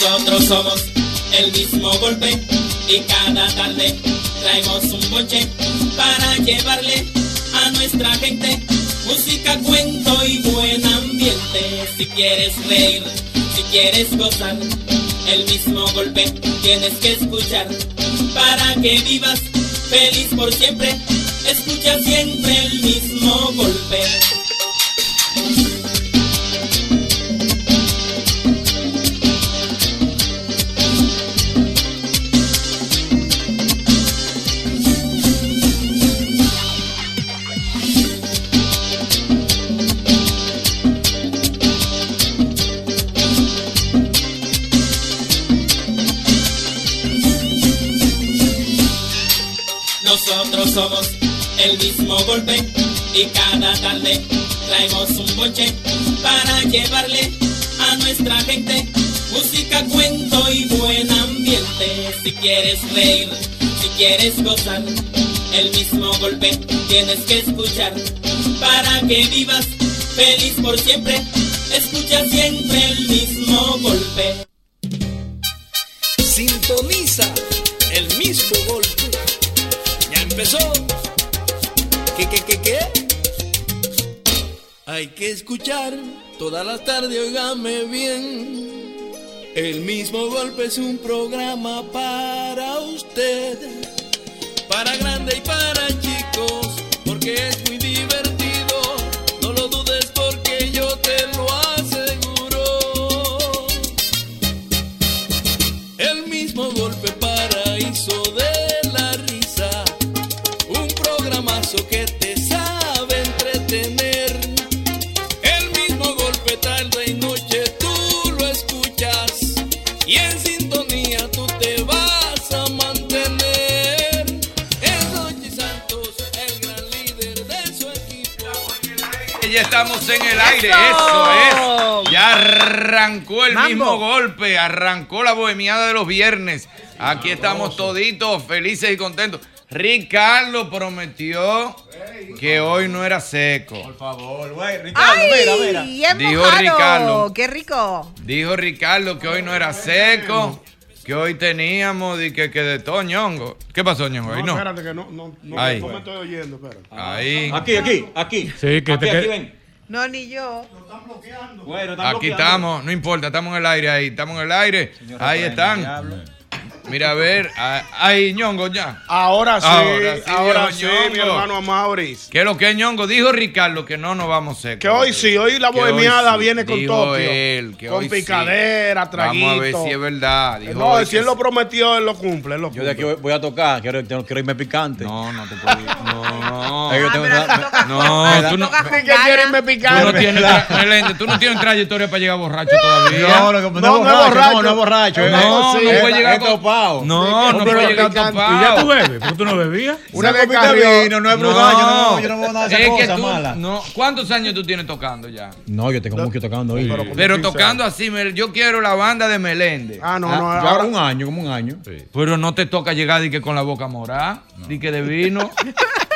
Nosotros somos el mismo golpe y cada tarde traemos un boche para llevarle a nuestra gente música, cuento y buen ambiente. Si quieres reír, si quieres gozar, el mismo golpe tienes que escuchar para que vivas feliz por siempre. Escucha siempre el mismo golpe. Mismo golpe y cada tarde traemos un boche para llevarle a nuestra gente música, cuento y buen ambiente. Si quieres reír, si quieres gozar, el mismo golpe tienes que escuchar para que vivas feliz por siempre. Escucha siempre el mismo golpe. Sintoniza el mismo golpe. Ya empezó. ¿Qué, qué, qué, qué? Hay que escuchar toda la tarde, óigame bien. El mismo golpe es un programa para usted. Para grande y para chicos, porque es muy divertido. No lo dudes porque yo te lo aseguro. El aire, ¡Eso! eso es. Ya arrancó el Mambo. mismo golpe, arrancó la bohemiada de los viernes. Aquí estamos toditos felices y contentos. Ricardo prometió que hoy no era seco. Por favor, güey. Ricardo, ¡Ay! mira, mira. Dijo mojado. Ricardo. ¡Qué rico! Dijo Ricardo que hoy no era seco, que hoy teníamos y que, que de todo ñongo. ¿Qué pasó, ñongo? No, no. espérate que no, no, no, Ahí. no me estoy oyendo, espérate. Ahí. Aquí, aquí, aquí. Sí, que aquí, te- aquí, ven. No, ni yo. Bueno, están Aquí bloqueando. estamos, no importa, estamos en el aire ahí, estamos en el aire. Ahí están. Mira, a ver, ahí ñongo ya. Ahora sí, Ahora sí, ahora sí, mi hermano Amauris. ¿Qué es lo que es ñongo? Dijo Ricardo que no nos vamos seco. Que hoy sí, hoy la bohemiada sí. viene con Tokio. él, que con hoy sí. picadera, traguito. Vamos a ver si es verdad. Dijo no, si él lo sí. prometió, él lo cumple. Él lo Yo de aquí voy voy a tocar, quiero, tengo- quiero irme picante. No, no te puedo. No. Es que Ah, tengo- no, con- tú no- ¿Qué quiere ganas. irme Tú no picante? tienes, tra- Melende, tú no tienes trayectoria para llegar borracho todavía. No, no, no, No, no, no borracho, no, no es borracho. No, eh. no, no puede llegar No, no picante. topado. ¿Y ya tú bebes? ¿Por qué tú no bebías? Una copita de vino, no es brugal, yo no, yo no veo nada de es esas que cosas tú, malas. no, ¿Cuántos años tú tienes tocando ya? No, yo tengo mucho tocando ahí. Pero- Pero 15 tocando así, yo quiero la banda de Meléndez. Ah, no, Ah, no, ahora un año, como un año. Pero no te toca llegar di que con la boca morada, di que de vino.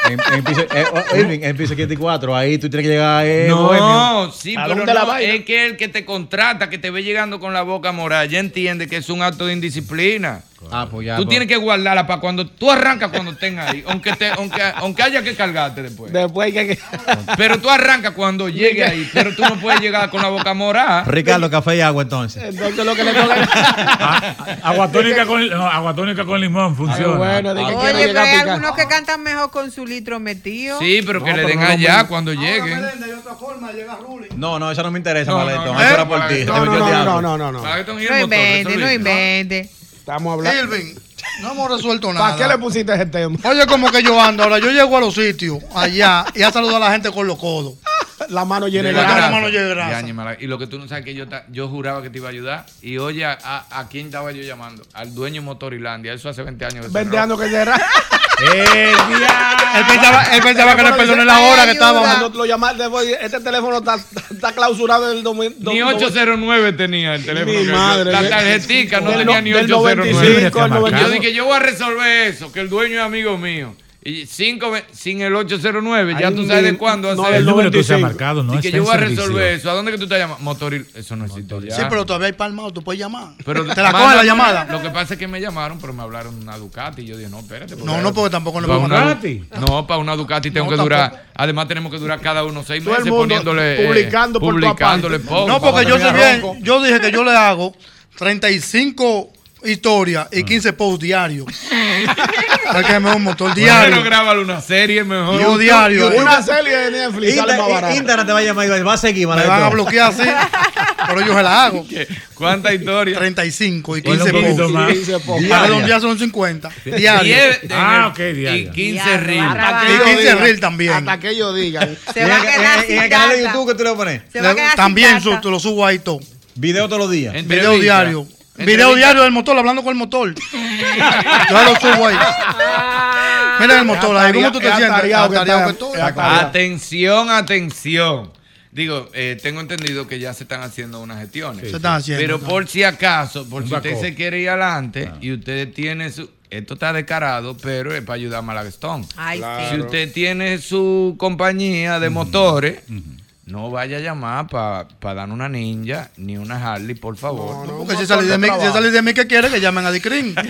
En, en piso, eh, oh, Irving, en piso 54, ahí tú tienes que llegar eh, bohemio. no, sí, ¿A pero no, vaina? es que el que te contrata, que te ve llegando con la boca morada, ya entiende que es un acto de indisciplina. Ah, pues ya. Tú pues. tienes que guardarla para cuando tú arrancas cuando estén ahí, aunque, te, aunque, aunque haya que cargarte después. después hay que... Pero tú arrancas cuando llegue ahí, pero tú no puedes llegar con la boca morada. Ricardo, café y agua entonces. Entonces lo que le toca... Ah, Aguatónica con, no, aguatónica con limón funciona. Bueno, de que quiero Oye, pero hay algunos que cantan mejor con su litro metido. Sí, pero que le den no allá cuando lleguen. No, no, eso no me interesa, No, maletón. no, Eso no, era por ti. No, no, no, no, no, invente, no invente. Estamos hablando... Irving, no hemos resuelto nada. ¿Para qué le pusiste ese tema? Oye, como que yo ando ahora, yo llego a los sitios allá y a saludar a la gente con los codos. La mano llena de la grasa. Mala- Y lo que tú no sabes que yo, ta- yo juraba que te iba a ayudar. Y oye, a, a- ¿a quién estaba yo llamando? Al dueño Motorilandia. Eso hace 20 años que cerró. Vendeando que. ¡El diablo! Él pensaba, él pensaba que le perdoné la hora que estábamos. Lo este teléfono está, está clausurado del domi- Ni do- 809 tenía el teléfono. Mi que yo- madre, la de- tarjetica no del tenía ni del 809. 95 al Y yo 95. dije, yo voy a resolver eso, que el dueño es amigo mío. Y cinco, sin el 809, ya Ahí tú sabes de cuándo no, hacer. El número que se ha 95. marcado no y que yo voy a resolver eso. ¿A dónde que tú estás llamando? Motoril. Eso no existe ya. Sí, pero todavía hay palmado, tú puedes llamar. Pero te la cogen la llamada. Lo que pasa es que me llamaron, pero me hablaron una Ducati. Y yo dije, no, espérate. No, no, porque tampoco le Para puedo. Ducati? no, para una Ducati tengo No, que tampoco. durar. Además, tenemos que durar cada uno seis meses poniéndole. eh, publicando por tu publicándole post. No, porque yo sé bien, yo dije que yo le hago 35 historias y 15 posts diarios. Hay que me un motor Bueno, diario. grábalo una serie mejor. Yo diario. Una serie de Netflix sale más Inter- barata. Internet te va a llamar y va a seguir, Me van a bloquear así. Pero yo se la hago. ¿Cuántas historias? 35 y Ponle 15 un poquito posts. más. Para redondear son 50. Diario. Ah, ok, diario. Y 15 Diario, reels. Y ellos 15 digan- reel también. Hasta que ellos digan. Se va a en- quedar en- sin En el canal de. YouTube que tú le pones. También te lo subo ahí todo. Video todos los días. Video diario. Video diario del motor, hablando con el motor. Yo lo subo ahí. Mira el motor ahí, ¿cómo tú te Es sientes? Atención, atención. Digo, eh, tengo entendido que ya se están haciendo unas gestiones. Se están haciendo. Pero por si acaso, por si usted se quiere ir adelante y usted tiene su. Esto está descarado, pero es para ayudar a Malagastón. Ay, Si sí. usted tiene su compañía de motores, no vaya a llamar para darnos una ninja ni una Harley, por favor. No, Porque un si salí de de mí, si salí de mí, ¿qué quiere? Que llamen a Dicrin.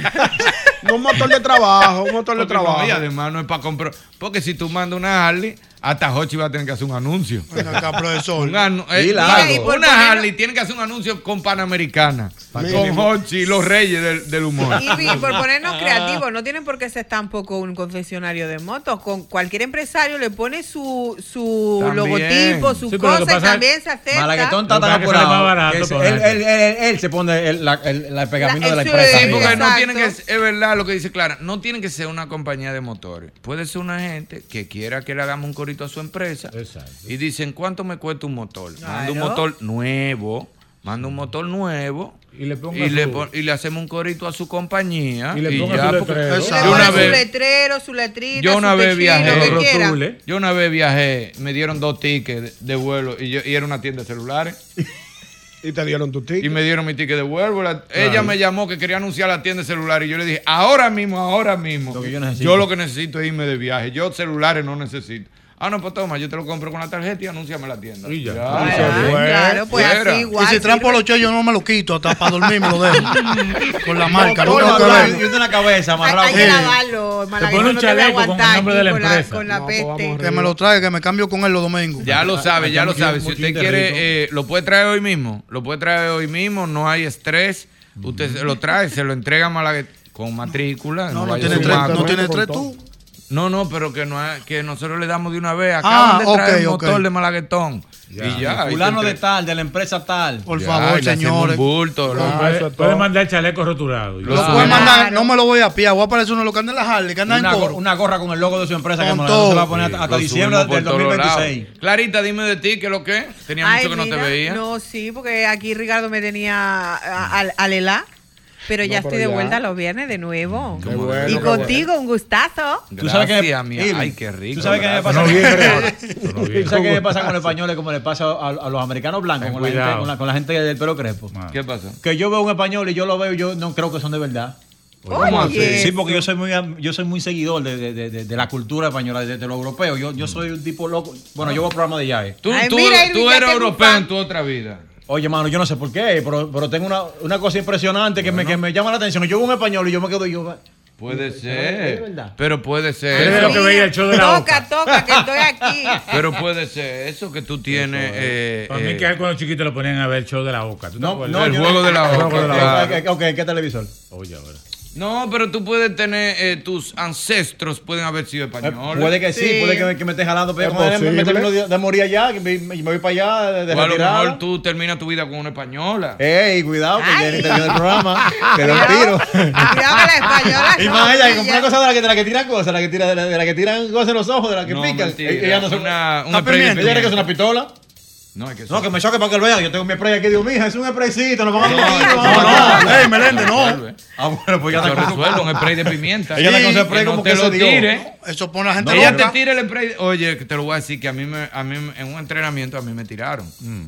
No, un motor de trabajo, un motor de Porque no, trabajo. y además no es para comprar. Porque si tú mandas una Harley, hasta Hochi va a tener que hacer un anuncio. Acá, profesor. Un anu- eh, Y una Harley tiene que hacer un anuncio con Panamericana. Con Hochi, los reyes del, del humor. Y por ponernos creativos, no tienen por qué ser tampoco un concesionario de motos. Con cualquier empresario le pone su, su También. logotipo, su Sí, pero lo que cosa y pasa es- también se acerca. Malaguetón está tan apurado. él, él, él- él se pone el, la- el- la- el pegamento de La- empresa. Sí, porque no tienen que, es verdad lo que dice Clara, no tiene que ser una compañía de motores. Puede ser una gente que quiera que le hagamos un a su empresa. Exacto. Y dicen, ¿cuánto me cuesta un motor? Manda un Claro. motor nuevo, manda un motor nuevo. Y le ponga y le, pon- y le hacemos un corito a su compañía. Y le ponga su porque- letrero. Yo una su letrero, su letrita, Yo una su vez techino, viajé. Yo una vez viajé, me dieron dos tickets de, de vuelo y, yo, y era una tienda de celulares. Y te dieron tu Y ticket. me dieron mi ticket de vuelo. La- Ella me llamó que quería anunciar la tienda de celulares. Y yo le dije, ahora mismo, ahora mismo. Lo. Yo lo que necesito es irme de viaje. Yo celulares no necesito. Ah, no, pues toma, yo te lo compro con la tarjeta y anúnciame la tienda. Y ya. Ah, Bueno, claro, pues fuera. así Y igual. si sirve. poloche, yo no me lo quito hasta para dormir me lo dejo. Con la marca. No Motor, tengo que motor. ver. Y usted en la cabeza, Hay, amarrado. hay que Sí. lavarlo, Malaguetón, pone un no te chaleco con el aguantar nombre de la con la, empresa. con la No, pues peste. Que me lo traiga, que me cambio con él los domingos. Ya lo sabe, ya lo sabe. Si usted quiere, eh, lo puede traer hoy mismo. Lo puede traer hoy mismo, no hay estrés. Usted se lo trae, se lo entrega a Malaguet- con matrícula. No, no tiene tres, no tú. No, no, pero que no es- que nosotros le damos de una vez. Ah, Acaban de traer el motor de Malaguetón. Y ya. y Fulano te de tal, de la empresa tal. Por Ya, favor, señores. Bulto, lo- Ah, Puede, mandar chaleco. Lo Lo Ah. pueden mandar, Claro. no me lo voy a piar, voy a aparecer uno de los que anda en la Harley, que anda en Una, coro. go- una gorra con el logo de su empresa que se va a poner hasta, hasta lo diciembre del todos lados. 2026. Clarita, dime de ti, ¿qué es lo que? Tenía Ay, mucho que no te veía. No, sí, porque aquí Ricardo me tenía al al. Pero ya No, estoy pero de ya. vuelta los viernes de nuevo. Qué bueno, y qué contigo, un gustazo. Tú sabes que- Ay, qué rico. ¿Tú sabes qué me pasa? No, ¿Tú sabes qué me pasa con los españoles como le pasa a, a los americanos blancos, con la, gente, cuidado. con, la, con la gente del pelo crespo? ¿Qué pasó? Que yo veo un español y yo lo veo y yo no creo que son de verdad. ¿Cómo así? Sí, porque yo soy muy, am- yo soy muy seguidor de, de- de- de- de la cultura española, de, de lo europeo. Yo, yo soy un tipo loco. Bueno, yo veo programas de Yae. Tú, Ay, tú, mira, tú eres europeo en tu otra vida. Oye, mano, yo no sé por qué, pero, pero tengo una, una cosa impresionante que, me, que me llama la atención. Yo veo un español y yo me quedo yo... Puede es ser. verdad. Pero puede ser. lo que veía el show de la Toca, boca. toca, que estoy aquí. Pero puede ser eso que tú tienes. eh, Para mí eh, que a él cuando chiquito lo ponían a ver el show de la boca. ¿Tú te No, no, el juego de la El boca. juego de la boca. Ok, ok, ¿qué televisor? Oye, ahora. No, pero tú puedes tener. eh, tus ancestros pueden haber sido Eh, españoles. puede que sí, Sí. puede que, me- que me esté jalando, pero Es me, me termino de, de morir allá, que me, voy para allá de, de O a lo mejor tú terminas tu vida con una española. Ey, cuidado, que ni terminó el programa. Que Cuidado. tiro. Cuidado que la española. Y más ella, que compró pillas. una cosa de la que, de la que tiran cosas, de la que, tira, de la, de la que tiran cosas en los ojos, de la que No, pican. mentira. Ella no se Una- un spray de pimienta. Ella cree que es pimienta. una pistola. No, es que No, que me choque para que lo vean. Yo tengo mi spray aquí, digo, mija, es un spraycito, nos vamos a No, meter. no, no, no. Ey, Meléndez, no. Ah, bueno, pues ya está resuelve un spray de pimienta. Ella anda con spray como te que lo tire. Eso pone a la gente Ella te tira el spray. Oye, que te lo voy a decir que a mí, a en un entrenamiento a mí me tiraron. Mm.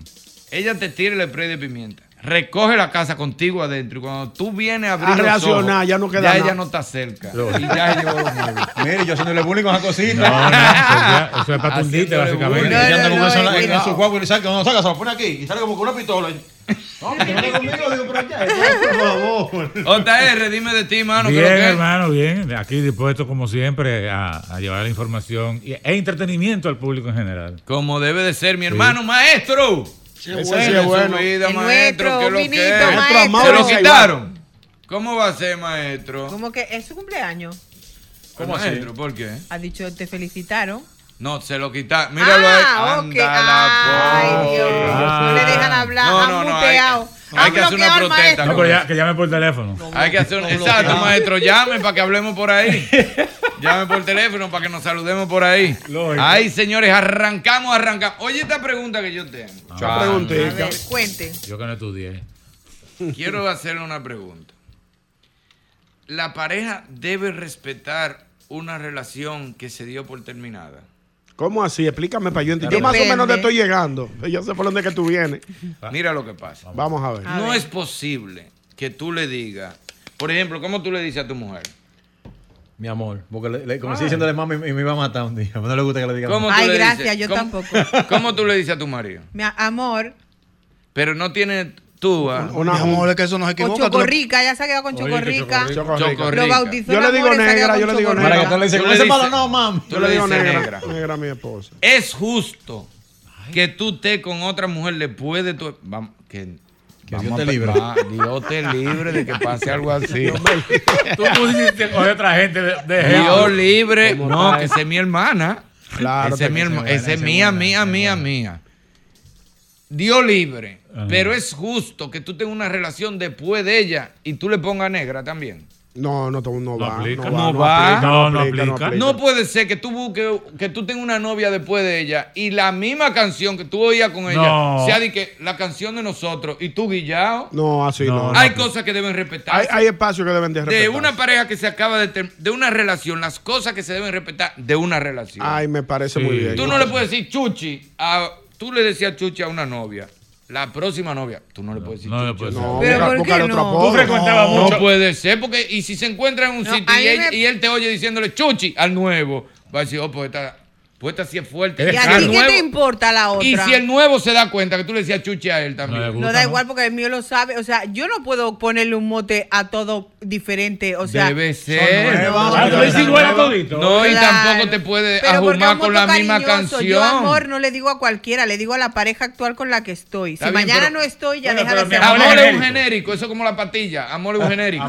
Ella te tira el spray de pimienta. Recoge la casa contigo adentro y cuando tú vienes a abrir A los reaccionar, ojos, ya no queda ya nada. ella no está cerca. Y ya llevó los muebles. Mire, yo haciéndole bullying con esa cosita. No, no, eso, ya- eso es para tundite, básicamente. Ella anda No, con no, eso en, no, no. su guagua y le saca, cuando saca, se lo pone aquí y sale como con una pistola. No, que no conmigo, digo, pero ya, por favor. JR, dime de ti, mano. ¿qué Bien, que hermano, bien. Aquí dispuesto, como siempre, a, a llevar la información y, e entretenimiento al público en general. Como debe de ser, mi hermano maestro. Ese Ese sí es es bueno. vida, El maestro. nuestro, ¿qué es lo que es? Maestro ¿Se lo quitaron? ¿Cómo va a ser, maestro? Como que es su cumpleaños. ¿Cómo maestro? ¿Por qué? Ha dicho, te felicitaron. No, se lo quitaron. Míralo ahí. ah, ok. Anda la Ay, porra. Dios. No le dejan hablar. No, han no, no, hay- muteado. hay que hacer una protesta. maestro. No, pero ya, que llame por teléfono. Hay que hacer un... Exacto, maestro. Llame para que hablemos por ahí. Llame por teléfono para que nos saludemos por ahí. Lógico. Ay, señores, arrancamos, arrancamos. Oye, esta pregunta que yo tengo. Mucha preguntita. A ver, cuente. Yo que no estudié. Quiero hacerle una pregunta. ¿La pareja debe respetar una relación que se dio por terminada? ¿Cómo así? Explícame para yo entender. Yo más o menos te estoy llegando. Yo sé por dónde que tú vienes. Mira lo que pasa. Vamos a ver. A no ver. es posible que tú le digas, por ejemplo, ¿cómo tú le dices a tu mujer? Mi amor, porque le, le comencé diciéndole mami y me iba a matar un día. No le gusta que le digan. ¿Cómo tú Ay, le gracias, yo ¿Cómo- tampoco. ¿Cómo tú le dices a tu marido? Mi a- amor. Pero no tiene tú, ¿ah? Una, Mi amor, es que eso no se Con equivoca. tú Chocorrica, ya se ha quedado con Oye, que Chocorrica. Chocorrica. Choco Rica. Chocorrica. Lo bautizó Yo el le digo amor y se ha negra, quedado yo con le digo Chocorrica. Para que tú le dices, Tú le ese dices- palo no, mam. Tú le dices negra. negra. Negra, mi esposa. Es justo que tú estés con otra mujer después de tu... Vamos, que, Que vamos Dios te libre. va- Dios te libre de que pase algo así. Tú pusiste con otra gente de, de Dios libre. ¿Cómo No, que esa es mi hermana. Claro, esa es mi herma- esa es mía, mía, mía, mía. Dios libre. Ajá. Pero es justo que tú tengas una relación después de ella y tú le pongas negra también. No, no, no, no va. aplica. No No va. va. aplica, No, no aplica, aplica. No puede ser que tú busques, que tú tengas una novia después de ella y la misma canción que tú oías con ella No. sea de que la canción de nosotros y tú guillado. No, así no. No, no. Hay cosas que deben respetar. Hay, hay espacios que deben de de respetar. una pareja que se acaba de de una relación, las cosas que se deben respetar de una relación. Ay, me parece Sí. muy bien. tú no le puedes decir chuchi a tú le decías chuchi a una novia. La próxima novia, tú no le puedes decir No le chuchi. puedes No, Pero busca- ¿por qué otro no? Tú frecuentabas No mucho. puede ser, porque y si se encuentra en un No, sitio y mí él, me- y él te oye diciéndole chuchi al nuevo, va a decir, oh, pues esta, pues esta sí es fuerte. ¿Y ¿Y a ti qué te importa la otra? y si el nuevo se da cuenta que tú le decías chuchi a él también. No da ¿no? igual porque el mío lo sabe. O sea, yo no puedo ponerle un mote a todo diferente. O sea, Debe ser. nuevas. Ah. No, y tampoco te puede ajumar con la misma cariñoso. canción. Yo amor no le digo a cualquiera, le digo a la pareja actual con la que estoy. Está si bien, mañana pero- no estoy, ya Bueno, deja de ser amor es un genérico. eso es como la patilla. Amor es un genérico.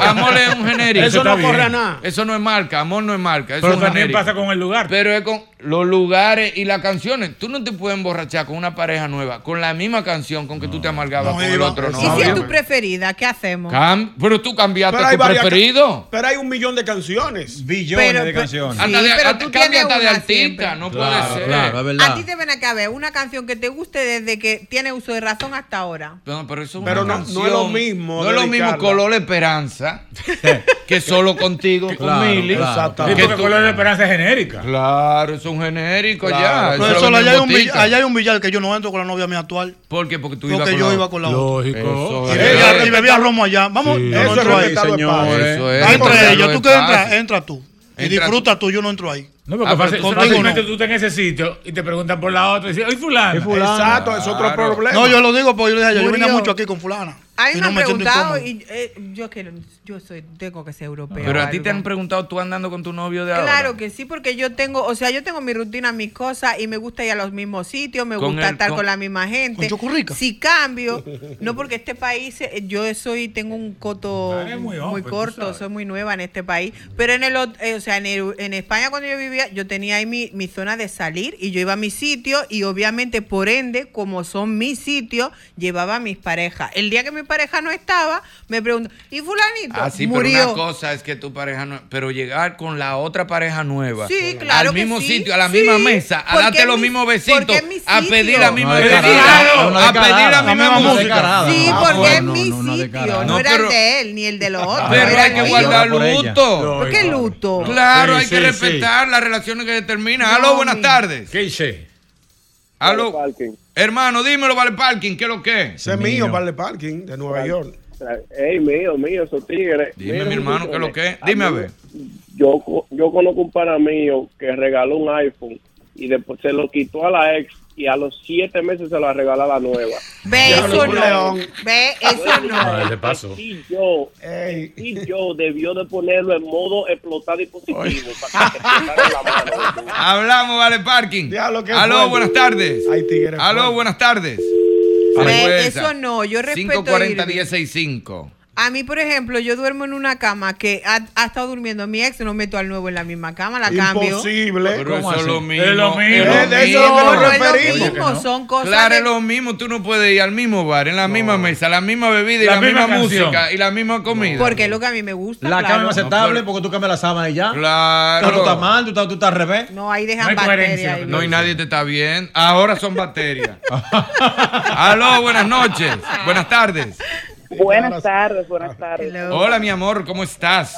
Amor es un genérico. Eso no corre a nada. Eso no es marca, amor no es marca. Eso Pero es un también pasa con el lugar. Pero es con los lugares y las canciones. Tú no te puedes emborrachar con una pareja nueva, con la misma canción con que tú te amargabas No, con el otro ¿Y si es tu preferida? ¿Qué hacemos? Cam- pero tú cambiaste Pero tu preferido. Pero hay un millón de canciones. Billones Pero- de canciones. Sí, Hasta de, pero hasta- tú cambia hasta de artista, siempre. no Claro, puede ser. claro, es verdad. A ti te ven acá, ver una canción que te guste desde que tiene uso de razón hasta ahora. No, pero eso es Pero una no- no es lo mismo No es lo mismo. Color Esperanza que solo contigo con Claro, Mili. Exactamente. Que porque tú- color de esperanza es genérica. Claro, es un genérico Claro. ya. eso es lo Profesor, mismo allá hay, un billar, allá hay un billar que yo no entro con la novia mía actual. ¿Por qué? Porque tú ibas Porque con yo la- iba con la otra. Lógico. Eso Y es. bebía, y bebía romo allá. Vamos, Sí. yo no Eso es entro ahí. respetar los señores. espacios. Eso es. Está entre ellos. los Tú que entras, entra tú. Y disfruta tú, yo no entro ahí. No, porque Ah, pero fácil- contigo fácilmente no. tú estás en ese sitio y te preguntan por la otra y dicen, ¡ay, fulano. Exacto, es otro Claro. problema. No, yo lo digo porque yo le dije, a ella, yo venía mucho aquí con fulana. A mí Y me han preguntado y eh, yo que yo soy tengo que ser europea. Pero a ti te han preguntado tú andando con tu novio de ahora. Claro que sí, porque yo tengo, o sea, yo tengo mi rutina, mis cosas y me gusta ir a los mismos sitios, me Con gusta el- estar con- con, la misma gente. ¿Con Chocorrica? Si cambio, no porque este país, eh, yo soy, tengo un coto Ah, es muy muy, open, tú corto, sabes. soy muy nueva en este país, pero en el, ot- eh, o sea, en, el- en España cuando yo vivía, yo tenía ahí mi, mi zona de salir y yo iba a mi sitio y obviamente por ende, como son mis sitios, llevaba a mis parejas. El día que mi pareja no estaba, me preguntó, ¿y fulanito? Ah, sí, Murió. pero una cosa es que tu pareja no. Pero llegar con la otra pareja nueva. Sí, claro Al que mismo sí, sitio, a la sí, misma mesa, a porque darte los mi- mismos besitos, es mi a pedir la misma una a pedir la misma música. Sí, Ah, porque es no, mi no, no, sitio, no, No, era pero- el de él ni el de los otros. Pero hay que guardar luto. ¿Por qué luto? Claro, hay que respetar las relaciones que determinan. No, Aló, buenas mi- tardes. ¿Qué hice? Aló. Hermano, dímelo, Vale Parking, ¿qué es lo que es? Ese es mío, Vale Parking, de Nueva York. Ey, mío, mío, esos tigres. Dime, Mira, mi hermano, ¿qué es lo que es? Dime a mí- ver. Yo, yo conozco un pana mío que regaló un iPhone y después se lo quitó a la ex y a los siete meses se la nueva. Ve, Ya eso no. Ve, eso no. Ah, de paso. Y yo, y yo debió de ponerlo en modo explotar dispositivo para que te la mano. Hablamos, Vale Parking. Diablo, Aló, buenas tardes. Aló, buenas tardes. Ve, eso no. Yo respeto 540 Irving. 1065. A mí, por ejemplo, yo duermo en una cama que ha, ha estado durmiendo mi ex, no meto al nuevo en la misma cama, la cambio. Imposible. Pero eso es lo mismo. Es lo mismo. es lo Es de eso mismo. lo que nos No, es lo referimos. mismo, que no. son cosas Claro, de- es lo mismo. Tú no puedes ir al mismo bar, en la misma mesa, la misma bebida y La la, misma música y la misma comida. porque es lo que a mí me gusta. La claro. cama es aceptable pero- porque tú cambias la sábana y ya. Claro. Pero tú estás mal, tú estás, tú estás al revés. No, ahí No dejan hay coherencia, bacterias. y- No, y nadie te está bien. Ahora son bacterias. Aló, buenas noches. Buenas tardes. Buenas tardes, buenas tardes. Hello. Hola, mi amor, ¿cómo estás?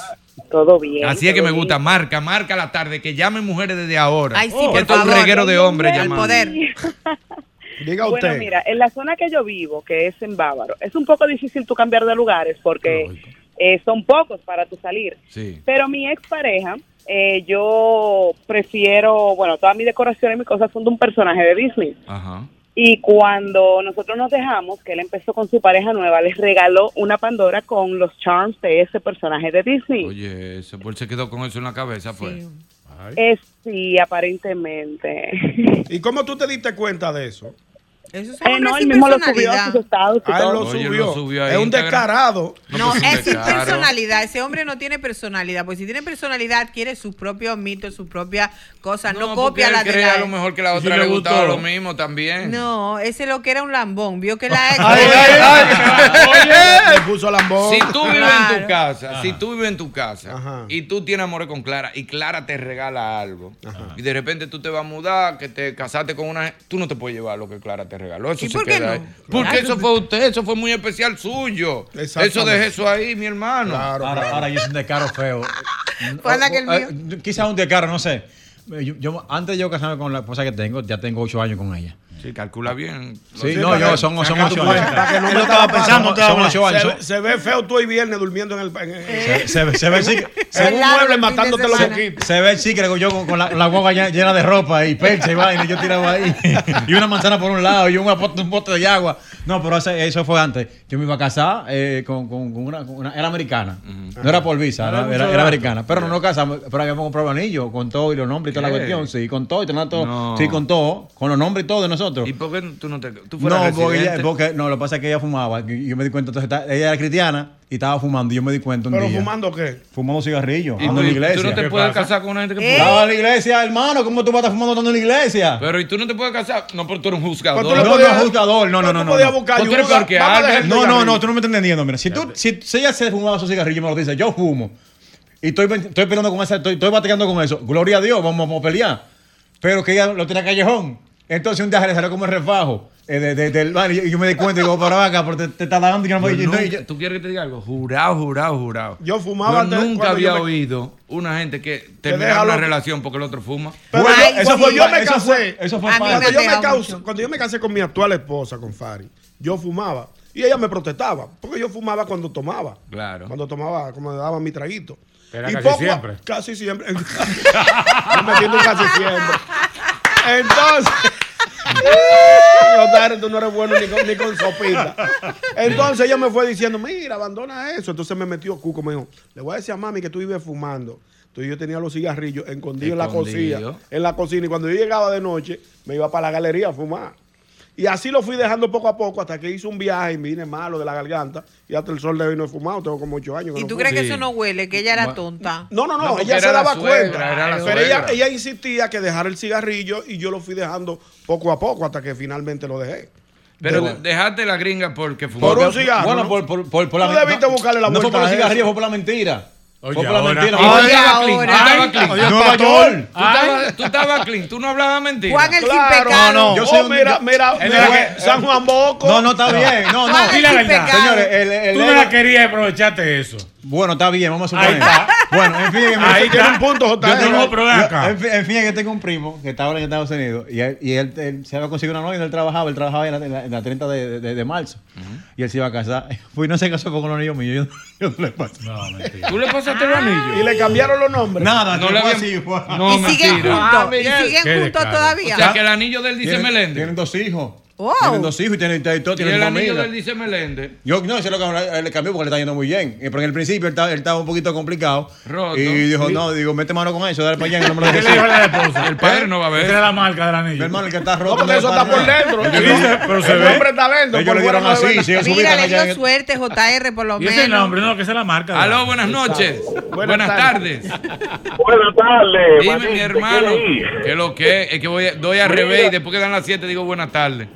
Todo bien. Así es que me bien. gusta. Marca, marca la tarde. Que llamen mujeres desde ahora. Ay, sí, Que por esto es un favor. reguero de hombres Al poder. Diga Bueno, usted. mira, en la zona que yo vivo, que es en Bávaro, es un poco difícil tú cambiar de lugares porque eh, son pocos para tu salir. Sí. Pero mi expareja, eh, yo prefiero, bueno, toda mi decoración y mis cosas son de un personaje de Disney. Ajá. Y cuando nosotros nos dejamos, que él empezó con su pareja nueva, les regaló una Pandora con los charms de ese personaje de Disney. Oye, ese por se quedó con eso en la cabeza, pues. Sí. Es sí, aparentemente. ¿Y cómo tú te diste cuenta de eso? Esos son Eh, no, él mismo lo subió a personalidad. sus estados y Ah, él lo Oye, subió. lo subió a es un descarado. No, pues, es sin personalidad. Ese hombre no tiene personalidad. Pues si tiene personalidad, adquiere sus propios mitos, sus propias cosas. No, porque copia la de cree la a lo mejor que la otra le le gustaba lo mismo también. No, ese lo que era un lambón. Vio que la ex. Ay, ay, Le puso lambón. Si tú vives en tu casa, si tú vives en tu casa Ajá. y tú tienes amores con Clara y Clara te regala algo y de repente tú te vas a mudar, que te casaste con una, tú no te puedes llevar lo que Clara te regaló. Eso ¿Y se por qué queda no? ahí. Porque eso fue usted, eso fue muy especial suyo. Eso deje eso ahí, mi hermano. Claro, Ahora, claro. ahora yo soy un descaro feo. Fue que el Eh, mío. Quizás un descaro, no sé. Yo, yo- antes de yo casarme con la esposa que tengo, ya tengo ocho años con ella. Sí, calcula bien. Sí, Sí, no, yo son, son ocho para que no me estaba pensando, Son, te habla. ocho años. Se, ve- se ve feo tú y viernes durmiendo en el. En, en- Se, se ve- se ve el se- en un mueble matándote los semana. moquitos. se ve el yo con, con la, la guagua llena, de ropa y pecha y vaina, y yo tiraba ahí. y una manzana por un lado y un, bote- un bote de agua. No, pero ese- eso fue antes. Yo me iba a casar eh, con, con- con una, con una- Era americana. No era por visa, era, era- era americana. Pero no nos casamos. Pero habíamos comprado anillo con todo y los nombres y toda la cuestión. Sí, con todo y todo. todo. No. Sí, con todo. Con los nombres y todo de nosotros. Nosotros. ¿Y por qué tú no te tú No, porque, ella, porque no, lo que pasa es que ella fumaba. Y yo me di cuenta, entonces está- ella era cristiana y estaba fumando. Y yo me di cuenta un ¿Pero día. fumando qué? Fumando cigarrillos. ¿Y tú- en la iglesia. tú no te ¿Qué puedes pasa? casar con una gente que ¿Eh? fuma? Estaba en la iglesia, hermano. ¿Cómo tú vas a estar fumando estando en la iglesia? Pero ¿y tú no te puedes casar? No, porque tú eres un juzgador. no, no, no, juzgador. No, no, no. no, podías no. buscar tú eres ayuda. No, no, no, tú no me estás entendiendo. Mira, si, tú, si, si ella se fumaba esos cigarrillos y me lo dice, yo fumo. Y estoy, estoy peleando con esa, estoy, estoy batallando con eso. Gloria a Dios, vamos, vamos a pelear. Pero que ella lo tenía callejón. Entonces un día se le salió como el refajo eh, de- de- del baño. Y yo me di cuenta y digo, para acá, porque te, te está dando. y Yo no Yo voy- y no- yo- ¿Tú quieres que te diga algo? Jurado, jurado, jurado. Yo fumaba Yo antes, nunca había yo me- oído una gente que deja terminara una relación porque el otro fuma. Pero Bueno, yo- eso fue- yo me eso casé, fue- eso fue padre. me cuando, yo me dejado caus- mucho. cuando yo me casé con mi actual esposa, con Fari, yo fumaba. Y ella me protestaba, porque yo fumaba cuando tomaba. Claro. Cuando tomaba, como le daba mi traguito. Era Y casi poco siempre. Casi siempre. Yo me siento casi siempre. Entonces. Otario, tú no eres bueno ni con, ni con sopita. Entonces ella me fue diciendo, mira, abandona eso. Entonces me metió Cuco, me dijo, le voy a decir a mami que tú vives fumando. Entonces yo tenía los cigarrillos escondidos en la cocina. En la cocina. Y cuando yo llegaba de noche, me iba para la galería a fumar. Y así lo fui dejando poco a poco hasta que hice un viaje y me vine malo de la garganta. Y hasta el sol de hoy no he fumado. Tengo como ocho años. que ¿Y no tú fumo. crees que Sí. eso no huele? Que ella era tonta. No, no, no, ella se daba suegra, cuenta. pero ella, ella insistía que dejara el cigarrillo y yo lo fui dejando poco a poco hasta que finalmente lo dejé. Pero De- dejaste la gringa porque fumó. Por un cigarro. Bueno, ¿no? por, por, por, por Tú la debiste buscarle la No fue por los cigarrillos, fue por la mentira. Oye, fue por la ahora- mentira. Ahora. tú estabas. Oye, Nueva. York. Tú estabas- Tú estabas clean, tú no hablabas mentira. Juan el sin Claro. pecado. No, no. Yo Oh, soy un- mira, yo- mira, que- San Juan Boco. No, no está bien. No, no. Juan el Di la sin verdad. pecado. Señores, el, el, Tú no la querías y aprovechaste eso. Bueno, está bien, vamos a Ahí suponer. Bueno, en fin, en Ahí fin, tiene un punto, Yo tengo en fin, en fin, es que tengo un primo que está ahora en Estados Unidos y él, y él, él se había conseguido una novia y él trabajaba, él trabajaba en la, en la- en la 30 de, de- de marzo y él se iba a casar. Pues no se casó con los niños míos, yo, yo no le paso. No, mentira. Tú le pasaste el Y anillo. le cambiaron los nombres. Nada, No le fue habían- así. No, y siguen mentira. juntos. Ah, y siguen juntos todavía. O sea, que el anillo del dice Tienen- Meléndez. Tienen dos hijos. Wow. Tienen dos hijos y tienen, y todo, Y tienen el anillo familia. del dice Meléndez. Yo no, se lo cambió, él le cambió porque le está yendo muy bien. Eh, Pero en el principio él estaba, él estaba un poquito complicado. Roto. Y dijo, no, digo, mete mano con eso, dale para allá. que no me lo ¿Qué dejes le dijo a así". la esposa? El padre no va a ver. era la marca del anillo. Mi hermano, el que está roto. No, porque no eso está por dentro. pero se el ve. hombre talento. Ellos le dieron así, sí, Mira, le dio el- suerte, JR, por lo Y ese menos. nombre, no, que esa es la marca. Aló, buenas noches. Buenas tardes. Buenas tardes. Dime, mi ¿te hermano. Que lo que es que voy, doy al revés y después que dan las 7 digo buenas tardes.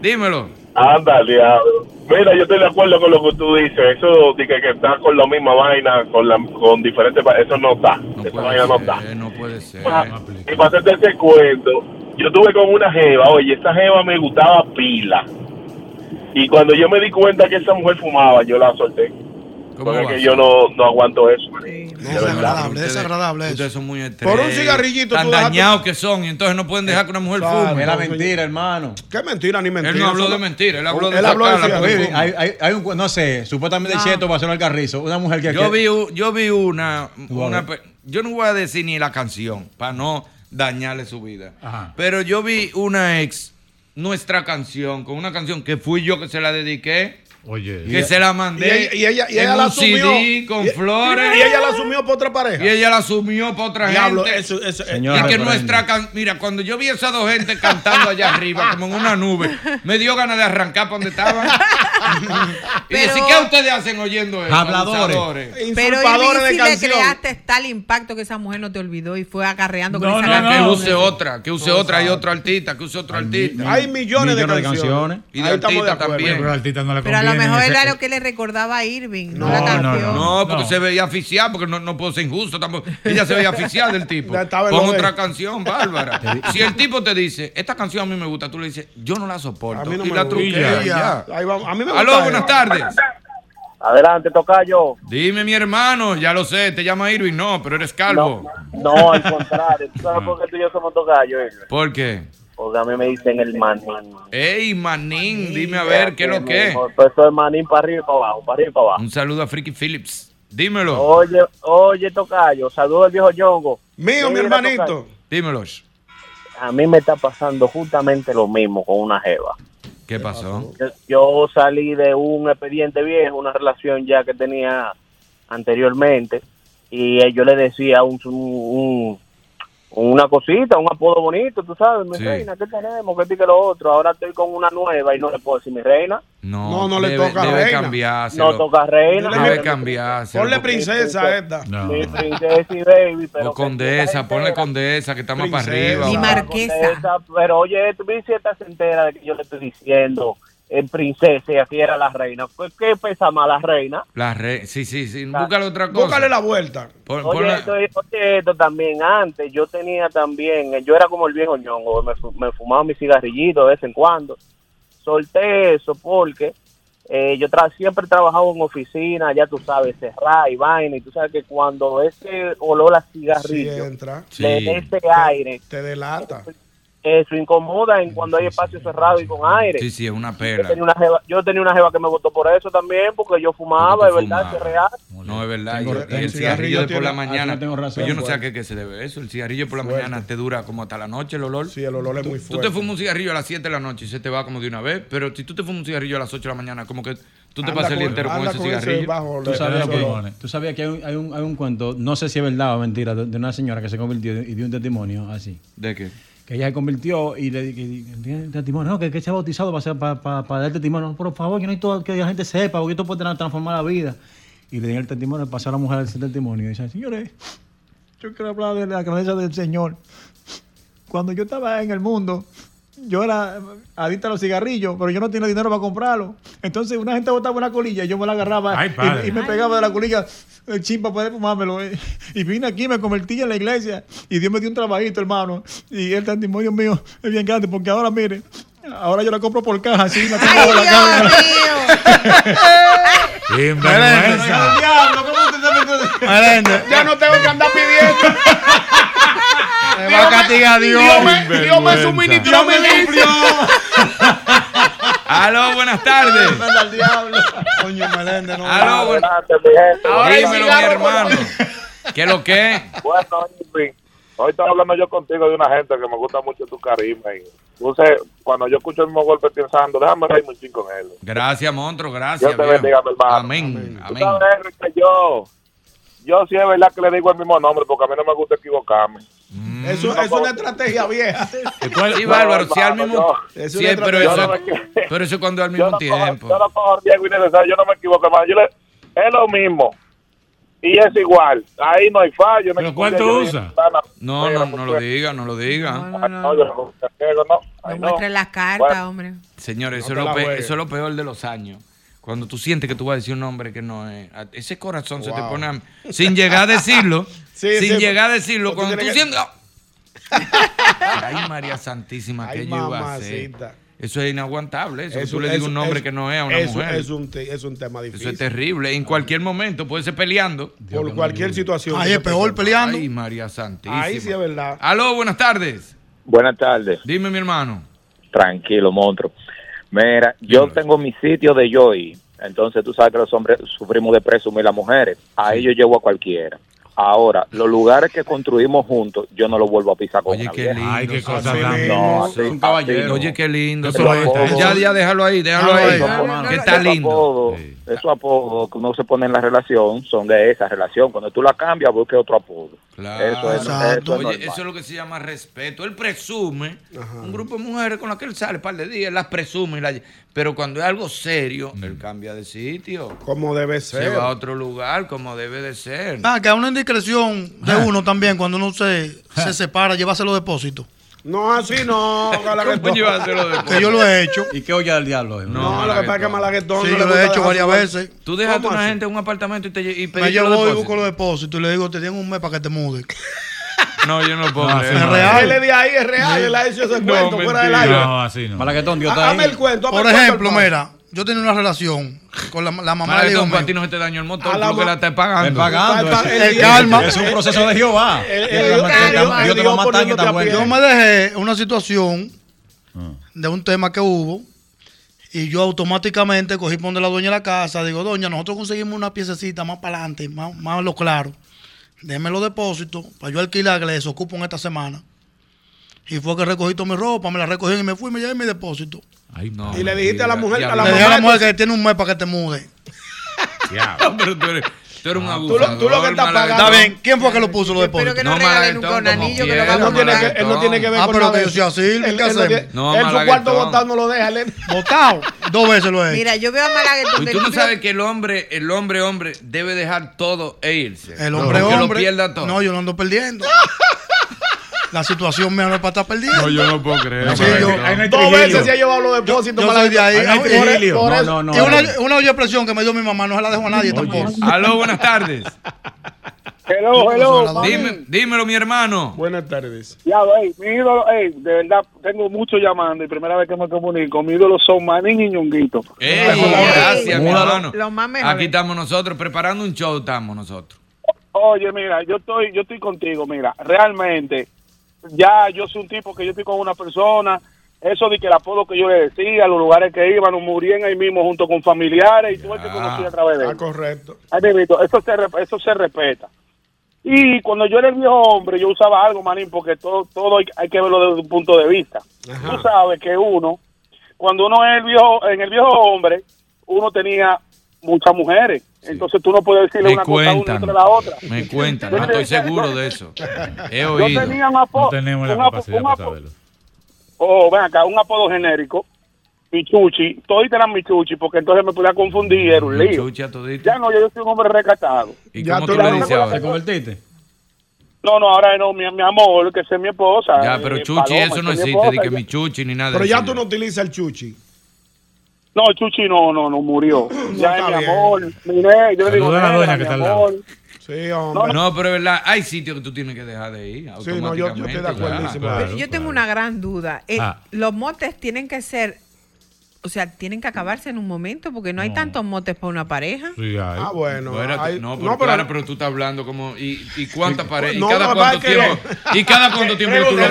Dímelo. Anda, diablo. Mira, yo estoy de acuerdo con lo que tú dices. Eso de que, que está con la misma vaina, con, la, con diferentes... Eso no está. No Esa vaina no está. no puede ser. Ah. Y para hacerte ese cuento, yo tuve con una jeva, oye, esa jeva me gustaba pila. Y cuando yo me di cuenta que esa mujer fumaba, yo la solté. ¿Cómo Porque que yo no, no aguanto eso. No, De es agradable, es Ustedes- agradable. Ustedes son muy. Por un cigarrillito Tan dañados que son y entonces no pueden dejar que una mujer Claro. fume. Era No, mentira, hermano. Qué mentira ni mentira. Él no habló de mentira, él habló de Él habló de cigarrillo. hay, hay, hay un, no sé, supuestamente No. Cheto pasó en el carrizo. Una mujer que. Yo que- vi, yo vi una, una yo no voy a decir ni la canción para no dañarle su vida. Ajá. Pero yo vi una ex, nuestra canción, con una canción que fui yo que se la dediqué, Oye. que se la mandé Y ella, y ella, y en ella la un asumió. CD con y, flores Y ella la asumió por otra pareja. y ella la asumió para otra Diablo, gente. eso, eso, Señora, y que nuestra can- mira, cuando yo vi esas dos gente cantando allá arriba, como en una nube, me dio ganas de arrancar para donde estaban. y Pero- decir, ¿qué ustedes hacen oyendo eso? Habladores. Pero Insulpadores de si le creaste tal impacto que esa mujer no te olvidó y fue acarreando con No, esa no, canción. Que no. use otra, que use otra y otro artista, que use otro artista. Hay millones, de, Millones de canciones. canciones. Y de artistas también. Pero al artista no le Pero a lo mejor ese- era lo que le recordaba a Irving, no, No, la no, canción. No, porque No. se veía aficiada, porque no, no puedo ser injusto tampoco. Ella se veía aficiada del tipo. Con otra canción, Bárbara. si el tipo te dice, esta canción a mí me gusta, tú le dices, yo no la soporto. A mí no y me la gusta. ya. Ahí vamos. A mí me gusta. Aló, buenas tardes. Adelante, toca yo. Dime, mi hermano, ya lo sé, te llama Irving, no, pero eres calvo. No, al contrario. ¿Tú sabes por qué tú y yo somos tocayo? ¿Por qué? Porque a mí me dicen el manín. Ey, manín, dime a ver, ¿qué es lo que es? Pues soy manín para arriba y para abajo, para arriba y para abajo. Un saludo a Freaky Phillips. Dímelo, Oye, oye, tocayo, saludo al viejo Yongo. Mío, mi hermanito. tocayo, dímelo. A mí me está pasando justamente lo mismo con una jeva. ¿Qué pasó? Yo, yo salí de un expediente viejo, una relación ya que tenía anteriormente, y eh, yo le decía un, un, una cosita, un apodo bonito, tú sabes, mi Sí. reina, ¿qué tenemos? ¿Qué que lo otro? Ahora estoy con una nueva y no le puedo decir mi reina. No, No, no le debe, toca debe reina. cambiárselo. No toca reina. Debe cambiárselo. Ponle princesa esta. No. Mi princesa y baby, pero... O condesa, ponle condesa, que está más para arriba. Mi marquesa. Condesa, Pero oye, tú me sientas entera de que yo le estoy diciendo en princesa y así era la reina. ¿Qué, qué pesa más la reina? La re... Sí, sí, sí. Búscale otra cosa. Búscale la vuelta. Pon- Oye, esto, oye, esto también antes, yo tenía también, yo era como el viejo ñongo, me, me fumaba mis cigarrillitos de vez en cuando. Solté eso porque eh, yo tra- siempre he trabajado en oficina, ya tú sabes, cerrar y vaina, y tú sabes que cuando ese olor a cigarrillo entra, Sí. le da ese aire, te delata. Eso incomoda en cuando hay espacio cerrado y con aire. Sí, sí, es una Yo pela. tenía una, jeva, yo tenía una jeva que me votó por eso también, porque yo fumaba, es tú verdad, es real. No, es verdad. Tengo- y, el cigarrillo por la ah, mañana. tengo razón, pues yo no sé a qué, qué se debe eso. El cigarrillo por la Fuerte. mañana te dura como hasta la noche el olor. Sí, el olor es muy Tú fuerte. te fumas un cigarrillo a las 7 de la noche y se te va como de una vez, pero si tú te fumas un cigarrillo a las 8 de la mañana, como que tú te Anda pasas el día con- entero con ese con ese cigarrillo. bajo Tú sabías, que, olor. tú sabías que hay un, hay, un, hay un cuento, no sé si es verdad o mentira, de, de una señora que se convirtió y dio un testimonio así. ¿De qué? Que ella se convirtió y le dije, testimonio, no, que, que se ha bautizado para, hacer- para, para, para dar testimonio. No, por favor, que no hay todo, que la gente sepa, porque esto puede tra- transformar la vida. Y le di el testimonio, pasó a la mujer ese testimonio y dice, señores, yo quiero hablar de la grandeza del Señor. Cuando yo estaba en el mundo, yo era adicta a los cigarrillos, pero yo no tenía dinero para comprarlo. Entonces una gente botaba una colilla y yo me la agarraba Ay, y- padre. y, me pegaba de la colilla el chin para poder fumármelo. eh. Y vine aquí, me convertí en la iglesia y Dios me dio un trabajito, hermano. Y el testimonio mío es bien grande porque ahora, mire, ahora yo la compro por caja, así, la compro ¡Ay, la caja. Dios Ya no tengo que andar pidiendo. me va a castigar Dios. Dios me, Dios me suministró mi cumplió. Aló, buenas tardes. Manda al diablo. Coño, Meléndez, no. Aló, bu- Adelante, mi gente. Ahora dímelo, mi hermano. ¿Qué es lo que? Bueno, hoy estaba hablando yo contigo de una gente que me gusta mucho tu carisma. Y entonces, cuando yo escucho el mismo golpe pensando, déjame reírme un chin con él. Gracias, monstruo, gracias. Dios te bendiga, mi hermano. Amén, Tú amén. sabes, que yo, yo sí es verdad que le digo el mismo nombre porque a mí no me gusta equivocarme. Eso, eso es una estrategia vieja. ¿Cuál- Sí, Bárbaro, si al mismo. Sí, pero eso, no me- pero eso es cuando al Yo mismo no, cojo, tiempo. yo no cojo riesgo innecesario, yo no me equivoco, hermano. Yo le, es lo mismo. Y es igual. Ahí no hay fallo. ¿Pero cuál tú usas? No, no, no lo diga, no lo diga. No, no, No, no. muestres las cartas, Bueno. hombre. Señores, eso es lo peor de los años. Cuando tú sientes que tú vas a decir un nombre que no es. Ese corazón se te pone a- sin llegar a decirlo. Sí, sin sí, llegar a decirlo. Cuando tú que- sientes. Ay, María Santísima, ¿qué Ay, yo iba a hacer? mamacita. Eso es inaguantable. Eso, que Eso- tú le digas eso- un nombre eso- que no es a una eso- mujer. Es un, te- es un tema Eso difícil. es terrible. En cualquier momento puede ser peleando. Por cualquier situación. Ahí que es peor peleando. Ay, María Santísima. Ahí sí es verdad. Aló, buenas tardes. Buenas tardes. Dime, mi hermano. Tranquilo, monstruo. Mira, yo tengo mi sitio de yo y entonces tú sabes que los hombres sufrimos de presumir las mujeres. Ahí yo llevo a cualquiera. Ahora, los lugares que construimos juntos, yo no los vuelvo a pisar con Oye, una qué vieja. lindo. Ay, qué cosa tan. No, así, un caballero. así. Oye, qué lindo. Eso Eso es, es. eso ya, ya, déjalo ahí, déjalo ahí. no, que está lindo. Sí. Esos apodos que uno se pone en la relación son de esa relación. Cuando tú la cambias, busque otro apodo. Claro. Eso es, Exacto. eso es Oye, eso es lo que se llama respeto. Él presume, un grupo de mujeres con las que él sale un par de días, las presume, y las- pero cuando es algo serio, él cambia de sitio. Como debe Se ser. va a otro lugar como debe de ser. Ah, que hay una indiscreción de uno también cuando uno se, se separa, llevarse los depósitos. No, así no. Que yo lo he hecho. ¿Y qué olla del diablo? es? No, lo que pasa es que Malaguetón. Sí, no yo lo he hecho varias veces. Tú dejaste a ¿Cómo una así? gente en un apartamento y, te, y Me llevo los y busco los depósitos y le digo, te tengo un mes para que te mudes. No, yo no lo puedo No, Es no. real. Él es de ahí, es real. Él ha hecho ese cuento fuera del aire. No, así no. Malaguetón, Dios está Hazme el cuento. Por ejemplo, mira, yo tenía una relación con la, la mamá de Dios para ti no se te dañó el motor, A la lo que la estás pagando. El calma. Es un proceso de Jehová. Dios te va- a matar poniéndote a vuelta. Yo me dejé una situación de un tema que hubo y yo automáticamente cogí por donde la dueña de la casa. Digo, doña, nosotros conseguimos una piececita más para adelante, más, más lo claro. Déme los depósitos para yo alquilar que les ocupo en esta semana. Y fue que recogí toda mi ropa, me la recogí y me fui y me llevé mi depósito. Ay, no. Y le dijiste a la mujer, a la Le dije a la mujer que tiene un mes para que te mude. Diablo. Pero tú eres, Tú eres un Tú abusador. lo, tú lo que estás pagando. Está bien, ¿quién fue que lo puso los depósitos? que no No, Malaguetón, nunca un anillo que lo Él no, tiene que, él no tiene que ver Ah, con pero nada que yo sea así, Él- ¿qué él no hacemos? tiene- No, él su cuarto botado no lo deja. él- Botado. Dos veces lo he hecho. Mira, yo veo a Malaguetón Y tú no sabes que el hombre, el hombre, hombre, debe dejar todo e irse. El hombre, hombre. lo pierda todo. No, yo no ando perdiendo. La situación es para estar perdiendo. No, yo no puedo creer. Sí, yo- no Dos veces se ha llevado los depósitos. yo para soy de ahí. No hay Por- trigilio. por No, eso- no, no. Y una, una olla de presión que me dio mi mamá no se la dejo a nadie tampoco. Aló, buenas tardes. Hello, hello. Dime, dímelo, mi hermano. Buenas tardes. Ya, ey, mi ídolo, ey, de verdad, tengo mucho llamando y primera vez que me comunico. Mi ídolo son Manín y Ñonguito. Gracias, mi hermano. lo más mejor. Aquí estamos nosotros, preparando un show, estamos nosotros. Oye, mira, yo estoy, yo estoy contigo, mira, realmente, ya yo soy un tipo que yo estoy con una persona, eso de que el apodo que yo le decía, los lugares que iban, nos morían ahí mismo junto con familiares y todo el que Ah. conocí a través de Ah, él. correcto. Ay, bebito, eso se, eso se respeta. Y cuando yo era el viejo hombre, yo usaba algo, manín, porque todo, todo hay, hay que verlo desde un punto de vista. Ajá. Tú sabes que uno, cuando uno es el viejo, en el viejo hombre, uno tenía muchas mujeres. Entonces tú no puedes decirle Me una cosa a una a la otra. Me cuentan, no estoy seguro de eso. He Yo oído. tenía un apodo. No tenemos la un capacidad un para saberlo. Oh, ven acá, un apodo genérico. Michuchi. Todos eran Michuchi, porque entonces me podía confundir, era un lío. Chucha todito. Ya no, yo soy un hombre recatado. ¿Y Ya cómo tú le dices ¿Te ¿Te ahora? convertiste? No, no, ahora no, mi, mi amor, que es mi esposa. Ya, pero eh, Chuchi, Paloma, eso no existe, esposa, que mi Chuchi ni nada. Pero ya tú no utilizas el chuchi. No, Chuchi no, no, no murió. ya es está mi bien. amor. Mire, yo le digo, a la "Negra, doña mi que está al amor". Sí, hombre. No, pero es verdad, hay sitios que tú tienes que dejar de ir. Sí, no, yo- yo estoy de claro. Claro, Yo tengo claro. una gran duda. Eh, Ah. Los motes tienen que ser, o sea, tienen que acabarse en un momento porque no hay No. tantos motes para una pareja. Sí, hay. Ah, bueno. Espérate, hay- no, pero, claro, pero tú estás hablando como. ¿Y, y cuántas parejas? ¿Y no, cada lo que cuánto tiempo? ¿Y cada cuánto tiempo tú lo. Eso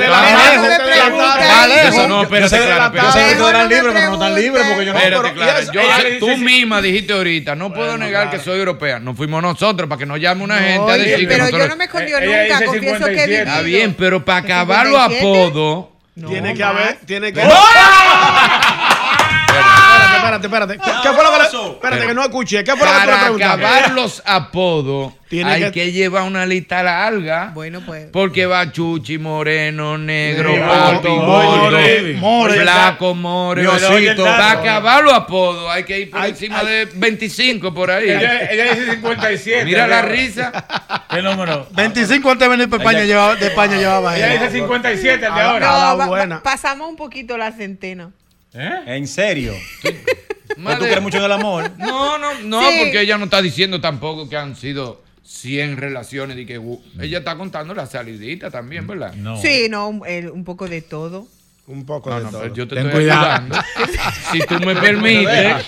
no, espérate, espérate. Yo sé que tú eras no libre, pero no tan preguntes. libre porque yo no. Espérate, pero- y le tú misma dijiste ahorita, no puedo negar que soy europea. No fuimos nosotros para que nos llame una gente a decir que pero yo no me escondió Eh, nunca, confieso que he 57. vivido. Está bien, pero para acabar los 57. apodos. No, Tiene que haber, tiene que. Espérate, espérate, espérate. ¿Qué, fue lo que le... Espérate, que no escuché. ¿Qué fue lo que tú le Para acabar los apodos, Tiene hay que- que... llevar una lista larga. Bueno, pues. Porque va Chuchi, Moreno, Negro, Gordo, more, Flaco, More. Para acabar los apodos, hay que ir por Ay, encima ay. de 25 por ahí. Ella, ella dice 57. Mira la risa. ¿Qué número? 25 antes de venir para España, llevaba, de España llevaba Ella ella. dice 57 el de Ah, ahora. No, pasamos un poquito la centena. ¿Eh? ¿En serio? ¿O tú crees mucho en el amor? No, no, no, Sí. porque ella no está diciendo tampoco que han sido 100 relaciones y que uh, ella está contando la salidita también, ¿verdad? No. Sí, no, un, el- un poco de todo. Un poco No, de no, todo. yo te Ten estoy cuidado. ayudando. si tú me permites,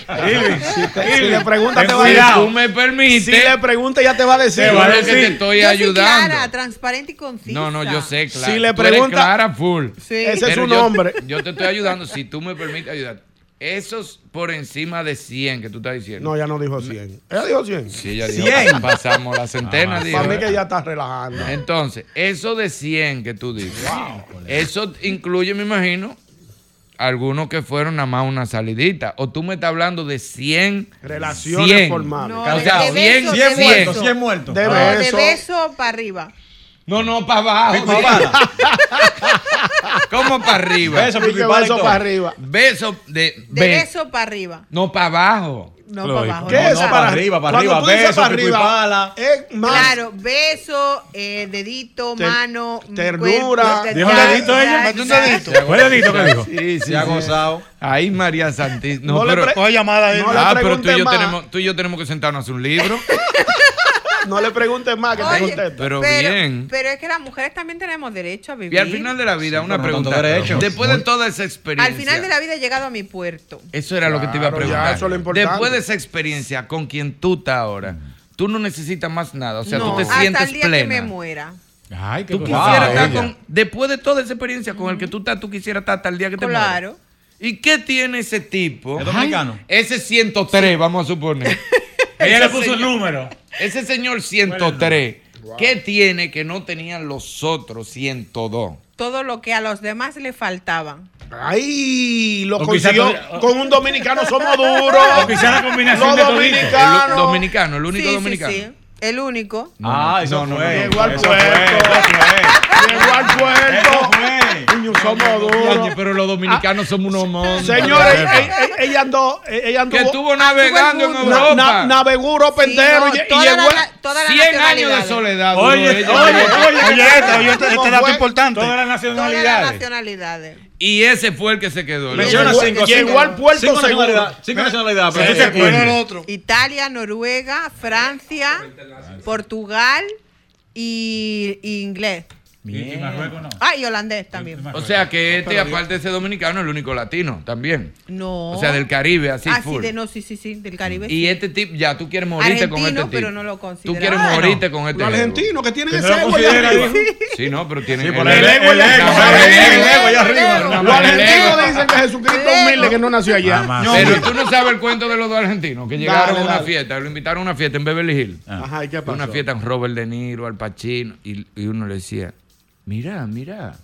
Si le preguntas, te va a si tú me permites, Si le preguntas, ya te va a decir. Te va a yo es que te decir. estoy Yo soy ayudando. clara, transparente y concisa. No, no, yo sé, claro. Si le Tú eres pregunta- clara, full. Sí. Ese es su yo- nombre. Yo te estoy ayudando si tú me permites ayudar. Esos por encima de 100 que tú estás diciendo. No, ya no dijo 100. Ella dijo 100. Sí, ella dijo, 100. pasamos la centena. Ah, dijo. Para mí que ya está relajando. Entonces, eso de 100 que tú dices, eso incluye, me imagino, algunos que fueron nada más una salidita. O tú me estás hablando de 100 Relaciones 100. formales. No, O de- sea, de 100, beso, 100 de muertos, beso. 100 muertos. De No, beso. de beso para arriba. No, no, para abajo. ¿Cómo para arriba? Beso, beso para arriba. Beso de, De be- beso para arriba. No, para abajo. No para abajo. ¿Qué no es no, para arriba, para Cuando arriba, tú dices beso, para arriba, pala. Es más. Claro, beso, eh, dedito, Ter- mano, ternura. cuerpo, ¿Dijo dedito ella? Mete un dedito. ¿Fue dedito que dijo? Sí, Se ha gozado. Ay, María Santísima. No, No le pero, llamada ahí. No le ah, pero tú y, yo más. tenemos, tú y yo tenemos que sentarnos a hacer un libro. No le preguntes más que te conteste. Pero bien. Pero es que las mujeres también tenemos derecho a vivir. Y al final de la vida, una pero pregunta. Después de toda esa experiencia. Al final de la vida he llegado a mi puerto. Eso era lo que te iba a Claro, ya, preguntar. eso es lo importante. Después de esa experiencia con quien tú estás ahora, tú no necesitas más nada. O sea, no, tú te hasta sientes el día que me plena. muera. Ay, qué Tú cosa. quisieras Wow, estar con. Después de toda esa experiencia con el que tú estás, tú quisieras estar hasta el día que te mueras. Claro. ¿Y qué tiene ese tipo? ¿Es dominicano? Ese 103, vamos a suponer. Ella le puso señor- el número. Ese señor 103, ¿qué tiene que no tenían los otros 102? Todo lo que a los demás le faltaban. Ay, lo O consiguió con un dominicano, somos duros. O quizá la combinación Los dominicanos. El dominicano, el único Sí, sí, dominicano. sí. El único. Ah, eso no, fue. Llegó al puerto. Llegó al puerto. somos duros. Pero los dominicanos somos unos monstruos. Señores, ella, ella- ella andó, ella andó. Que estuvo navegando en Europa. na- navegó Europa Sí, entero no, y, llegó. la- todas las 100 años de nacionalidades. soledad. Oye, oye, oye, Oye, este, oye, dato importante. Todas las Todas las nacionalidades. Y ese fue el que se quedó. Menciona cinco. llegó al puerto cinco seguro. nacionalidades. Cinco nacionalidades. pero Sí. Pero el otro. Italia, Noruega, Francia, Portugal y, y inglés. Y y Marruecos no. Ah, y holandés también. O sea que este, aparte de ser dominicano, es el único latino también. No. O sea, del Caribe, así Ah, sí, full. de, no, sí, sí, sí, del Caribe. Y sí. este tip, ya, tú quieres morirte con Argentino, este tip. pero no lo Tú considera. quieres Bueno. morirte con este Los ego. argentinos que tienen Que ese no lo ego. Sí, no, pero tienen Sí, por El ego el ego, El ego, el ego allá arriba. Los argentinos dicen que Jesucristo es humilde, que no nació allá. Más. Pero tú no sabes el cuento de los dos argentinos que llegaron a una fiesta, lo invitaron a una fiesta en Beverly Hills. Ajá, ¿y qué pasó? Una fiesta en Robert De Niro, Al Pacino, y uno le decía, mira, mira,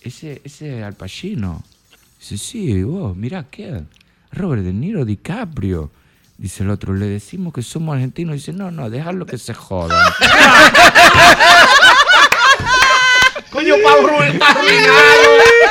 ese, ese Al Pacino. Dice, sí, vos, mira, ¿qué? Robert De Niro, DiCaprio. Dice el otro, le decimos que somos argentinos. Dice, no, no, déjalo que se jodan. Coño, para arruinarlo.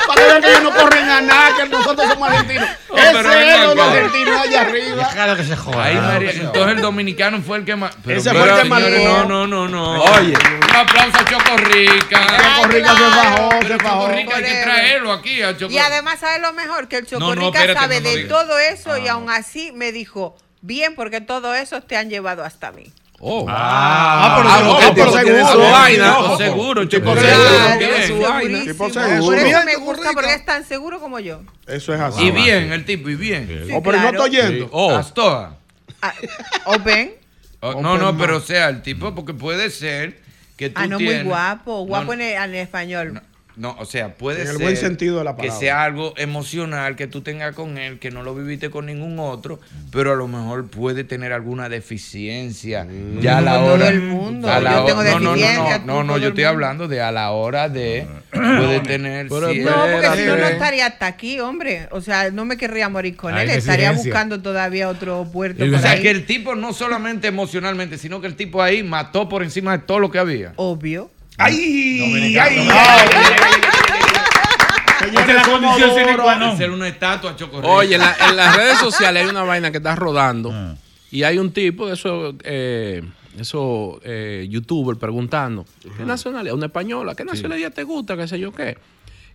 Para que vean que ellos no corren a nada, que nosotros somos argentinos. Oh, Ese ven ego de los acá. argentinos allá arriba. Déjalo que se joda. María, entonces el dominicano fue el que más. Pero, Ese fue el que señores, No, no, no, no. Oye. Un aplauso a Choco Rica. Choco Rica se bajó, se Pero bajó. Choco Rica hay que traerlo aquí a Choco Y además, ¿sabes lo mejor? Que el No, no, Chocorrica espérate, sabe no, de todo eso y Ah. aún así me dijo, bien, porque todo eso te han llevado hasta mí. Oh. Ah, pero Ah, porque el pero tipo tiene seguro. su vaina. Tipo seguro, Tipo seguro. Bien. Tiene su vaina. Segurísimo. Tipo Por seguro. eso Bien, me gusta porque es tan seguro como yo. Eso es así. Y bien, el tipo, y bien. Sí, Oh, pero no estoy yendo. Oh. Astoa. Ah, Open. Oh, no, no, pero sea, el tipo, porque puede ser que tú Ah, no, muy guapo. Guapo No, en, el, en español. No, o sea, puede En el ser buen sentido de la que sea algo emocional que tú tengas con él, que no lo viviste con ningún otro, pero a lo mejor puede tener alguna deficiencia. Ya a la todo hora. el mundo. a la Yo hora- tengo no, no, no, no, no, yo estoy hablando de a la hora de puede tener. Pero No, porque si no, no estaría hasta aquí, hombre. O sea, no me querría morir con Hay él. Estaría buscando todavía otro puerto O sea, ahí. que el tipo no solamente emocionalmente, sino que el tipo ahí mató por encima de todo lo que había. Obvio. ¡Ay! ¡Ay! Esta es la condición sine qua non. Hacer una estatua. Oye, en, la- en las redes sociales hay una vaina que está rodando y hay un tipo de esos eh, esos eh, youtubers preguntando ¿qué nacionalidad? Una española, ¿qué nacionalidad te gusta? ¿Qué sé yo qué?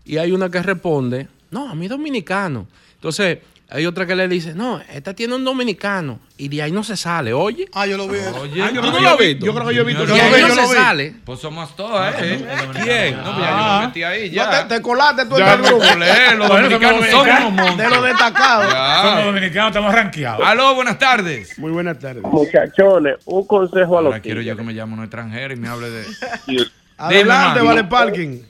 Y hay una que responde, no, a mí dominicano. Entonces, hay otra que le dice, no, esta tiene un dominicano y de ahí no se sale, oye. Ah, yo lo vi. Oye, Ah, yo ¿Tú no lo yo has vi- visto? Yo creo que yo he visto. Yo ahí lo vi, no yo se lo vi. sale. Pues somos todas, ¿eh? ¿Quién? No, pues ya yo me metí ahí, ya. te, te colaste tú en el grupo. colé, los dominicanos somos De los destacados. Somos dominicanos, estamos rankeados. Aló, buenas tardes. Muy buenas tardes. Muchachones, un consejo a los Ahora quiero yo que me llame un extranjero y me hable de... Adelante, vale parking.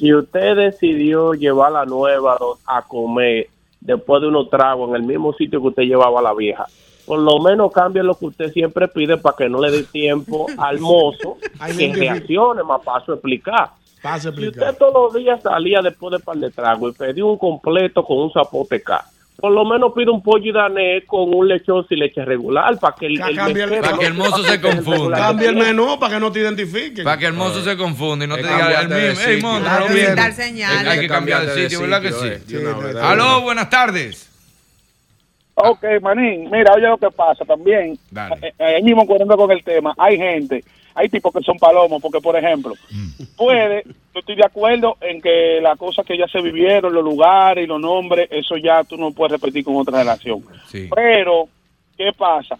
si usted decidió llevar la nueva a comer después de unos tragos en el mismo sitio que usted llevaba a la vieja, por lo menos cambie lo que usted siempre pide para que no le dé tiempo al mozo que reaccione, más paso a explicar. Pase a Si explicar. usted todos los días salía después de par de trago y pedía un completo con un zapote K, por lo menos pide un pollo y danés con un lechón sin leche regular para que el, el cambia el- Para que el mozo se confunda. Cambia el menú para que no te identifiquen. Para que el mozo se confunda y no te diga el mismo. Ey, sitio. monstruo, Claro, no viene". dar señales. Hay que cambiar de sitio, ¿verdad que sí? Aló, buenas tardes. Ok, manín, mira, oye lo que pasa también. Dale. Eh, eh, ahí mismo corriendo con el tema, hay gente, hay tipos que son palomos, porque por ejemplo, puede, yo estoy de acuerdo en que las cosas que ya se vivieron, los lugares y los nombres, eso ya tú no puedes repetir con otra relación. Sí. Pero, ¿qué pasa?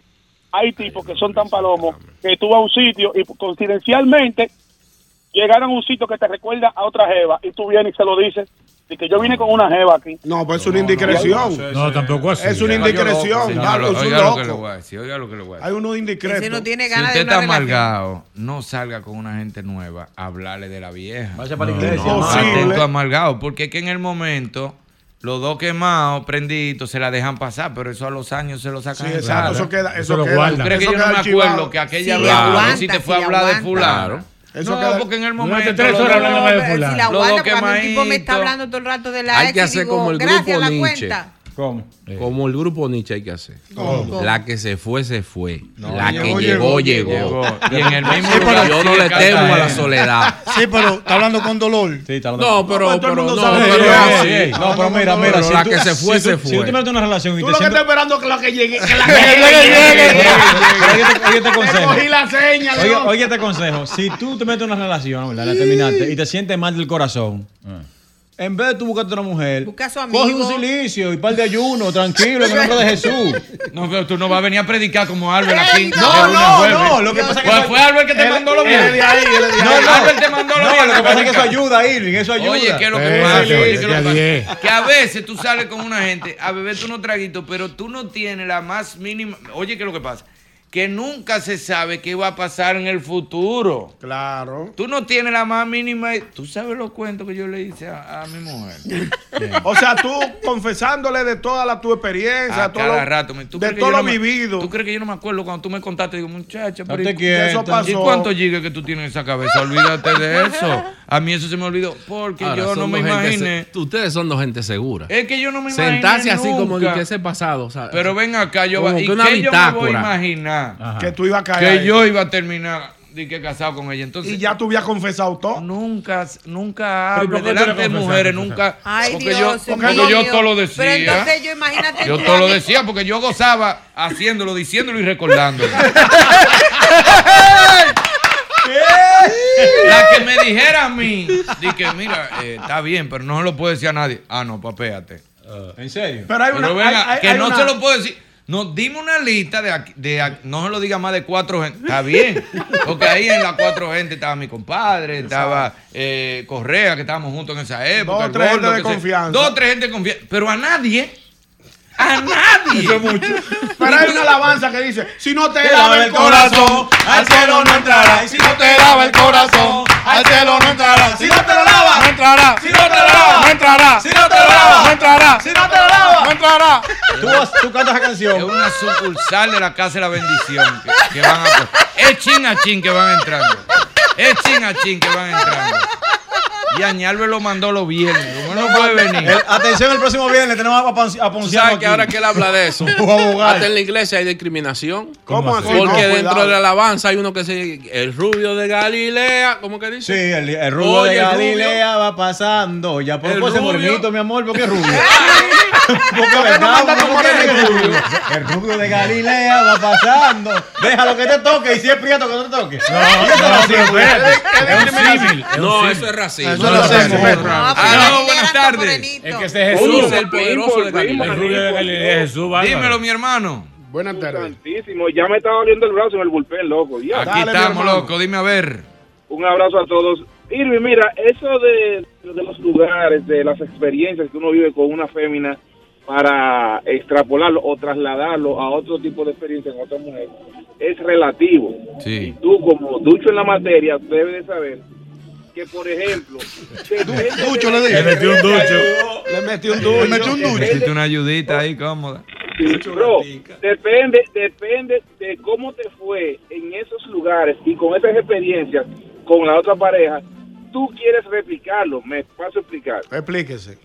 Hay tipos que son tan palomos que tú vas a un sitio y coincidencialmente llegaron a un sitio que te recuerda a otra jeva y tú vienes y se lo dices, que yo vine con una jeva aquí. No, pues es una indiscreción. No, tampoco así. Es una indiscreción. Oiga, Claro, lo- es un oiga lo que le voy a decir, oiga lo que le voy a Hay decir. unos Ese indiscretos. no tiene Si ganas usted de está amargado, no salga con una gente nueva a hablarle de la vieja. Vaya para la iglesia. No, sí. Atento amargado, porque es que en el momento los dos quemados, prendidos, se la dejan pasar, pero eso a los años se lo sacan. Sí, exacto. Eso queda. Eso Eso lo queda. guardan. ¿Tú crees que yo no me acuerdo que aquella Si hablaba, aguanta, si te si fue a hablar de fulano? Eso no, queda- porque en el momento... tres los horas hablando de fulano. si la Los aguanta, dos porque a mí el tipo me está hablando todo el rato de la Hay ex que y hacer digo, como el gracias, grupo la Nietzsche. cuenta. ¿Cómo? Como el grupo Nietzsche hay que hacer. ¿Cómo? La que se fue, se fue. No, la llegó, que llegó, llegó, llegó. Y en el mismo Sí, lugar pero yo no le temo a la soledad. Sí, pero está hablando con dolor. Sí, está No, pero, pero, no, pero, no, pero mira, mira. Pero si la tú- que se fue, si se tú- fue. Si tú te metes en una relación y Tú te lo que estás esperando es que la que llegue, que la que llegue, yo te- cogí la seña, Oye, oye, te aconsejo. Si tú te metes en una relación, ¿verdad? La terminaste y te sientes mal del corazón. En vez de tú buscarte una mujer, Busca a su coge un silicio y par de ayuno, tranquilo, en el nombre de Jesús. No, pero tú no vas a venir a predicar como Albert aquí. no, no, no, lo que pasa es que Pues fue Albert que te mandó es es de No, no, Albert te mandó los No, bienes. lo que pasa es que eso ayuda, Irving, eso ayuda. Oye, que lo que Eh, pasa, oye, que lo ya que bien. pasa, que a veces tú sales con una gente a beberte unos traguitos, pero tú no tienes la más mínima. Oye, ¿qué es lo que pasa? Que nunca se sabe qué va a pasar en el futuro. Claro. Tú no tienes la más mínima. Tú sabes los cuentos que yo le hice a, a mi mujer. O sea, tú confesándole de toda la tu experiencia, A todo cada lo- rato. ¿Tú de que todo lo no me- vivido. ¿Tú crees que yo no me acuerdo cuando tú me contaste? Digo, muchacha, pero Date ¿y- quieto. Eso pasó. ¿y cuántos gigas que tú tienes en esa cabeza? Olvídate de eso. A mí eso se me olvidó. Porque Ahora, yo no me imaginé. se- ustedes son dos gente segura. Es que yo no me imaginé. Sentarse así como que ese pasado. o sea, Pero ven acá, yo como ¿y que una qué yo me voy a Que tú ibas a caer. Que ahí. yo iba a terminar de que casado con ella. Entonces, Y ya tú habías confesado todo. Nunca, nunca Pero ¿y hablo delante de mujeres, nunca. Ay, porque Dios, yo, porque mío. yo todo lo decía. Pero entonces yo imagínate. Yo todo lo decía porque yo gozaba haciéndolo, diciéndolo y recordándolo. La que me dijera a mí, di que mira, eh, está bien, pero no se lo puede decir a nadie. Ah, no, papéate. ¿En serio? Pero hay una. Pero venga, hay- hay- que hay no una- se lo puedo decir. No, dime una lista de, de no se lo diga más de cuatro gente. Está bien. Porque ahí en las cuatro gente estaba mi compadre, estaba eh, Correa, que estábamos juntos en esa época. Dos, el tres gente gordo, de que se- confianza. Dos, tres gente de confianza. Pero a nadie. A nadie. Eso es mucho. Pero hay una alabanza que dice: Si no te Te lava el corazón, al cielo no entrará. Y si no te lava el corazón, al cielo no entrará. Si no te lo lava, No entrará. Si no te lo lava, No entrará. Si no te lo lava, No entrará. Si no te lo lava, No entrará. Tú, cantas esa Es canción. una sucursal de la Casa de la Bendición. Que, que van a, es chin a chin que van entrando. Es chin a chin que van entrando. Y Añalve lo mandó los viernes. No puede venir. El- atención, el próximo viernes tenemos a, a Ponciano sabes que ahora que él habla de eso, hasta en la iglesia hay discriminación. ¿Cómo así? Porque No, dentro cuidado. de la alabanza hay uno que se. El rubio de Galilea, ¿cómo que dice? Sí, el, el rubio Oye, de el rubio. Galilea va pasando. Ya por El ese rubio. morenito, mi amor, porque es rubio. porque no verdad, es rubio. El rubio de Galilea va pasando. Déjalo que te toque y si es prieto que no te toque. No, no, No, símil. eso es racismo. Eso lo hacemos. No, pero Aló, él buenas era tardes. morenito. Es que ese es Jesús Jesús. es el poderoso de Galilea. El rubio de Galilea es Jesús, bárbaro. Dímelo, mi hermano. Buenas tardes. Santísimo, ya me estaba doliendo el brazo en el bullpen, loco. Ya. Aquí Dale, estamos, loco. Dime a ver. Un abrazo a todos. Irving, mira, eso de, de los lugares, de las experiencias que uno vive con una fémina para extrapolarlo o trasladarlo a otro tipo de experiencia con otra mujer, es relativo. Y Sí. tú, como ducho en la materia, debes de saber que, por ejemplo, Ducho le dije. Le metió un ducho. Le metí un Le dulce. metió un ducho. Necesito una ayudita ahí cómoda. Bro, depende, depende de cómo te fue en esos lugares y con esas experiencias con la otra pareja, tú quieres replicarlo. Me paso a explicar. Explíquese.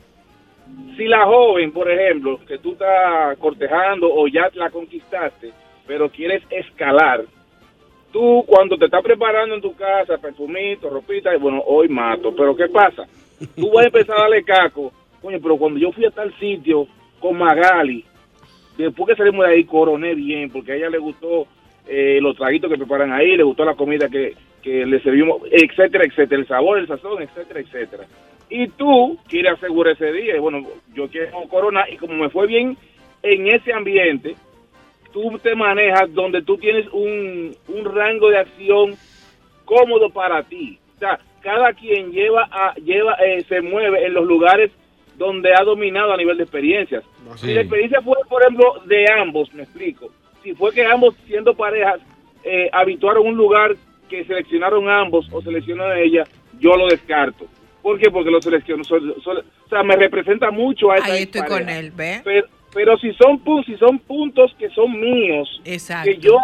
Si la joven, por ejemplo, que tú estás cortejando o ya la conquistaste, pero quieres escalar, tú cuando te estás preparando en tu casa, perfumito, ropita, y bueno, hoy mato. Pero ¿qué pasa? Tú vas a empezar a darle caco. Coño, pero cuando yo fui a tal sitio con Magali, después que salimos de ahí, coroné bien, porque a ella le gustó eh, los traguitos que preparan ahí, le gustó la comida que, que le servimos, etcétera, etcétera, el sabor, el sazón, etcétera, etcétera. Y tú quieres asegurar ese día, y bueno, yo quiero coronar, y como me fue bien en ese ambiente, tú te manejas donde tú tienes un, un rango de acción cómodo para ti. O sea, cada quien lleva, a, lleva eh, se mueve en los lugares donde ha dominado a nivel de experiencias. Sí. Si la experiencia fue, por ejemplo, de ambos, me explico. Si fue que ambos, siendo parejas, eh, habituaron un lugar que seleccionaron ambos o seleccionaron ella, yo lo descarto. ¿Por qué? Porque lo selecciono. sol- sol- o sea, me representa mucho a esa Ahí estoy pareja. con él, ¿ves? Pero, pero si son si son puntos que son míos, Exacto. que yo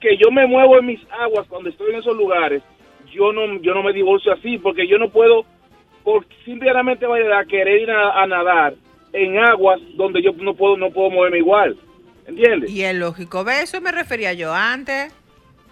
que yo me muevo en mis aguas cuando estoy en esos lugares, yo no yo no me divorcio así porque yo no puedo por simplemente vaya a querer ir a, a nadar en aguas donde yo no puedo no puedo moverme igual. ¿Entiendes? Y es lógico. ¿Ves? Eso me refería yo antes.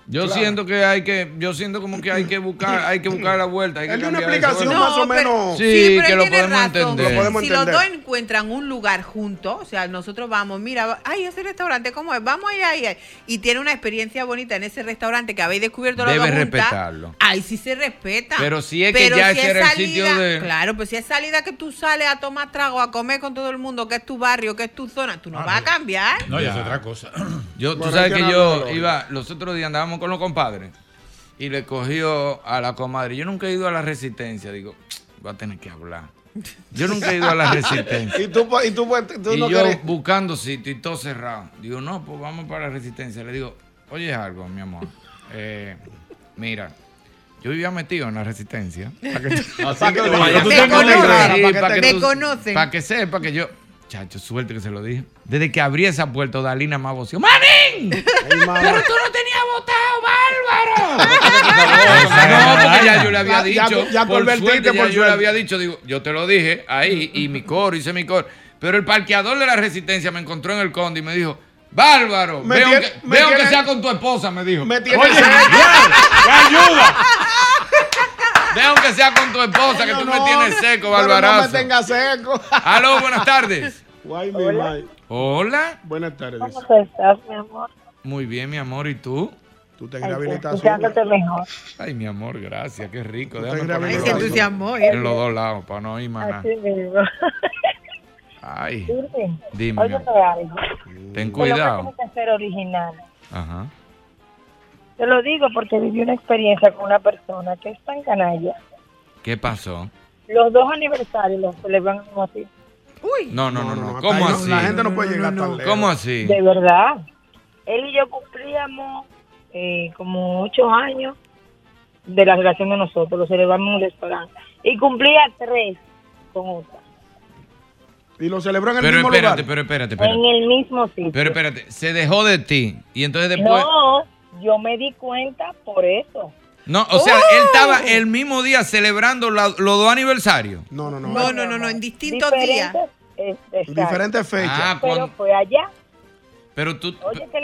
Yo siento que hay que, yo siento como que hay que buscar, hay que buscar la vuelta. Hay que una explicación más o menos. Sí, pero que él lo tiene podemos entender. Lo podemos si los dos encuentran un lugar juntos, o sea, nosotros vamos, mira, ay, ese restaurante, ¿cómo es? Vamos allá, ahí, y tiene una experiencia bonita en ese restaurante que habéis descubierto los Debe dos juntas, respetarlo. Ahí sí se respeta. Pero si es que ya ese era el sitio de- Claro, pues si es salida que tú sales a tomar trago, a comer con todo el mundo, que es tu barrio, que es tu zona, tú no vas a cambiar. No, ya es otra cosa. Yo, tú sabes que que yo iba, los otros días andábamos con los compadres y le cogió a la comadre. Yo nunca he ido a la resistencia. Digo, voy a tener que hablar. Yo nunca he ido a la resistencia. Y tú, y tú, pues, tú y no yo buscando sitio y todo cerrado. Digo, no, pues vamos para la resistencia. Le digo, oye algo, mi amor. Eh, mira, yo vivía metido en la resistencia. Para que, te- conocen. Para que sepa que yo. Chacho, suerte que se lo dije. Desde que abrí esa puerta, Dalina más voció. ¡Manín! Pero tú no tenías votado, bárbaro. no, porque ya yo le había Ya- ya dicho. ya tú por advertiste, suerte, ya por yo suerte. le había dicho, digo, yo te lo dije ahí y mi coro, hice mi coro. Pero el parqueador de la resistencia me encontró en el conde y me dijo, bárbaro, Me veo, tiene- que, veo que sea con tu esposa, me dijo. Me tiene Oye. ¡Qué ayuda! Veo que sea con tu esposa, que No, tú no, me tienes seco, pero No me tengas seco. Aló, buenas tardes. Guay, mi mai. Hola. Buenas tardes. ¿Cómo estás, mi amor? Muy bien, mi amor. ¿Y tú? Tú te escuchándote mejor. Ay, mi amor, gracias. Qué rico. Tú Déjame te Ay, se rehabilitación. entusiasmó. en los dos lados para no oír más nada. Así. Ay, dime. mi óyeme amor. algo. Ten cuidado. que ser original. Ajá. Te lo digo porque viví una experiencia con una persona que es tan canalla. ¿Qué pasó? Los dos aniversarios los celebran tiempo. Uy, No, no, no, no. ¿Cómo así? La gente no puede llegar tan lejos. ¿Cómo así? De verdad. Él y yo cumplíamos eh, como ocho años de la relación de nosotros. Lo celebramos en un restaurante. Y cumplía tres con otra. Y lo celebró en el Pero mismo espérate, lugar. pero espérate, espérate. En el mismo sitio. Pero espérate, se dejó de ti. Y entonces después. No, yo me di cuenta por eso. No, o sea, ¡Oh! él estaba el mismo día celebrando la- los dos aniversarios. No, no, no. No, no, no, no, en distintos días. Diferentes, fechas. Ah, Pero cuando- fue allá. pero tú. Oye, que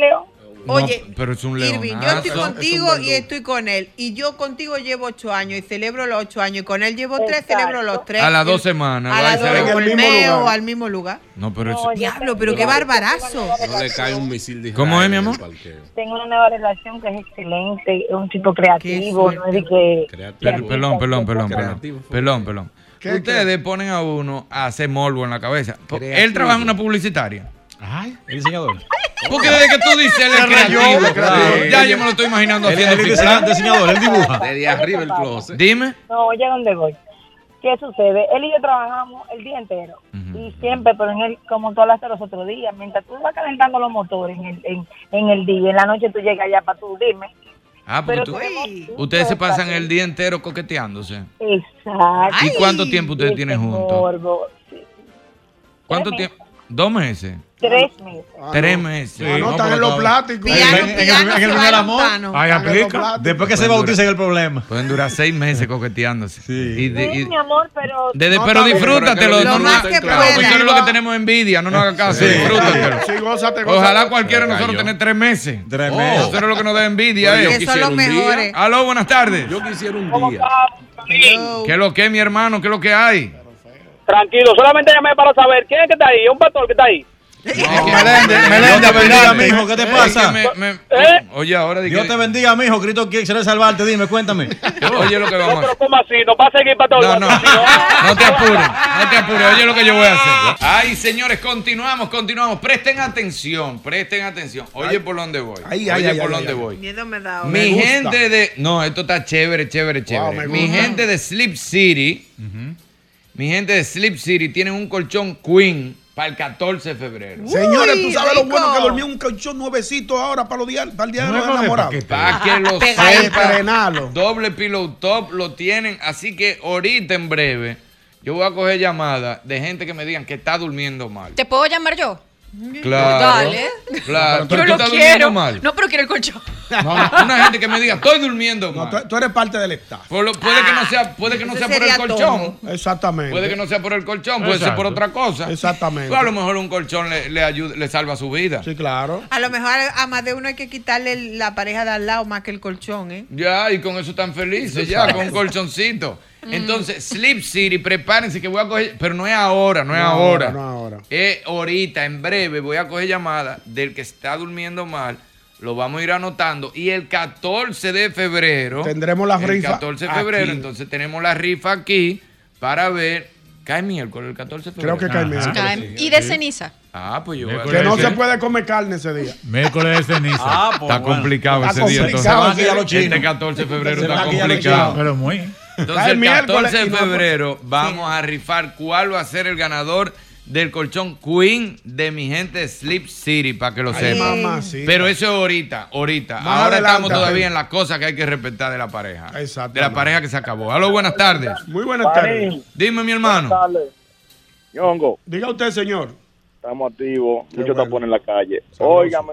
León. no, Oye, pero es un Irving, yo estoy contigo y estoy con él. Y yo contigo llevo ocho años y celebro los ocho años. Y con él llevo tres, Exacto. celebro los tres. A las dos semanas. A las dos. En el mismo al mismo lugar. No, pero No, yo Diablo, pero qué barbarazo. No le cae un misil de ¿Cómo es, mi amor? Tengo una nueva relación que es excelente, es un tipo creativo, no es de que... Creativo. Per- Perdón, perdón, perdón, perdón. Creativo. Perdón, perdón. ¿Qué Ustedes ponen a uno a hacer morbo en la cabeza. Creativo. Él trabaja en una publicitaria. Ay, el diseñador. Porque desde que tú dices él es creativo, creativo. ya yo me lo estoy imaginando Él haciendo él es fiscal. diseñador, él dibuja. Desde arriba el closet. Dime. No, oye, ¿dónde voy? ¿Qué sucede? Él y yo trabajamos el día entero. Y siempre, pero en el, como tú hablaste los otros días, mientras tú vas calentando los motores en el, en, en el día, en la noche tú llegas allá para tú, dime. Ah, porque Pero tú- ustedes se pasan el día entero coqueteándose. Exacto. ¿Y cuánto tiempo ustedes tienen juntos? ¿Cuánto tiempo? ¿Dos meses? Tres meses. Ah, Tres meses. Ah, no, no, están en los. Piano, En- en el- piano, en el se primer amor. Ahí aplica. Después que se bautiza el problema. Pueden durar seis meses coqueteándose. Sí. Y de- Sí, mi amor, pero... de- No, pero disfrútatelo. Lo no, más no, que claro, pueda. porque eso es lo que tenemos envidia. No nos hagas caso. Sí. Disfrútatelo. Sí, gózate, gózate. Ojalá cualquiera de nosotros tener tres meses. Tres Oh. meses. Eso es lo que nos da envidia. Eh. Que son quisiera los mejores. Aló, buenas tardes. Yo quisiera un ¿Cómo día. ¿Qué es lo que, mi hermano? ¿Qué es lo que hay? Tranquilo, solamente llamé para saber quién es que está ahí, un pastor que está ahí. Meléndez, Meléndez, te bendiga, mijo. ¿Qué te que pasa? me- me- ¿Eh? Oye, ahora di Dios que- te bendiga, mijo. Cristo quiere salvarte. Dime, cuéntame. Oye, lo que vamos a Pero hacer. ¿cómo así? ¿No va a seguir pastor? No, no, no te apures, no te apures. Oye, lo que yo voy a hacer. Ay, señores, continuamos, continuamos. Presten atención, presten atención. Oye, por dónde voy. Ay, ay, Oye, ay, por ay, dónde ay. voy. Miedo me da. Mi gente de. No, esto está chévere, chévere, chévere. mi gente de Sleep City. Mi gente de Sleep City tienen un colchón Queen para el 14 de febrero. Señores, tú Uy, sabes lo rico. bueno que dormí un colchón nuevecito ahora para, los días, para el día de los enamorados. Para que lo Para sepan. Doble pillow top lo tienen. Así que ahorita en breve yo voy a coger llamadas de gente que me digan que está durmiendo mal. ¿Te puedo llamar yo? Claro. Dale. Claro. Yo Pero tú lo estás quiero. durmiendo mal. No, pero quiero el colchón. Una gente que me diga, estoy durmiendo No, mal. tú, tú eres parte del staff. Por lo- puede que no sea, puede que no Ese sea por el sería colchón. Exactamente. Puede que no sea por el colchón, puede ser por Exacto. otra cosa. Exactamente. Pues a lo mejor un colchón le, le ayuda, le salva su vida. Sí, claro. A lo mejor a más de uno hay que quitarle el- la pareja de al lado más que el colchón, ¿eh? Ya, y con eso están felices, ya, con un colchoncito. Mm. Entonces, Sleep City, prepárense que voy a coger, pero no es ahora, no es No ahora. ahora, no ahora. Es ahorita, en breve, voy a coger llamada del que está durmiendo mal. Lo vamos a ir anotando. Y el 14 de febrero. Tendremos la El rifa 14 de febrero, aquí. entonces tenemos la rifa aquí para ver. Cae miércoles el 14 de Creo febrero. que cae miércoles. Y de ceniza. Ah, pues yo voy a Que no se puede comer carne ese día. Miércoles de ceniza. Ah, pues, Está bueno. complicado Está ese día. complicado entonces. ese día. Este 14 de febrero Se está complicado. Pero muy. Entonces, el miércoles 14 de no- febrero vamos a rifar cuál va a ser el ganador del colchón Queen de mi gente Sleep City, para que lo sepan. Pero eso es ahorita, ahorita. Más Ahora adelante, estamos todavía en las cosas que hay que respetar de la pareja. Exacto. De la pareja que se acabó. Aló, buenas tardes. Muy buenas tardes. Dime, mi hermano. Buenas tardes. Ñongo, Diga usted, señor. Estamos activos, Qué mucho bueno. tapón en la calle. Sabroso. Óigame,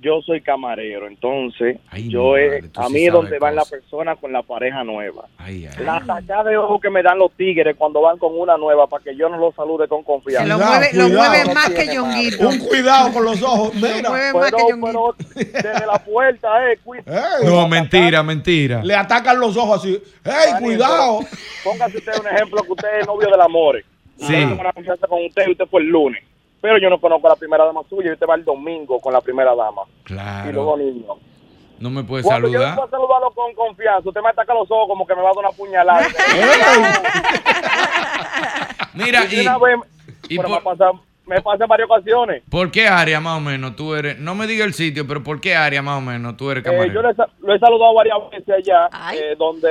yo soy camarero, entonces Ay, yo es, madre, tú a sí mí es donde van las personas con la pareja nueva. Ay, ay. La sacada de ojo que me dan los tigres cuando van con una nueva para que yo no los salude con confianza. Lo Cuidado, mueve, lo cuidado. mueve más que Yonguito. Un cuidado con los ojos. Lo Mira. más Pero, pero desde la puerta, eh, cuida. Ey, No, mentira, mentira. Le atacan los ojos así. ¡Ey, cuidado! Póngase usted un ejemplo que usted es novio del amor. Sí. Yo tengo una confianza con usted y usted fue el lunes. Pero yo no conozco a la primera dama suya y usted va el domingo con la primera dama. Y luego Claro. niño. No me puede Cuando yo saludar. vengo a saludarlo con confianza, usted me ataca los ojos como que me va a dar una puñalada. Mira, y y, una vez, y por- me pasa en varias ocasiones. ¿por qué área más o menos tú eres? No me diga el sitio, pero ¿por qué área más o menos tú eres Eh, yo camarero? le, he sa- lo he saludado varias veces allá, eh, donde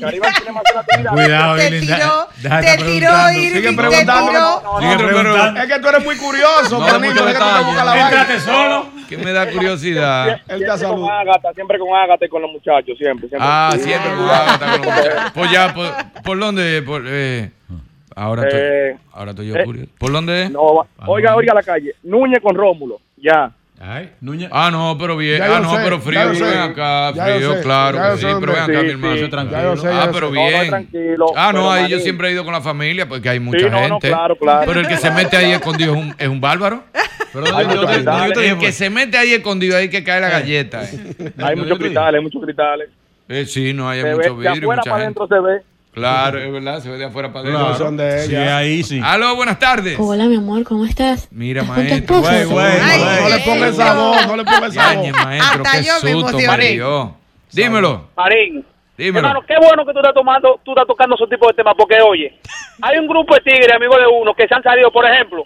Caribe tiene más una actividad. Cuidado, Te Irving, tiró, de te tiró, preguntando. Irving, Sigue te preguntando. tiró. No, no, Sigue no, preguntando. Es que tú eres muy curioso, No, Es que tú te buscas la detalle. vaina. Entrate solo. Que me da curiosidad. Él te Siempre saluda. con Ágata, siempre con Ágata y con los muchachos, siempre. siempre. Ah, siempre con Ágata, con los muchachos. Pues ya, por, ¿por dónde? Por, eh, ahora, estoy, Eh, ahora estoy yo eh, curioso. ¿Por dónde? No, va- oiga, oiga la calle. Núñez con Rómulo, ya. Ay, Núñez. Ah, no, pero bien. Ya Ah, no, sé, pero frío. Ven acá, frío, sé, claro que sí. Pero ven acá, Sí, mi hermano. sí, tranquilo. sé, ah, pero. No, no, bien. tranquilo, ah, no, ahí yo siempre he ido con la familia porque hay mucha Sí, no, no, gente. claro, claro. Pero el que se mete ahí escondido es un, es un bárbaro. Pero Hay yo- yo- muchos te El que se mete ahí escondido ahí que cae la galleta. eh. Hay muchos cristales, hay muchos cristales. Eh, sí, no, hay Se ve, mucho de vidrio y afuera mucha para gente. adentro se ve. Claro, es verdad, se ve de afuera para No, adentro. son de Sí, ella. ahí sí. Aló, buenas tardes. Hola, mi amor, ¿cómo estás? Mira, ¿Estás con tu maestro. esposa? Güey, güey, Ay, güey. No le ponga esa voz, no le ponga esa voz. maestro, Hasta qué yo susto. Dímelo, Marín, dímelo. hermano, qué bueno que tú estás tomando, tú estás tocando ese tipo de temas, porque oye, hay un grupo de tigres, amigos de uno, que se han salido, por ejemplo,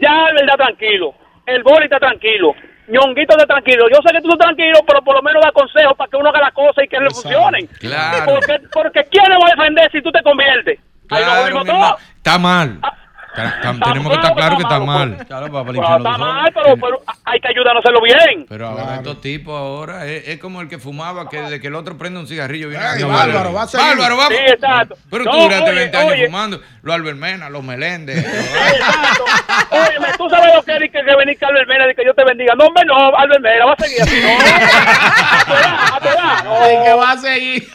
ya Albert está tranquilo, el boli está tranquilo, Ñonguito está tranquilo. Yo sé que tú estás tranquilo, pero por lo menos da consejos para que uno haga las cosas y que le funcionen. Claro. Porque, porque ¿quién le va a defender si tú te conviertes? Ahí Claro, jodimos mi hermano. todos. Está mal. Está- tenemos que estar claro que está mal. Claro, para está mal, pero, pero hay que ayudarnos a hacerlo bien. Pero ahora estos tipos ahora es, es como el que fumaba, que desde que el otro prende un cigarrillo viene Ey, a Bárbaro, va a seguir. Bárbaro, vamos. Sí, exacto. Pero No, tú duraste oye, 20 años oye. fumando. Los Albert Mena, los Meléndez. Exacto. Óyeme, tú sabes lo que es que, que venir que Albert Mena, de que yo te bendiga. No, hombre, no, Albert Mena, va a seguir así. No, a tu edad. No. De que va a seguir.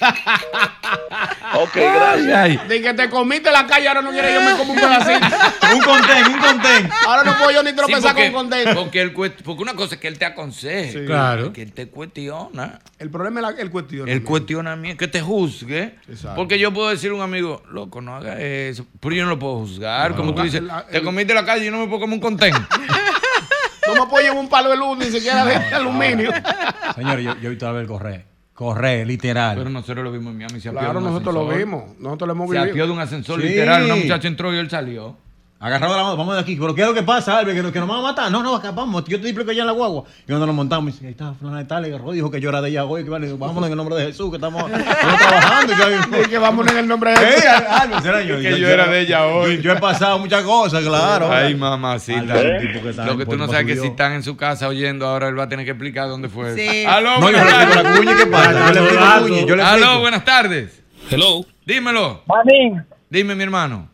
Ok, gracias. De que te comiste la calle, ahora no quieres yo me como un pedacito. Un contén, un contén. Ahora no puedo yo ni Sí, tropezar porque, con condena. porque, el porque una cosa es que él te aconseje. Sí. Claro. Que él te cuestiona. El problema es la- el cuestión. El cuestionamiento, que te juzgue. Exacto. Porque yo puedo decir a un amigo, loco, no haga eso. Pero yo no lo puedo juzgar. Como tú dices, la- te el- comiste la calle y yo no me puedo comer un contén. No me puedo llevar un palo de luz, ni siquiera de aluminio. Señores, yo, yo he visto a ver correr. Correr, literal. Pero nosotros lo vimos en Miami. Se Claro, de un nosotros lo ascensor. vimos. Nosotros lo hemos Se apió vivido. de un ascensor Sí. literal. Una muchacha entró y él salió. Agarrado de la mano, vamos de aquí. Pero ¿qué es lo que pasa, Albert? Que, nos- que nos van a matar. No, no, acá vamos. Yo te explico allá en la guagua. Y cuando nos montamos, dice, ahí está, fulana de tal, y agarró, dijo que yo era de ella hoy. Que vale, vámonos en el nombre de Jesús, que estamos, estamos trabajando. Y que, que vámonos en el nombre de Jesús. Albert, será yo. Que yo era de ella hoy. Yo, yo he pasado muchas cosas, claro. Ay, mamacita. Albert, que está Lo que tú no sabes que Subió. si están en su casa oyendo, ahora él va a tener que explicar dónde fue. Sí. Aló, No, yo le buenas explico tardes. la cuña, ¿qué pasa? Yo le explico la cuña, yo le Aló, buenas tardes. Hello. Dímelo. Manín, Dime, mi hermano.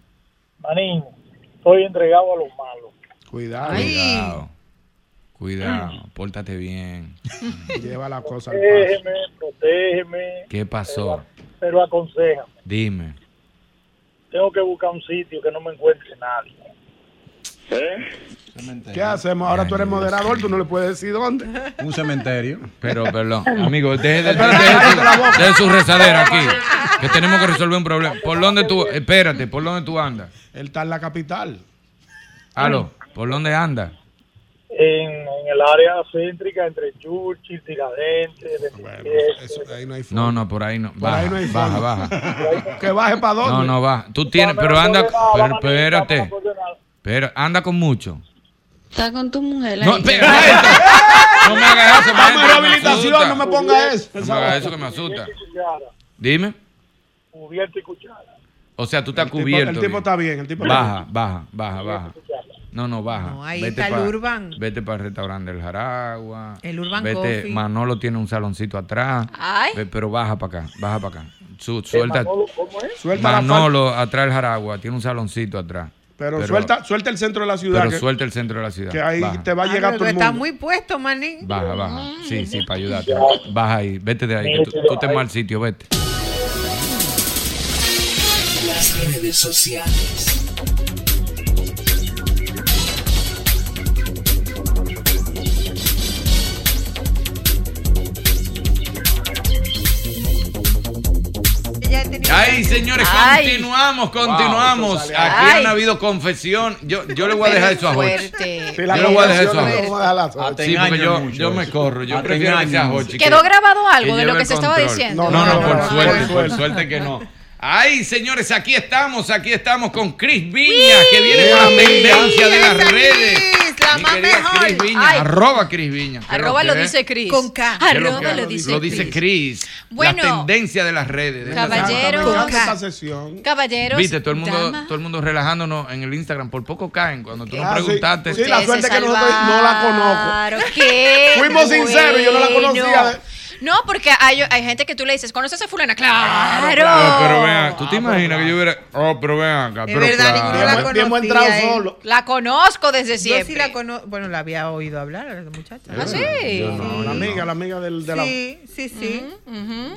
Manín, estoy entregado a los malos. Cuidado. Ay. Cuidado. Cuidado, pórtate bien. Lleva la cosa al paso. Protégeme, protégeme, ¿Qué pasó? pero aconseja. Dime. Tengo que buscar un sitio que no me encuentre nadie. ¿Qué hacemos? Ahora tú eres moderador, tú no le puedes decir dónde. Un cementerio. Pero, perdón, amigo, deje de, deje cállate su- rezadera aquí. Que tenemos que resolver un problema. ¿Por dónde tú, espérate, por dónde tú andas? Él está en la capital. Aló, ¿por dónde andas? En, en el área céntrica entre Churchill, Tiradentes, ahí no hay No, no, por ahí no. Por Baja, ahí no hay baja, baja. Que baje para dónde. No, no, baja. Tú tienes, pero anda, pero espérate. Pero anda con mucho. Está con tu mujer. No, espera, no me hagas eso, me rehabilitación, asusta. no me ponga eso. No me hagas eso que me asusta. Dime. Cubierto y cuchara. O sea, tú estás El tipo- cubierto. el tipo está bien, el tipo está baja, bien. baja, baja, baja. No, no, baja. No, ahí está el Urban. Vete para el restaurante del Jaragua. El Urban Vete, Coffee. Manolo tiene un saloncito atrás. Ay. Ve, pero baja para acá, baja para acá. Su- suelta. Manolo, ¿cómo es? Manolo atrás del Jaragua tiene un saloncito atrás. Pero, suelta, suelta el centro de la ciudad. Pero que, suelta el centro de la ciudad. que ahí Baja. te va a Ah, llegar pero todo el está mundo. muy puesto, manín. Baja, baja. Sí, sí, para ayudarte. Baja ahí, vete de ahí. que tú, tú estás en mal sitio, vete. Las redes sociales. Ay, señores, Ay. continuamos, continuamos. Aquí Ay. han habido confesión. Yo, yo le voy a dejar eso a Jochi. Yo le voy a dejar eso a Jochi. Sí, porque yo, yo me corro. Yo prefiero que sea Jochi. ¿Quedó que- grabado algo de lo que se estaba diciendo? No, no, por suerte, por suerte que no. Ay, señores, aquí estamos, aquí estamos con Cris Viña, que viene con la tendencia de las redes. La querida mejor. Cris Viña, Ay. arroba Cris Viña. ¿Qué es Arroba lo es? dice Cris. Con K. ¿Qué es lo Arroba que- lo dice Lo dice Cris. Bueno. La tendencia de las redes. de. Caballero. Caballeros. Viste, todo el mundo, todo el mundo relajándonos en el Instagram. Por poco caen cuando tú nos Ah, sí. preguntaste. Sí, la Ustedes suerte que nosotros no la conozco. Qué Fuimos sinceros, yo no la conocía. No, porque hay, hay gente que tú le dices, ¿conoces a fulana? Claro. Ah, pero vean, ¿tú te imaginas que yo hubiera... Oh, pero vean acá. Es pero verdad, claro. ninguno la Bien, bien conocía. entrado ¿eh? solo. La conozco desde Yo siempre. sí la conozco. Bueno, la había oído hablar a la muchacha. ¿Ah, sí? Yo no, La yo amiga, la amiga del, de, la, Sí, sí, sí.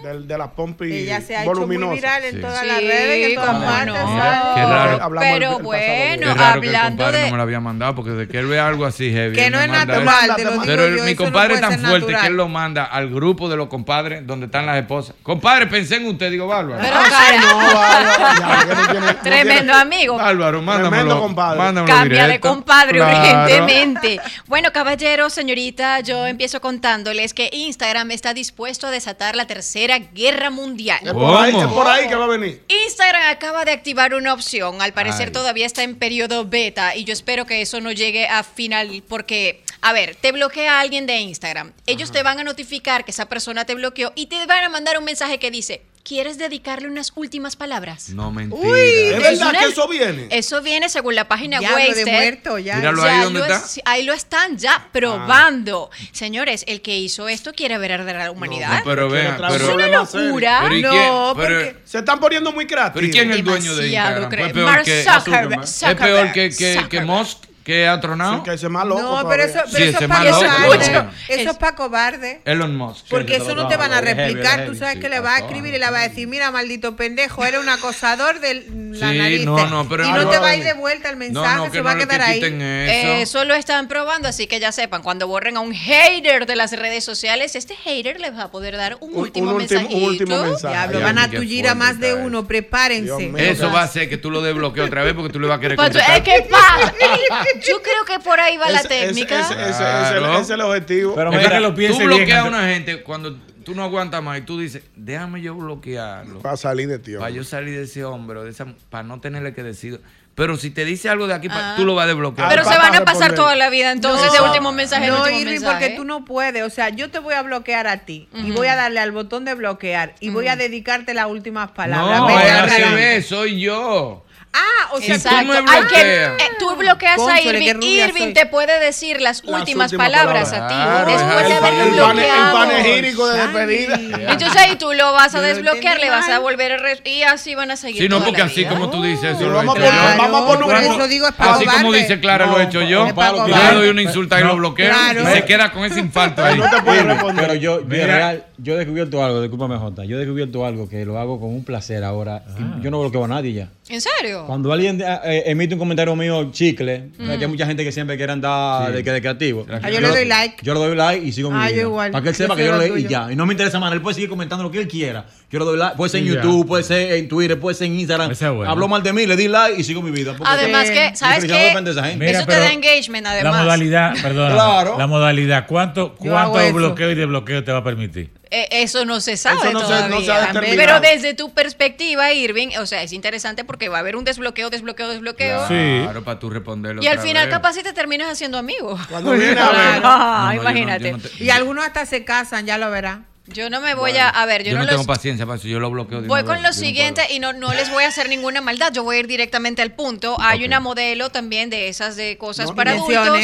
del- de la pompi Ella se ha hecho muy viral en Sí. todas Sí, las redes, en todas partes. no. Qué raro. Pero bueno, hablando compadre de... no me lo había mandado porque desde que él ve algo así heavy. Que no es natural, te lo digo Pero yo, mi compadre es tan fuerte que él lo manda al grupo de los compadres donde están las esposas. Compadre, pensé en usted, digo, Bárbaro. Pero No, cara, Bárbaro, ya, que no tiene- no tremendo tiene- amigo. Bárbaro, mándamelo. Tremendo compadre. mándamelo Cambia de compadre Claro. urgentemente. Bueno, caballeros, señorita, yo empiezo contándoles que Instagram está dispuesto a desatar la tercera guerra mundial. Es por, ahí, ¿Cómo? es por ahí que va a venir. Instagram acaba de activar una opción, al parecer Ay. todavía está en periodo beta y yo espero que eso no llegue a final porque, a ver, te bloquea alguien de Instagram, ellos te van a notificar que esa persona te bloqueó y te van a mandar un mensaje que dice, ¿quieres dedicarle unas últimas palabras? No, mentira. Uy, Es verdad una- que eso viene. Eso viene según la página de muerto, ya. Míralo Ya ahí donde lo está. es- ahí lo están ya probando. Señores, el que hizo esto quiere ver arder a la humanidad. No, pero vean, es una locura. pero ¿y No, quién? Pero- porque- Se están poniendo muy creativos. pero ¿y quién es el dueño de Instagram? cre- Fue peor Mark que, Zuckerberg, es peor que, que, que Zuckerberg. Musk, que ha tronado. Sí, que ese loco. No, pero eso, pero Sí, eso es para. Eso es para cobarde. Elon Musk. Porque Sí, eso no, te van a replicar. heavy, Tú sabes que le va a escribir y le va a decir, mira, maldito pendejo, eres un acosador de la Sí, nariz. no, no, pero y no te va a ir de vuelta el mensaje, no, se va no a quedar ahí. Eh, eso. Eso lo están probando, así que ya sepan, cuando borren a un hater de las redes sociales, este hater les va a poder dar un, Un- último un último- un mensajito. último mensaje. Diablo, van a qué tullir a más de uno, prepárense. Eso va a hacer que tú lo desbloquees otra vez porque tú le vas a querer contestar. es que pa, yo creo que por ahí va la ese- técnica. Ese, ese- ese- Claro. ese es el objetivo. Pero Es mira que lo piense Tú bien. bloqueas a una gente cuando tú no aguantas más y tú dices, déjame yo bloquearlo. Para salir de tío. Para yo salir de ese hombre, o de esa, para no tenerle que decir. Pero si te dice algo de aquí, Ah. tú lo vas a desbloquear. Pero se papá van a pasar toda la vida entonces de último mensaje, No, último Irving, mensaje. porque tú no puedes. O sea, yo te voy a bloquear a ti y voy a darle al botón de bloquear y voy a dedicarte las últimas palabras. no, es al revés, soy yo. Ah, o sea, tú, me bloqueas. Que, eh, tú bloqueas a Irving. Irving soy. te puede decir las, las últimas, últimas, palabras, palabras. a ti. Claro, después de haberlo bloqueado. El panegírico de despedida. Yeah. Entonces ahí tú lo vas a desbloquear, le vas a volver a Re y así van a seguir. Sí, no, porque así vida. como tú dices, eso lo vamos, he hecho yo. Vamos a poner claro, Así como dice Clara, lo he hecho yo. Yo le doy una insulta y lo bloqueo. Y se queda con ese infarto ahí. No te puedo responder. Pero yo, real yo he descubierto algo, discúlpame Jota, yo he descubierto algo que lo hago con un placer ahora. Ah. Yo no bloqueo a nadie ya. ¿En serio? Cuando alguien eh, eh, emite un comentario mío chicle, mm. que hay mucha gente que siempre quiere andar sí. de, de, creativo. Ah, yo, le doy like. Yo le doy like y sigo mi ah, video. Yo igual. Para que él sepa que yo lo doy y ya. Y no me interesa más, él puede seguir comentando lo que él quiera. Yo le doy like, puede ser en. YouTube, puede ser en Twitter, puede ser en Instagram. Es bueno. Habló mal de mí, le di like y sigo mi vida. Además que, ¿sabes qué? Eso te da engagement además. La modalidad, perdón. Claro. La modalidad, ¿cuánto, cuánto bloqueo y desbloqueo te va a permitir? Eh, eso no se sabe no todavía. Se, no se pero desde tu perspectiva, Irving, o sea, es interesante porque va a haber un desbloqueo, desbloqueo, desbloqueo. Claro, sí. para tú responderlo. Y al final, capaz si te terminas haciendo amigo. Cuando viene a ver. Imagínate. Y algunos hasta se casan, ya lo verás. Yo no me voy a. A ver, yo, no, no tengo paciencia para eso, yo lo bloqueo. Voy con lo siguiente y no, no les voy a hacer ninguna maldad, yo voy a ir directamente al punto. Hay una modelo también de esas de cosas para adultos.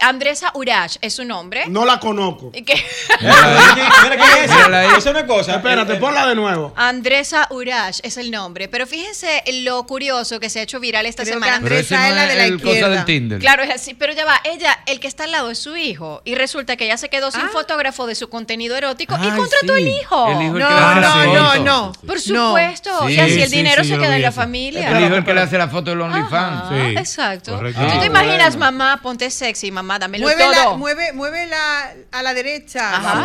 Andresa Urach es su nombre. No la conozco. ¿Qué? Mira, ¿qué es eso? Una cosa. Espérate, ponla de nuevo. Andresa Urach es el nombre. Pero fíjense lo curioso que se ha hecho viral esta Creo semana. Andresa es la de la izquierda. Cosa del Tinder. Claro, es así. Pero ya va, ella, el que está al lado es su hijo. Y resulta que ella se quedó sin ah. fotógrafo de su contenido erótico y contrató sí. el hijo. El hijo no, el no, no, no. Por supuesto. No. Y así el dinero se queda en la familia. El hijo el que le hace la foto del ah, OnlyFans. Ah, exacto. ¿Tú te imaginas, mamá, ponte sexy, mamá? mamá, mueve. La, a la derecha. Ajá.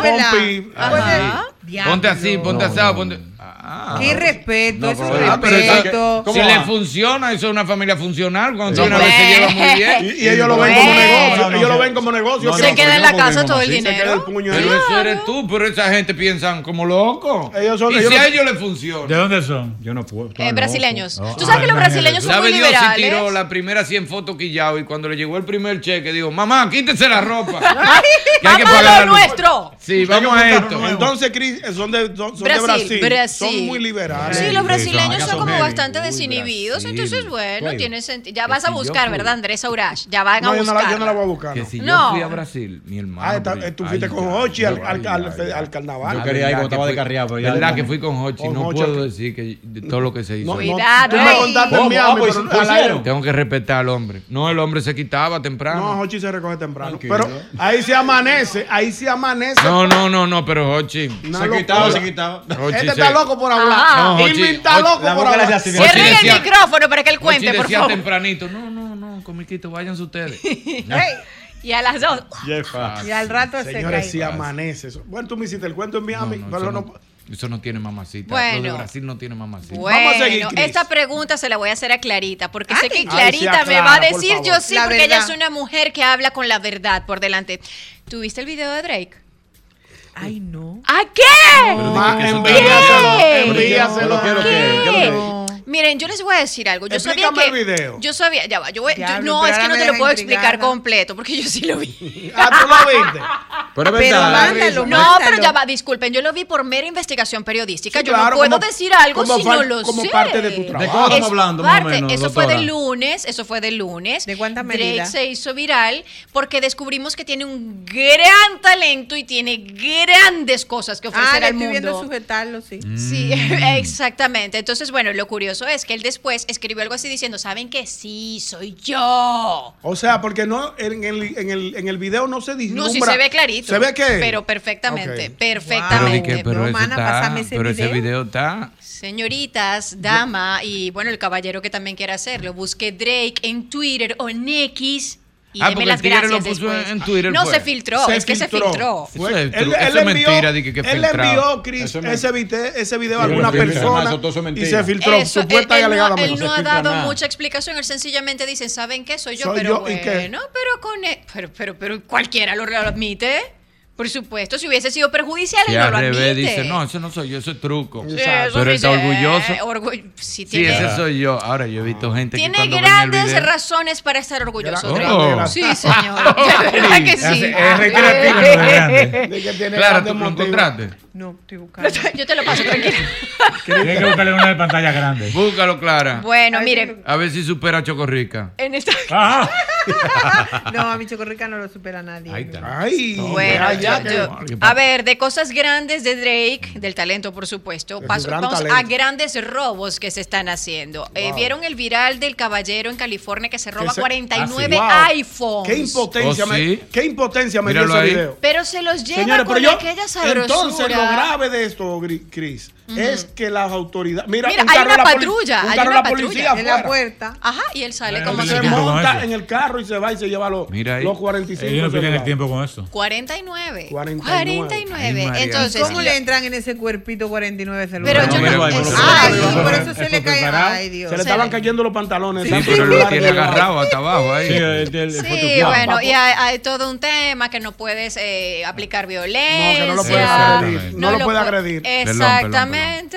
Ponte así, ponte asado, ponte... Ah, qué pues, pues, ah, respeto, eso es respeto. Si va? le funciona, eso es una familia funcional. Cuando sí, una vez se lleva muy bien. Y, ellos lo ven como eh. negocio. ellos lo ven como negocio. Se queda en la casa todo el dinero. Pero eso eres tú, pero esa gente piensan como loco. Ellos son, y si a ellos les funciona. ¿De dónde son? Yo no puedo. Eh, brasileños. Tú sabes que los brasileños son muy liberales. Dios tiró la primera 100 fotos quillao y cuando le llegó el primer cheque dijo, mamá, quítese la ropa. que hay que nuestro. Sí, vamos a esto. Entonces, Cris, son de Brasil. Brasil muy liberales. Sí, los brasileños son, como bastante desinhibidos, Brasil. entonces bueno, tiene sentido. Ya vas a buscar, ¿verdad, Andrés Aurás? Ya van a buscar. No, la, yo no la voy a buscar. Que no. yo fui a Brasil, mi hermano. Ah, tú fuiste con Hochi al, al, al, carnaval. Yo quería ir cuando estaba descarriado, pero ya. verdad que fui con Hochi, no puedo decir que todo lo que se hizo. Cuidado. Tú me contaste en pues, Tengo que respetar al hombre. No, el hombre se quitaba temprano. No, Hochi se recoge temprano. Pero ahí se amanece, ahí se amanece. No, no, no, no, pero Hochi. Se quitaba, se quitaba. Este está loco por hablar. No, loco por el micrófono para que él cuente, por favor. tempranito, no, no, no, comiquito, váyanse ustedes. Y a las dos. Y al rato se Señores, si amanece. Bueno, tú me hiciste el cuento en Miami, pero no... Eso no tiene mamacita. Bueno, Brasil no tiene mamacita. Bueno, Vamos a seguir, esta pregunta se la voy a hacer a Clarita, porque sé que Clarita me va a decir yo sí, porque ella es una mujer que habla con la verdad por delante. ¿Tuviste el video de Drake? Ay, no. ¿A qué? Envíaselo, envíaselo. ¿Qué? ¿Qué? Miren, yo les voy a decir algo. Yo Explícame sabía el video. yo sabía, ya va, yo, voy, yo no, es que no te lo puedo explicar completo porque yo sí lo vi. Ah, tú lo viste. Pero, verdad, mándalo, no, pero ya va, disculpen, yo lo vi por mera investigación periodística. Yo no puedo decir algo si no lo sé. Como parte de tu trabajo. ¿De cómo estamos hablando? Eso fue del lunes, eso fue del lunes. ¿De cuánta? Drake se hizo viral porque descubrimos que tiene un gran talento y tiene grandes cosas que ofrecer ah, al estoy mundo. Viendo sujetarlo, sí. Sí, mm. exactamente. Entonces, bueno, lo curioso es que él después escribió algo así diciendo, ¿saben que Sí, soy yo. O sea, porque no en el, en el, en el video no se dice. No, si se ve clarito. ¿Se ve qué? Pero perfectamente, perfectamente. Wow. Pero, pero, no, ese, pero video. ese, video. está. Señoritas, dama y bueno, el caballero que también quiera hacerlo, busque Drake en Twitter o en X. Y ah, las gracias lo puso No se filtró, se es que se filtró. Es, él, él envió, él envió Chris, ese, video, ese video a alguna persona y se filtró. Eso, supuesta él, y alegadamente. Él no, pues. ha dado mucha explicación. Él sencillamente dice: ¿Saben qué? Soy yo, Soy pero yo, bueno, pero con. E, pero, pero, pero, cualquiera lo admite. Por supuesto, si hubiese sido perjudicial, Que él no al lo revés admite. dice, no, eso no soy yo, eso es truco. Sí, eso Pero está orgulloso. eh, orgu- sí, Sí, tiene, ese soy yo. Ahora yo he visto gente que tiene ven el grandes video- razones para estar orgulloso. Oh. Sí, señor. De verdad que sí. Es reiterativo, no es grande. De que tiene Claro, tú lo encontraste. No, estoy buscando. Yo te lo paso tranquilo. Tienes que buscarle una de pantalla grande. Búscalo, Clara. Bueno, miren. A ver si supera a Chocorrica. En esta... No, a mi chocorrica no lo supera nadie. Ahí está. Ay, Bueno, ya, yo- a ver, de cosas grandes de Drake, del talento, por supuesto, paso- gran vamos talento. a grandes robos que se están haciendo. Eh. ¿Vieron el viral del caballero en California que se roba se- 49 Ah, sí. iPhones? Qué impotencia, Oh, me, sí. qué impotencia me dio ese ahí. video. Pero se los lleva Señores, con pero yo, aquella sabrosura. entonces lo grave de esto, Gri- Es que las autoridades, mira, Mira, un hay carro una la patrulla, un hay carro de una la patrulla policía En la puerta. Ajá, y él sale Bueno, como si se monta en el carro y se va y se lleva los, Mira ahí. los 45 Ellos no pierden el tiempo con eso. 49. 49. 49. Ay. Entonces, ¿Cómo le entran en ese cuerpito 49 pero celulares? yo mira, no. Ay, por eso se le cae. Ay, Dios. Se le estaban cayendo los pantalones. Sí, pero lo tiene agarrado hasta abajo ahí. Sí, bueno, y hay, todo un tema que no puedes eh, aplicar violencia. No, que no lo puedes agredir. No lo puede agredir. Exactamente.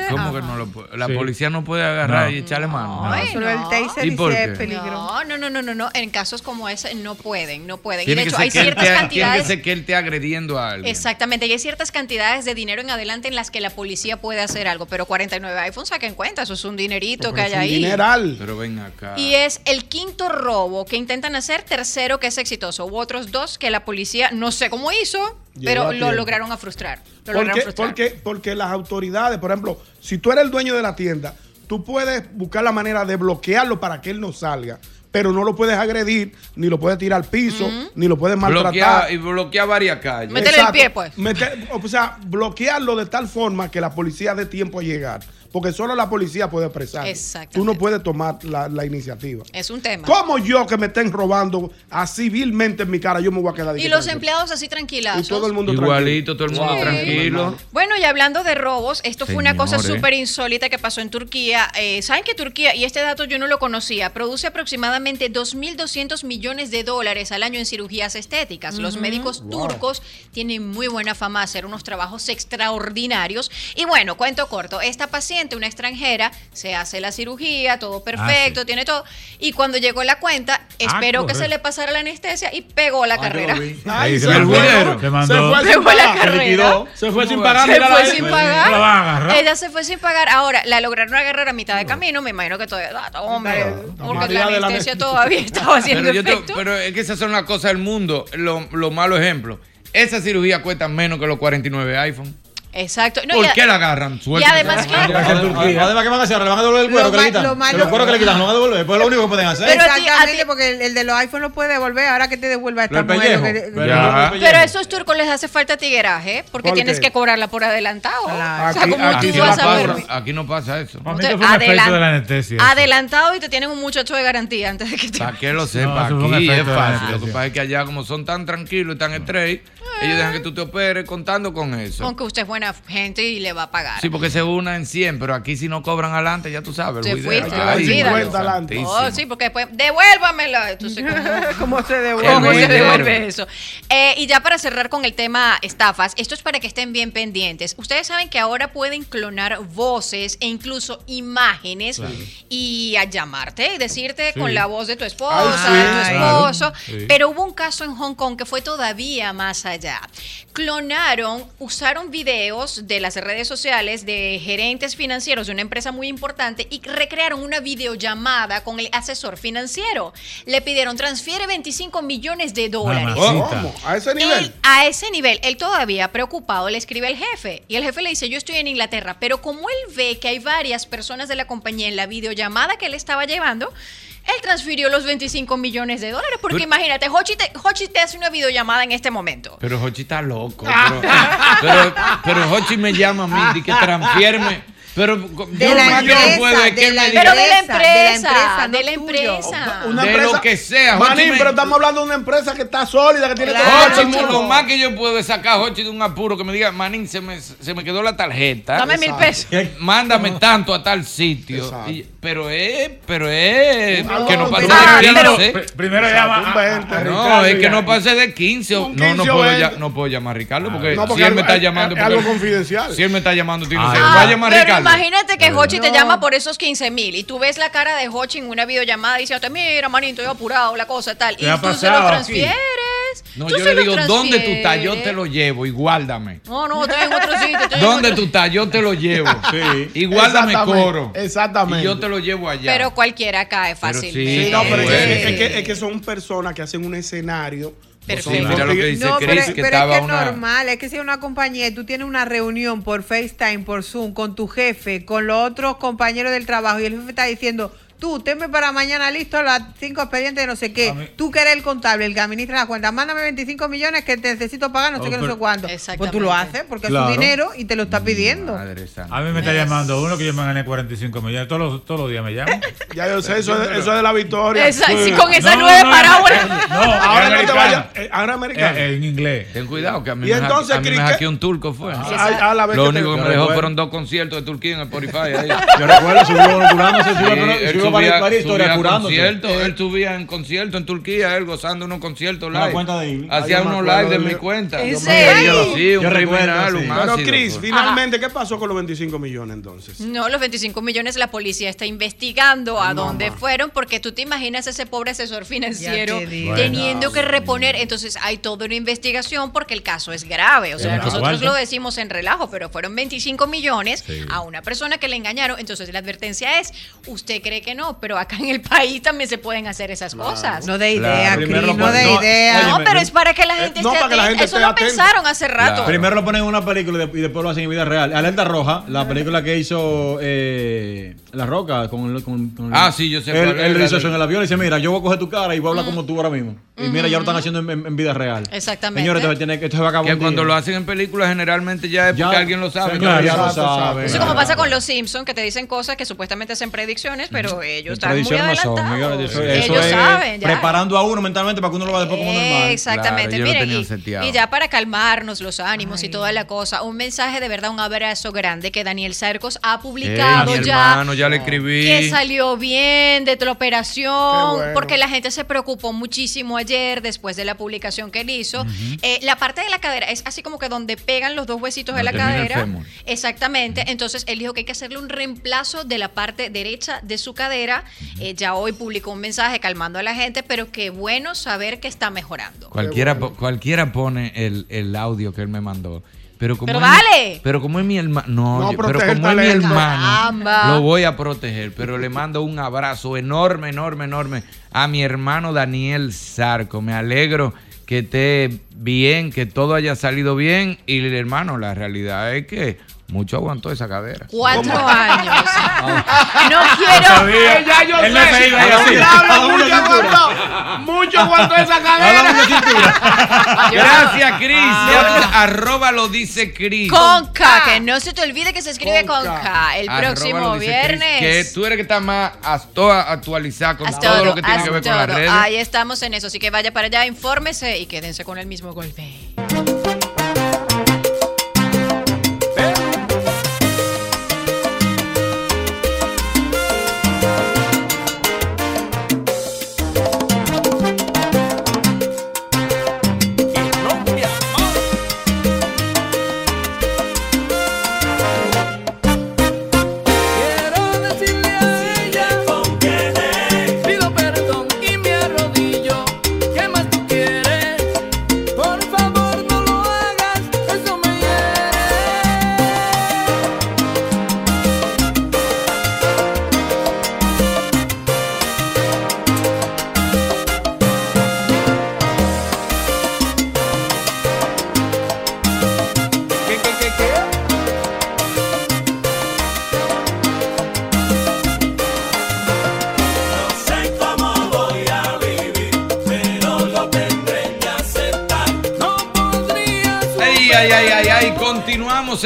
¿Cómo que no lo puede? La Sí. policía no puede agarrar No. y echarle mano. Ay, Solo el no. taser ¿Y por dice qué? es peligro. No, no, no, no, no, no. En casos como ese no pueden, no pueden. Tiene y de que hecho ser hay que él ciertas te- Tiene que cantidades. ser que él esté agrediendo a alguien. Exactamente, y hay ciertas cantidades de dinero en adelante en las que la policía puede hacer algo, pero 49 iPhones saquen cuenta, eso es un dinerito que hay Es un ahí. dineral. Pero ven acá. Y es el quinto robo que intentan hacer, tercero que es exitoso. Hubo otros dos que la policía no sé cómo hizo, pero lo lograron a frustrar. Lo lograron Porque, frustrar. porque, porque las autoridades, por ejemplo, si tú eres el dueño de la tienda, tú puedes buscar la manera de bloquearlo para que él no salga. Pero no lo puedes agredir, ni lo puedes tirar al piso, ni lo puedes maltratar. Bloquea, y bloquea varias calles. Métele el pie, pues. Meter- o sea, bloquearlo de tal forma que la policía dé tiempo a llegar. Porque solo la policía puede apresar. Exactamente. Tú no puedes tomar la, la iniciativa. Es un tema. ¿Cómo yo que me estén robando así vilmente en mi cara, yo me voy a quedar Y los empleados así tranquilados. Y todo el mundo Igualito, todo el mundo Sí. tranquilo. Bueno, y hablando de robos, esto fue una cosa súper insólita que pasó en Turquía. Eh, ¿Saben que Turquía, y este dato yo no lo conocía, produce aproximadamente 2.200 millones de dólares al año en cirugías estéticas? Los médicos turcos tienen muy buena fama de hacer unos trabajos extraordinarios. Y bueno, cuento corto, esta paciente, una extranjera, se hace la cirugía, todo perfecto, tiene todo. Y cuando llegó la cuenta, esperó que se le pasara la anestesia y pegó la carrera. Ay, Ahí se se fue. Se mandó. Se fue sin la pagar. carrera. Se fue sin pagar. Se fue sin. Ella se fue sin pagar. Ahora, la lograron agarrar a mitad de camino. Me imagino que todavía. ah, hombre, porque la anestesia ne- todavía estaba haciendo Pero, te- efecto. pero es que esas son las cosas del mundo. Lo, lo malo ejemplo. Esa cirugía cuesta menos que los 49 iPhone. Exacto. No, ¿Por qué la agarran? y además que- Además, ¿qué van a hacer? ¿Le van a devolver el cuero Lo que le quitan? lo malo- Los cueros que le quitan, ¿lo van a devolver? Pues es lo único que pueden hacer. Pero a ti- a Exactamente, porque el, de los iPhone lo puede devolver ahora que te devuelva esta mujer. que- Pero no a esos turcos les hace falta tigueraje, porque ¿Por tienes que cobrarla por adelantado. O sea, Aquí- como aquí tú sí vas la a pagan. ver. Aquí no pasa eso. Que. Adelantado y te tienen un muchacho de garantía antes de que te. Para que lo sepa, aquí es fácil. Lo que pasa es que allá, como son tan tranquilos y tan straight, ellos dejan que tú te operes contando con eso. Aunque usted es buena gente y le va a pagar. Sí, porque se una en 100, pero aquí si no cobran adelante, ya tú sabes. Se fuiste, santísimo. Oh, sí, porque después, devuélvamela. Entonces, ¿cómo, ¿Cómo se devuelve? cómo se devuelve eso? Eh, y ya para cerrar con el tema estafas, esto es para que estén bien pendientes. Ustedes saben que ahora pueden clonar voces e incluso imágenes y a llamarte y decirte Sí. con la voz de tu esposa, Ay, de sí. tu Claro. esposo. Sí. Pero hubo un caso en Hong Kong que fue todavía más allá. Clonaron, usaron videos de las redes sociales de gerentes financieros de una empresa muy importante y recrearon una videollamada con el asesor financiero. Le pidieron transfiere 25 millones de dólares. ¿A ese nivel? Él, a ese nivel, él todavía preocupado le escribe al jefe y el jefe le dice, yo estoy en Inglaterra, pero como él ve que hay varias personas de la compañía en la videollamada que él estaba llevando, él transfirió los 25 millones de dólares, porque Pero- imagínate, Hochi te, Hochi te hace una videollamada en este momento. Pero Hochi está loco. Pero, pero, pero Hochi me llama a mí y que transfierme. Pero yo la más que no empresa, puedo es que de él la diga de la empresa, de la empresa, empresa, de la empresa. Una de empresa- lo que sea. Manín, pero estamos hablando de una empresa que está sólida, que tiene Claro. todo lo más que yo puedo es sacar a Hochi de un apuro que me diga, Manín, se me, se me quedó la tarjeta. Dame mil pesos. Mándame tanto a tal sitio. Exacto. Y- pero es, pero es Un que no pase primero de llama- 15. pr- primero llama a- a- a No, es que no pase de 15. o- Un No, no 15 o puedo, 20. ya- no puedo llamar a Ricardo porque, No, porque si él me está es- llamando. es algo confidencial. Si él me está llamando, tiene. Ah, Va a llamar pero Ricardo. imagínate que No. Hochi te llama por esos 15 mil y tú ves la cara de Hochi en una videollamada y dices, mira, manito, estoy apurado, la cosa tal. Y ¿Qué ha tú se lo pasado No, tú yo le digo, ¿dónde tú estás? Yo te lo llevo y guárdame. No, no, estoy en otro sitio. estoy en ¿Dónde otro- tú estás? Yo te lo llevo. Y guárdame Exactamente, coro. Exactamente. Y yo te lo llevo allá. Pero cualquiera cae fácilmente. Sí, no, pero es que, es, que, es que son personas que hacen un escenario. Sí, mira lo que dice No, Chris, pero, que pero estaba es que una... es normal, es que si es una compañía y tú tienes una reunión por FaceTime, por Zoom, con tu jefe, con los otros compañeros del trabajo y el jefe está diciendo, tú, tenme para mañana listo las cinco expedientes de no sé qué, tú que eres el contable, el que administra la cuenta, mándame 25 millones que te necesito pagar, no sé Oh, qué, no pero- sé cuándo. Pues tú lo haces porque Claro. es su dinero y te lo está pidiendo. A mí me está llamando uno que yo me gané 45 millones. Todos los, todos los días me llaman. Ya yo sé, eso es, eso es de la victoria. Esa- sí, con esas nueve parábolas. No, ahora no te vayas. eh, Ahora americano. Eh, en inglés. Ten cuidado, que a mí, Y me, entonces, a mí me Cris, ¿qué- hackeó un turco, fue. Ah, a la vez Lo único que me dejó fueron dos conciertos de Turquía en el Spotify. Yo recuerdo, subió curándose, subió- Sí, subió subía- varias historias curándose. él subía en concierto en Turquía, él gozando unos conciertos live. cuenta de Ivy. Hacía unos live de mi cuenta. ¿En Yo serio? Sí, un criminal, Pero Chris, pues. finalmente, ¿qué pasó con los 25 millones entonces? No, los 25 millones la policía está investigando a dónde fueron, porque tú te imaginas ese pobre asesor financiero teniendo que reponer. Entonces hay toda una investigación porque el caso es grave. O sea, nosotros lo decimos en relajo, pero fueron 25 millones a una persona que le engañaron. Entonces la advertencia es, usted cree que no, pero acá en el país también se pueden hacer esas cosas. No de idea, Claro. Cris, no de pon- idea. No, Óyeme, pero es para que la gente no, esté para que la gente Eso esté lo atenta. pensaron hace rato. Primero lo ponen en una película y de- y después lo hacen en vida real. Alerta Roja, la película que hizo eh, La Roca con, con- con- Ah, sí, yo sé Él, hizo de- eso en el avión y dice, mira, yo voy a coger tu cara y voy a hablar como tú ahora mismo. Y mira, ya lo están haciendo en, en- en vida real. Exactamente. Señores, esto, tiene, esto se va a acabar Que cuando día. lo hacen en películas generalmente ya es porque Ya, alguien lo sabe. sí, claro, ya lo sabe. Eso como pasa con los Simpsons, que te dicen cosas que supuestamente hacen predicciones, pero ellos están muy Tradiciones no son, adelantados. Miguel, eso, eso ellos es saben, ya. preparando a uno mentalmente para que uno lo vea después como normal. Exactamente, Claro, miren, tenían y, y ya para calmarnos los ánimos y toda la cosa, un mensaje de verdad, un abrazo grande que Daniel Sarcos ha Ey, publicado mi ya. hermano, ya le escribí. Que salió bien de la operación, bueno. porque la gente se preocupó muchísimo ayer después de la publicación que él hizo. Eh, la parte de la cadera es así como que donde pegan los dos huesitos de la cadera. Exactamente. Entonces él dijo que hay que hacerle un reemplazo de la parte derecha de su cadera. Eh, ya hoy publicó un mensaje calmando a la gente, pero qué bueno saber que está mejorando. Cualquiera, po- cualquiera pone el, el audio que él me mandó. Pero como Pero es mi- vale. pero como es mi hermano. No, No, yo- pero como es mi hermano, Caramba. lo voy a proteger. Pero le mando un abrazo enorme, enorme, enorme a mi hermano Daniel Sarco. Me alegro que esté bien, que todo haya salido bien. Y hermano, la realidad es que mucho aguantó esa cadera. Cuatro años. No No quiero. sabía. ya yo Él no sé. se iba a ir así. Diablo, A la mucho aguantó. Mucho aguantó esa cadera. Gracias, Cris. Ya, Arroba lo dice Cris. Con K, que no se te olvide que se escribe Con con K. K. El próximo viernes. Que tú eres que está más actualizada con todo, todo, lo que tiene que ver con las redes. Ahí estamos en eso. Así que vaya para allá, infórmese y quédense con el mismo golpe.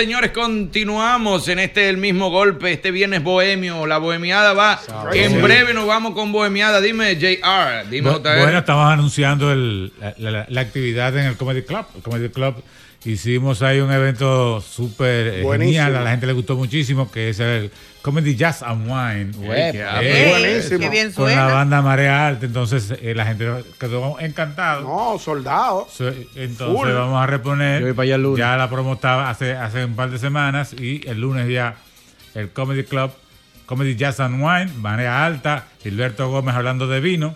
Señores, continuamos en este el mismo golpe, este viernes bohemio, la bohemiada va, en breve nos vamos con bohemiada, dime JR, dime Bu- JR. Bueno, estamos anunciando el- la, la- la actividad en el Comedy Club. El Comedy Club hicimos ahí un evento súper eh, genial, a la gente le gustó muchísimo, que es el Comedy Jazz and Wine. Ey, Eh, qué buenísimo. qué bien Con suena. la banda Marea Alta, entonces eh, la gente quedó encantada. No, soldado. Entonces Full. vamos a reponer. Yo voy para allá el lunes. Ya la promo estaba hace, hace un par de semanas y el lunes ya el Comedy Club, Comedy Jazz and Wine, Marea Alta, Gilberto Gómez hablando de vino.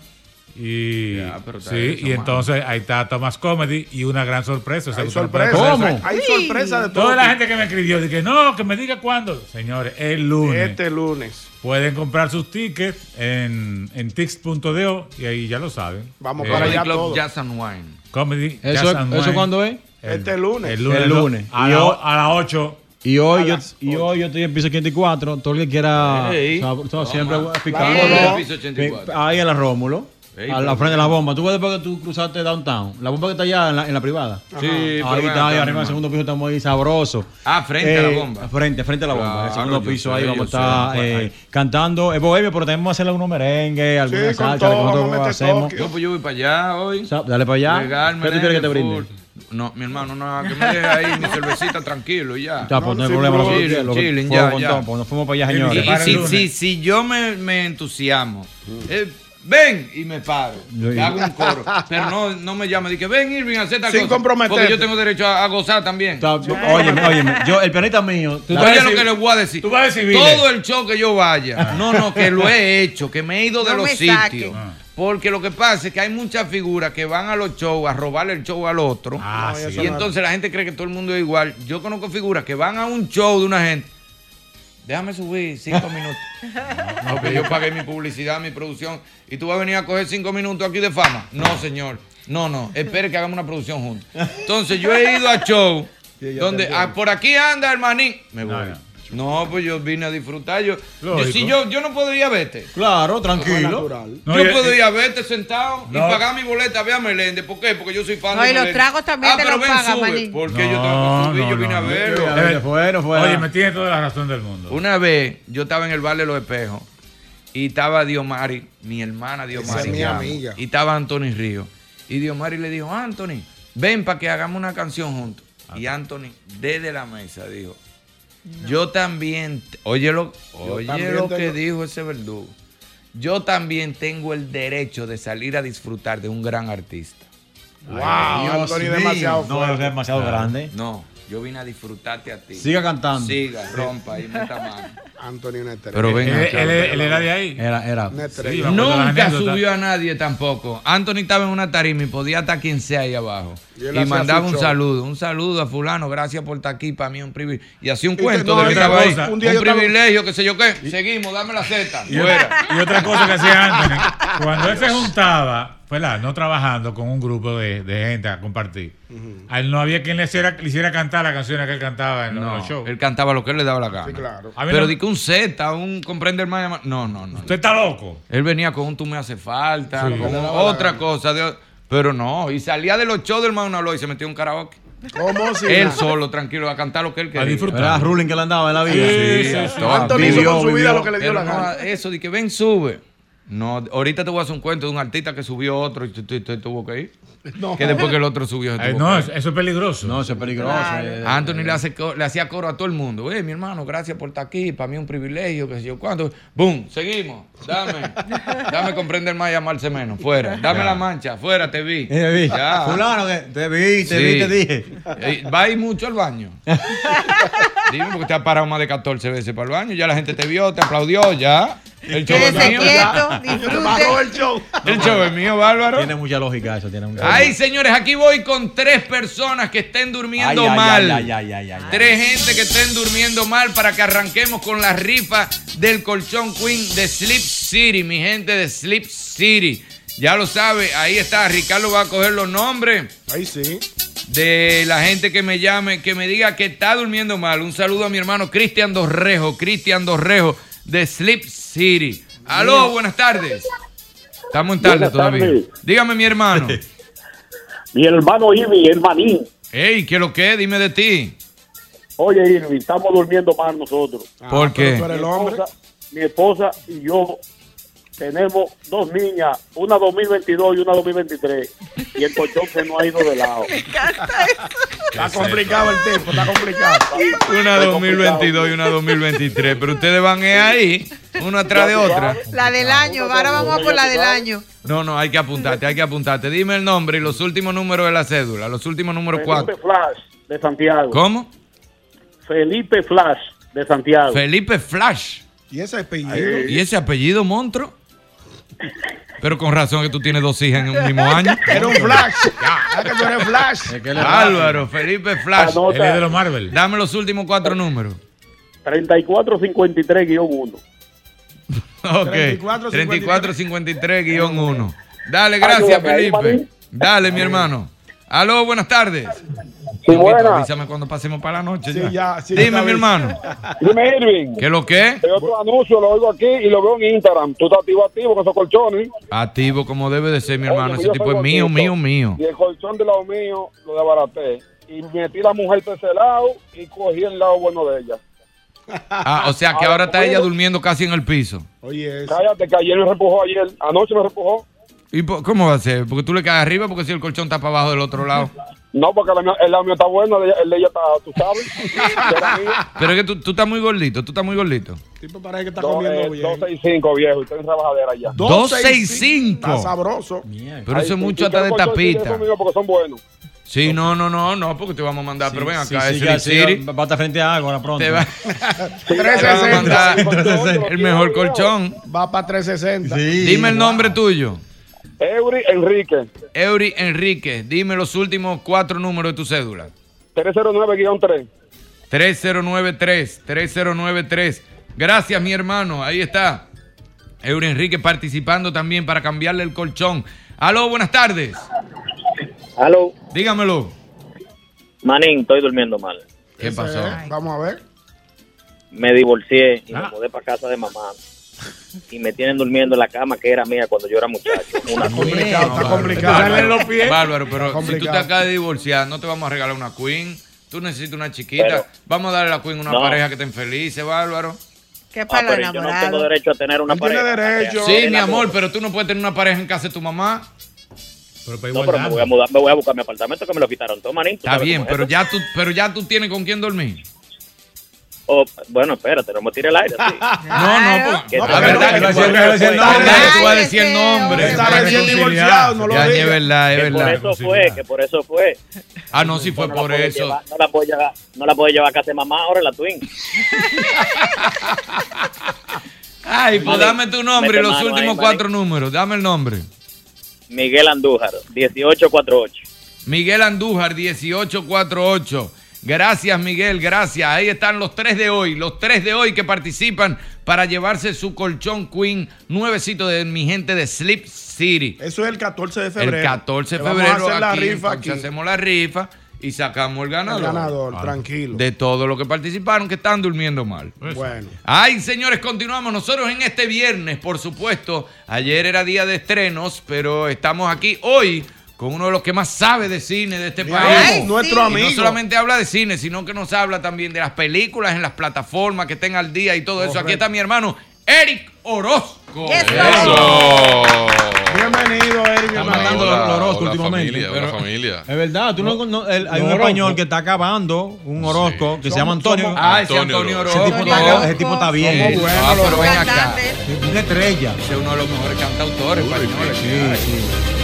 Y, sí, y entonces ahí está Thomas Comedy y una gran sorpresa. o sea, Hay sorpresa. sorpresa. Hay sorpresa de todo. Toda la gente que me escribió, dije, no, que me diga cuándo. Señores, el lunes. Este lunes. Pueden comprar sus tickets en, en tix.do y ahí ya lo saben. Vamos Eh, para allá Club todo. Jazz and Wine. Comedy ¿Eso- Jazz and eso Wine. cuándo es? El, Este lunes. El lunes. El lunes. A, las 8. Y hoy, yo, y hoy yo estoy en piso 84. Todo el que quiera. Ey. sab- todo siempre 84. Ahí en la Rómulo. Ey, a la frente de la bomba. Tú ves después que tú cruzaste downtown. La bomba que está allá en la, en la privada. Sí, Ahí está, ahí arriba en el segundo piso estamos ahí sabroso. Ah, frente a la bomba. Frente, frente a la bomba. en el segundo yo piso sé, ahí yo vamos a sé. estar eh, cantando. Es bohemio, pero vamos a hacerle algunos merengue, alguna con salsa, todo, que nosotros vamos a meter hacemos. Yo, pues yo voy para allá hoy. Dale para allá. Legal, ¿Qué tú quieres que te brinde? No, mi hermano, no, que me deje ahí mi cervecita tranquilo y ya. Ya, pues no hay problema. Lo, Chilling, lo- chilling, fuego ya, pues nos fuimos para allá, Y, señores. para el si, lunes. si, si yo me, me entusiasmo, eh, ven y me paro. Y hago un coro. Pero no, no me llame, dije, ven Irving, haz tal Sin cosa. comprometerte. Porque yo tengo derecho a, a gozar también. Óyeme, óyeme. Yo, el pianista mío. Tú Oye lo que les voy a decir. tú vas a decir. Todo el show que yo vaya. No, no, que lo he hecho, que me he ido de No los sitios. saquen. Porque lo que pasa es que hay muchas figuras que van a los shows a robarle el show al otro. Ah, No, sí. Y entonces la gente cree que todo el mundo es igual. Yo conozco figuras que van a un show de una gente. Déjame subir cinco minutos. No, que yo pagué mi publicidad, mi producción. Y tú vas a venir a coger cinco minutos aquí de fama. No, señor. No, no. Espere que hagamos una producción juntos. Entonces yo he ido a show donde ah, por aquí anda el maní. Me voy. No, no. No, pues yo vine a disfrutar. Yo, si yo, yo no puedo ir a verte. Claro, tranquilo. No, yo y- puedo y- ir a verte sentado No. y pagar mi boleta, ve a Meléndez. ¿Por qué? Porque yo soy fan No, de y los Meléndez. tragos también ah, te pero los ven, paga, sube. maní. Porque yo tengo que subir, yo vine a verlo. A ver, fue, no fue. Oye, me tiene toda la razón del mundo. Una vez yo estaba en el bar de los espejos y estaba Diomari, mi hermana Diomari. Esa es mi que amo, amiga. Y estaba Anthony Río. Y Diomari le dijo, Anthony, ven para que hagamos una canción juntos. Y Anthony, desde la mesa, dijo, yo también, oye lo, oye también lo que tengo- dijo ese verdugo. Yo también tengo el derecho de salir a disfrutar de un gran artista. Wow, Dios Anthony mío. demasiado No, es fuerte. demasiado grande. No, yo vine a disfrutarte a ti. Siga cantando. Siga, rompa y meta mano. Anthony una estrella. Pero ven Él, acá. él- él era de ahí. Era, era. Sí, Nunca subió a nadie tampoco. Anthony estaba en una tarima y podía estar quien sea ahí abajo. Y mandaba un show. saludo, un saludo a fulano, gracias por estar aquí, para mí es un privilegio. Y hacía un Y cuento no, de que otra estaba ahí. Un, privilegio, qué sé yo qué. Seguimos, dame la Z. Y y otra cosa que hacía Anthony, cuando él se juntaba, ¿verdad? no trabajando con un grupo de, de gente a compartir, a él no había quien le hiciera, le hiciera cantar las canciones que él cantaba en los- No, los shows. él cantaba lo que él le daba la gana. Sí, claro. A Pero no- di que un Z, un comprender más. No, no, no. Usted está loco. Él venía con un tú me hace falta, Sí. con otra cosa. de- pero no, y salía de los shows del Mauna Loy y se metió en un karaoke. ¿Cómo si él nada? solo, tranquilo, a cantar lo que él quería. disfrutar. Era ruling que le andaba en la vida. Sí, sí, sí. vivió, hizo con su vida vivió. lo que le dio Pero la no, gana. eso de que ven, sube. No, ahorita te voy a hacer un cuento de un artista que subió otro y tu- tu- tu- tuvo que ir. No. Que después que el otro subió, tuvo no, que eso ir. eso es peligroso. No, eso es peligroso. eh, Anthony le, hace, co- le hacía coro a todo el mundo. Oye, mi hermano, gracias por estar aquí. Para mí es un privilegio, que sé yo cuánto. ¡Bum! Seguimos. Dame. Dame comprender más y amarse menos. Fuera. Dame la mancha. Fuera, te vi. Eh, vi. Ya. Fulano, te vi, te Sí. vi, te dije. Eh, ¿Va a ir mucho al baño? Dime, porque te has parado más de 14 veces para el baño. Ya la gente te vio, te aplaudió, ya. El show es mío. quieto, Bajó disfrute. el show. El show es mío, Bárbaro. Tiene mucha lógica eso, tiene mucha Ay, señores, aquí voy con tres personas que estén durmiendo Ay, mal. ay, ay, ay, ay, ay. Tres gente que estén durmiendo mal para que arranquemos con la rifa del colchón Queen de Sleep City, mi gente de Sleep City. Ya lo sabe, ahí está. Ricardo va a coger los nombres Ahí sí. de la gente que me llame, que me diga que está durmiendo mal. Un saludo a mi hermano Cristian Dorrejo, Cristian Dorrejo de Sleep City. Aló, buenas tardes. Estamos en tarde Buenas todavía. tardes. Dígame, mi hermano. Mi hermano Ivy, el maní. Ey, ¿qué lo que? Dime de ti. Oye, Irving, estamos durmiendo mal nosotros. ¿Por qué? tú eres Mi el hombre. esposa, mi esposa y yo tenemos dos niñas, una 2022 y una 2023, y el colchón se nos ha ido de lado. Está complicado el tiempo, está complicado. Una 2022 y una 2023. Pero ustedes van eh, ahí, una atrás de otra. La del año, ahora vamos a por la del año. No, no, hay que apuntarte, hay que apuntarte. Dime el nombre y los últimos números de la cédula, los últimos números Felipe cuatro. Flash de Santiago. ¿Cómo? Felipe Flash de Santiago. Felipe Flash. ¿Y ese apellido? ¿Y ese apellido, monstruo? Pero con razón que tú tienes dos hijas en un mismo año. Era un flash. Ya, que tú eres flash. Álvaro, Felipe Flash. Anota. Él es de los Marvel. Dame los últimos cuatro números. 3453-1. Ok. 3453-1. Dale, gracias, Felipe. Dale, mi hermano. Aló, buenas tardes. Sí, buenas. Avísame cuando pasemos para la noche. Sí, ya. ya, sí, Dime, mi bien. hermano. Dime, Irving. ¿Qué lo que? Veo tu anuncio, lo oigo aquí y lo veo en Instagram. Tú estás activo, activo con esos colchones. Activo como debe de ser, mi hermano. Oye, Ese yo tipo es mío, mío, mío. Y el colchón de lado mío lo desbaraté. Y metí la mujer por ese lado y cogí el lado bueno de ella. Ah, o sea que ahora está ella durmiendo casi en el piso. Oye, Cállate, que ayer me repujó ayer. Anoche me repujó. ¿Y cómo va a ser? Porque tú le caes arriba porque si el colchón está para abajo del otro lado. No, porque el lado mío está bueno, el de ella- el de ella está, tú sabes. Pero es que tú, tú estás muy gordito, tú estás muy gordito. tipo parece que está Do- comiendo eh, bien. 265, viejo, y estoy en trabajadera ya. 265. Está sabroso. Pero eso es mucho hasta de sí, tapita. porque son buenos. Sí, no, no, no, no, porque te vamos a mandar. pero ven Sí, acá, sí, Slip así City. Va a estar frente a Ágora pronto. Te va, te va a 360. mandar el mejor colchón. Va para 360. Dime el nombre tuyo. Eury Enrique, Eury Enrique, dime los últimos cuatro números de tu cédula. 309-3. 3093, 3093. Gracias, mi hermano. Ahí está. Eury Enrique participando también para cambiarle el colchón. Aló, buenas tardes. Aló, Dígamelo. Manín, estoy durmiendo mal. ¿Qué pasó? Vamos a ver. Me divorcié y Ah. me mudé para casa de mamá. Y me tienen durmiendo en la cama que era mía cuando yo era muchacho. Una complicado, está Bárbaro. complicado. Bárbaro, los pies. Bárbaro, pero si tú te acabas de divorciar, no te vamos a regalar una queen. Tú necesitas una chiquita. Pero- vamos a darle a la queen a una No. pareja que estén felices, Bárbaro. ¿Qué Ah, pero yo no tengo derecho a tener una Él tiene pareja. derecho. Sí, mi amor, pero tú no puedes tener una pareja en casa de tu mamá. Pero para No, pero me voy a mudar, me voy a buscar mi apartamento que me lo quitaron todo, Manín. ¿tú Está bien, es pero ya tú, pero ya tú tienes con quién dormir. Oh, bueno, espérate, no me tire el aire. Sí. No, no, pues, Que la te- verdad que que tú te- vas a decir el nombre, tú vas a decir el nombre. Está recién divorciado, no lo Ya, digas. es verdad, es que por verdad. eso fue, que por eso fue. Ah, no, si fue No la por puedo eso. llevar- no la puedo llevar, no la puedo llevar a casa de mamá ahora la twin. Ay, pues dame tu nombre y los últimos cuatro números. Dame el nombre. Miguel Andújar, 1848. Miguel Andújar, 1848. Gracias, Miguel, gracias. Ahí están los tres de hoy, los tres de hoy que participan para llevarse su colchón Queen nuevecito de mi gente de Sleep City. Eso es el 14 de febrero. El 14 de febrero Vamos a hacer la aquí, rifa entonces aquí. hacemos la rifa y sacamos el ganador. El ganador, tranquilo. De todos los que participaron que están durmiendo mal. Bueno. Ay, señores, continuamos nosotros en este viernes, por supuesto. Ayer era día de estrenos, pero estamos aquí hoy con uno de los que más sabe de cine de este Mi país. amigo, nuestro Y amigo. No solamente habla de cine, sino que nos habla también de las películas en las plataformas que estén al día y todo eso. Aquí está mi hermano Eric Orozco. Bienvenido, Eric, Hola, los los Orozco hola, últimamente. familia, hola, Pero- familia. Es verdad, tú no, no- el- hay un Orozco. español que está acabando, un Orozco, que se llama Antonio. somos- Ah, ese Antonio Antonio Orozco. ese, tipo Orozco. está, ese tipo está bien. Ah, pero ven acá. Es una estrella. Ese es uno de los mejores cantautores españoles. Sí, sí.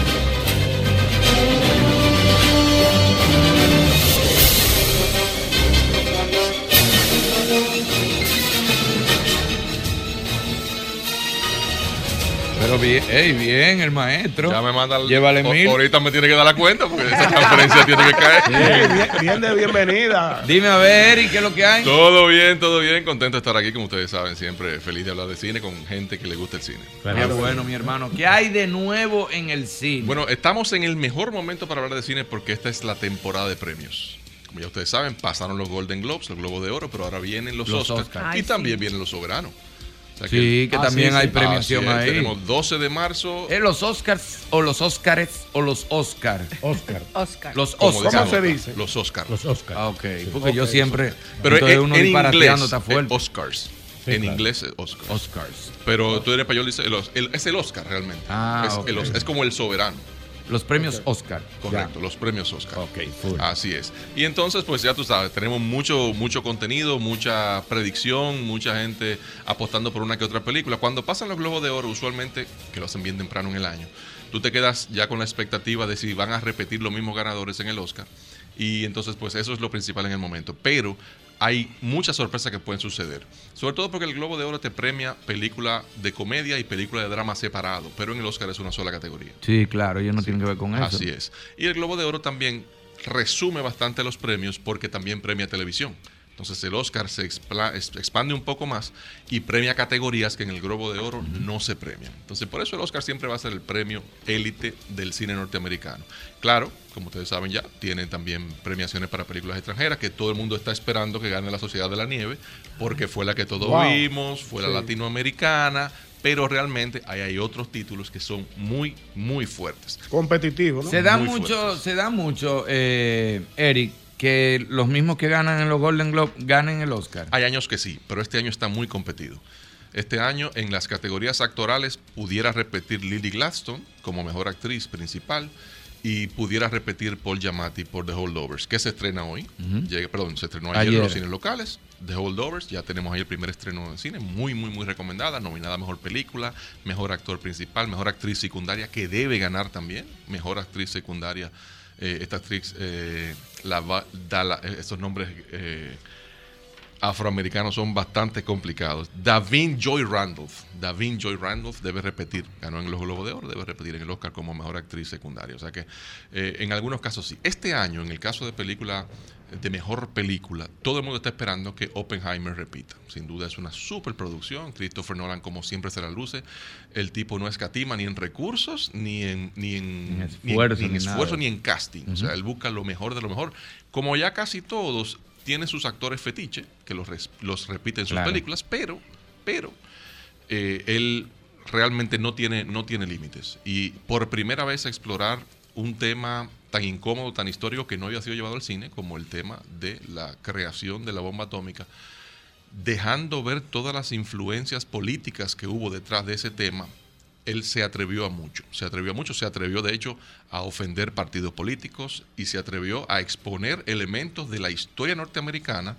Pero bien, ey, bien, el maestro. Ya me manda el- Llévale o- mil. Ahorita me tiene que dar la cuenta porque esa transferencia tiene que caer. Bien, bien- bien de bienvenida. Dime a ver, Eric, ¿qué es lo que hay? Todo bien, todo bien. Contento de estar aquí, como ustedes saben, siempre feliz de hablar de cine con gente que le gusta el cine. Qué bueno, mi hermano. ¿Qué hay de nuevo en el cine? Bueno, estamos en el mejor momento para hablar de cine porque esta es la temporada de premios. Como ya ustedes saben, pasaron los Golden Globes, el Globo de Oro, pero ahora vienen los, Los Oscars. Y Ay, también sí. vienen los soberanos. Sea Sí, que Ah, también sí, hay sí. premiación es, ahí. Tenemos 12 de marzo. ¿Es los Oscars o los Oscars o los Oscar? Oscar. Oscar. Los Oscars. ¿Cómo se dice? Los Oscars. Los Oscars. Ah, ok. Porque yo siempre. Pero en, uno en inglés, está eh, fuerte. Oscars. Sí, en claro. inglés es Oscar. Oscars. Pero tú en español dices, el el- es el Oscar realmente. Ah, es, el ok. Os- es como el soberano. Los premios Oscar. Correcto, los premios Oscar. Ok, full. Así es. Y entonces, pues ya tú sabes, tenemos mucho, mucho contenido, mucha predicción, mucha gente apostando por una que otra película. Cuando pasan los Globos de Oro, usualmente, que lo hacen bien temprano en el año, tú te quedas ya con la expectativa de si van a repetir los mismos ganadores en el Oscar. Y entonces, pues eso es lo principal en el momento. Pero hay muchas sorpresas que pueden suceder. Sobre todo porque el Globo de Oro te premia película de comedia y película de drama separado, pero en el Oscar es una sola categoría. Sí, claro, ellos no tienen que ver con eso. Así es. Y el Globo de Oro también resume bastante los premios porque también premia televisión. Entonces el Oscar se expande un poco más y premia categorías que en el Globo de Oro no se premian. Entonces por eso el Oscar siempre va a ser el premio élite del cine norteamericano. Claro, como ustedes saben ya, tiene también premiaciones para películas extranjeras que todo el mundo está esperando que gane La Sociedad de la Nieve porque fue la que todos Wow. vimos, fue la Sí. latinoamericana, pero realmente ahí hay otros títulos que son muy, muy fuertes. Competitivo, ¿no? Se da Muy mucho, se da mucho, eh, Eric, que los mismos que ganan en los Golden Globe ganen el Oscar. Hay años que sí, pero este año está muy competido. Este año en las categorías actorales pudiera repetir Lily Gladstone como mejor actriz principal y pudiera repetir Paul Giamatti por The Holdovers, que se estrena hoy. Ujú. Llega- perdón, se estrenó ayer, en Ayer. los cines locales. The Holdovers, ya tenemos ahí el primer estreno en cine, muy, muy, muy recomendada, nominada a mejor película, mejor actor principal, mejor actriz secundaria, que debe ganar también, mejor actriz secundaria. Eh, esta actriz, eh, la va- da la- eh, estos nombres eh, afroamericanos son bastante complicados. Davin Joy Randolph. Davin Joy Randolph debe repetir, ganó en los Globos de Oro, debe repetir en el Oscar como mejor actriz secundaria. O sea que eh, en algunos casos sí. Este año, en el caso de película, de mejor película, todo el mundo está esperando que Oppenheimer repita. Sin duda es una superproducción. Christopher Nolan, como siempre, se la luce. El tipo no escatima ni en recursos, ni en, ni en, Ni esfuerzo, ni en ni esfuerzo, ni en casting. O sea, él busca lo mejor de lo mejor. Como ya casi todos tienen sus actores fetiche, que los, los repiten en sus Claro. películas, pero, pero eh, él realmente no tiene, no tiene límites. Y por primera vez explorar un tema tan incómodo, tan histórico que no había sido llevado al cine, como el tema de la creación de la bomba atómica, dejando ver todas las influencias políticas que hubo detrás de ese tema, él se atrevió a mucho. Se atrevió a mucho, se atrevió de hecho a ofender partidos políticos y se atrevió a exponer elementos de la historia norteamericana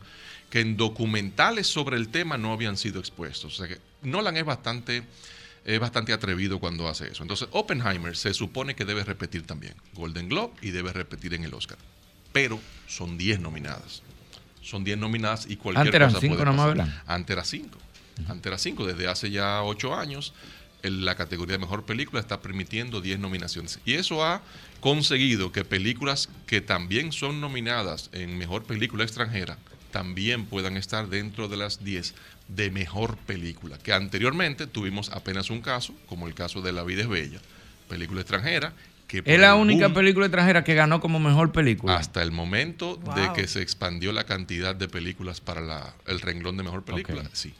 que en documentales sobre el tema no habían sido expuestos. O sea que Nolan es bastante, es bastante atrevido cuando hace eso. Entonces, Oppenheimer se supone que debe repetir también Golden Globe y debe repetir en el Oscar. Pero son 10 nominadas. Son 10 nominadas y cualquier Antes cosa cinco puede pasar. ¿verdad? Antes era 5. Antes era 5. Desde hace ya 8 años, en la categoría de mejor película está permitiendo 10 nominaciones. Y eso ha conseguido que películas que también son nominadas en mejor película extranjera también puedan estar dentro de las 10 de mejor película. Que anteriormente tuvimos apenas un caso, como el caso de La vida es bella, película extranjera. Que Es la única boom película extranjera que ganó como mejor película. hasta el momento de que se expandió la cantidad de películas para la- el renglón de mejor película, sí.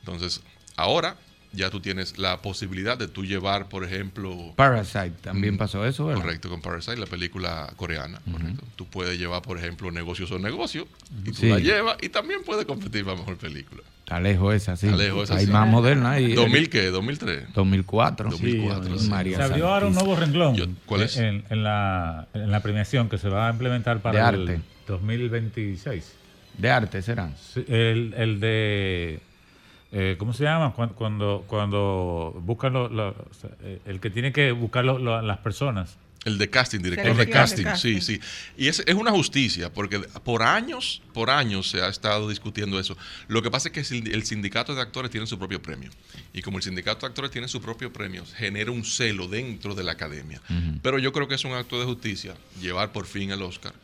Entonces, ahora ya tú tienes la posibilidad de tú llevar, por ejemplo... Parasite, también Mm, pasó eso, ¿verdad? Correcto, con Parasite, la película coreana, correcto. Tú puedes llevar, por ejemplo, Negocios o Negocios, y tú Sí. la llevas y también puedes competir para mejor película. Está lejos esa, sí. Está lejos esa, Hay sí. más moderna ahí. ¿2000 qué? ¿2003? 2004. 2004, Sí, sí. María Se abrió ahora un nuevo renglón Yo- ¿cuál es? En, en la, en la premiación que se va a implementar para De el arte. 2026. De arte serán. Sí, El, el de. Eh, ¿Cómo se llama? Cuando, cuando, cuando buscan lo- lo- o sea, eh, el que tiene que buscar lo- lo- las personas. El de casting, director de de casting, sí, sí. Y es, es una justicia, porque por años, por años se ha estado discutiendo eso. Lo que pasa es que el sindicato de actores tiene su propio premio. Y como el sindicato de actores tiene su propio premio, genera un celo dentro de la academia. Pero yo creo que es un acto de justicia llevar por fin el Oscar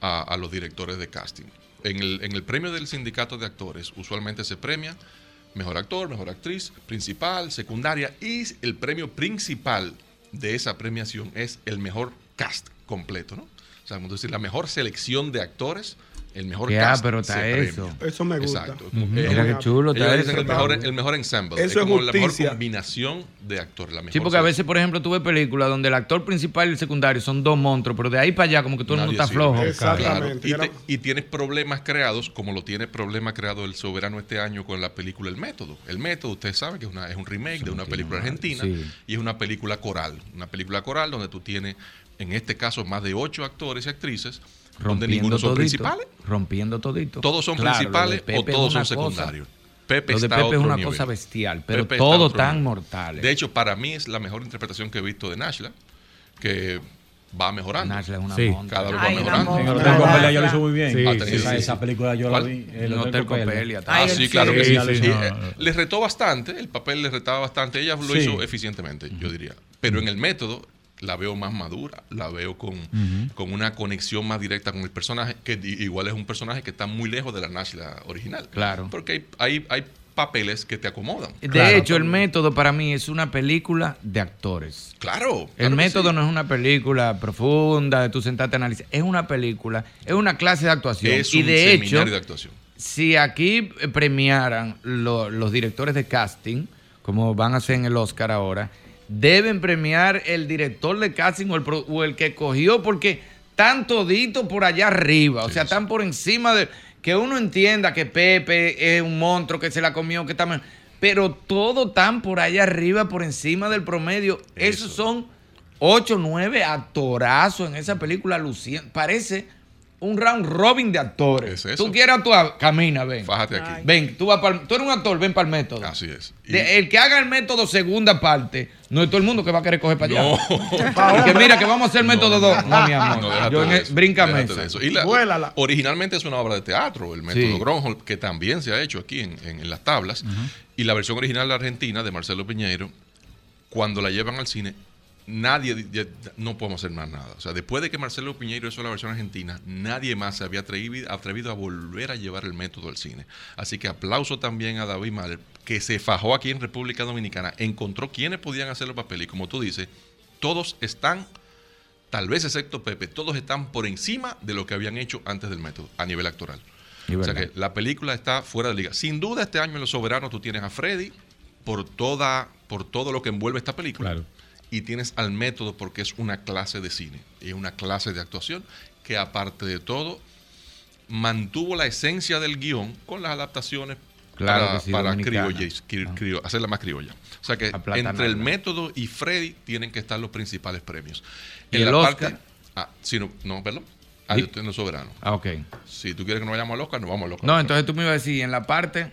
a, a los directores de casting. En el, en el premio del sindicato de actores, usualmente se premia mejor actor, mejor actriz, principal, secundaria y el premio principal de esa premiación es el mejor cast completo, ¿no? O sea, vamos a decir, la mejor selección de actores el mejor Qué cast ápero está se eso. premia. Eso me gusta. Exacto. Ujú. Eh, Mira qué chulo ellos está dicen eso. el mejor, el mejor ensemble. Eso es es como la mejor justicia. combinación de actores. La mejor Sí, porque a veces, por ejemplo, tuve películas donde el actor principal y el secundario son dos monstruos, pero de ahí para allá como que todo el mundo está flojo. Claro. Y, te- y tienes problemas creados, como lo tiene problemas creado el soberano este año con la película El Método. El Método, ustedes saben que es, una, es un remake de una película argentina sí. y es una película coral. Una película coral donde tú tienes, en este caso, más de ocho actores y actrices, donde ninguno son todito, principales. Rompiendo todito. Todos son Claro, principales o todos son cosa- secundarios. Pepe lo de está Pepe es una nivel. cosa bestial, pero Pepe otro tan nivel. mortales. De hecho, para mí es la mejor interpretación que he visto de Nashla, que va mejorando. Nashla es una Sí. Cada vez va mejorando. En el Hotel Copelia yo lo hizo muy bien. Sí, sí, esa, película yo ¿Cuál? la vi. El Hotel Copelia. Ah, sí, claro que sí. eh, le retó bastante, el papel le retaba bastante. Ella lo hizo eficientemente, yo diría. Pero en el método la veo más madura, la veo con, con una conexión más directa con el personaje, que igual es un personaje que está muy lejos de la Nashla original. Claro. Porque hay, hay, hay papeles que te acomodan. De hecho, el método para mí es una película de actores. Claro. El claro método sí. no es una película profunda de tú sentarte a analizar. Es una película, es una clase de actuación. Es y un de hecho, seminario de actuación. si aquí eh, premiaran lo- los directores de casting, como van a hacer en el Oscar ahora, deben premiar el director de casting o el, pro- o el que cogió, porque están toditos por allá arriba, o sea, están por encima de... Que uno entienda que Pepe es un monstruo que se la comió, que está... mal, Pero todo están por allá arriba, por encima del promedio. Esos son 8, 9 actorazos en esa película luciendo. Parece un round robin de actores. Es eso. Tú quieres actuar, camina, ven. Fájate aquí. Ven, tú, vas pa'l- tú eres un actor, ven para el método. Así es. De- el que haga el método segunda parte, no es todo el mundo que va a querer coger para allá. No. Y que mira, que vamos a hacer el método 2. No, mi amor. No, Yo eso, bríncame eso. Y la- Originalmente es una obra de teatro, el método Sí. Gronholm, que también se ha hecho aquí en, en- en las tablas. Y la versión original de Argentina, de Marcelo Piñeiro, cuando la llevan al cine, nadie, ya- no podemos hacer más nada. O sea, después de que Marcelo Piñeiro hizo la versión argentina, nadie más se había atrevido, atrevido a volver a llevar el método al cine. Así que aplauso también a David Mahler, que se fajó aquí en República Dominicana, encontró quienes podían hacer los papeles. Y como tú dices, todos están tal vez excepto Pepe, todos están por encima de lo que habían hecho antes del método a nivel actoral. Y O sea que la película está fuera de liga. Sin duda este año en Los Soberanos tú tienes a Freddy por toda por todo lo que envuelve esta película. Y tienes al método porque es una clase de cine, es una clase de actuación que aparte de todo mantuvo la esencia del guion con las adaptaciones Claro para, que sí, para dominicana. criolles- cri- crio- hacerla más criolla. O sea que entre el método y Freddy tienen que estar los principales premios. ¿Y En el la Oscar? parte. Ah, sí, no, no, perdón. Ah, yo estoy en los soberanos. Ah, ok. Si tú quieres que nos vayamos al Oscar, nos vamos al Oscar. No, entonces tú me ibas a decir, en la parte...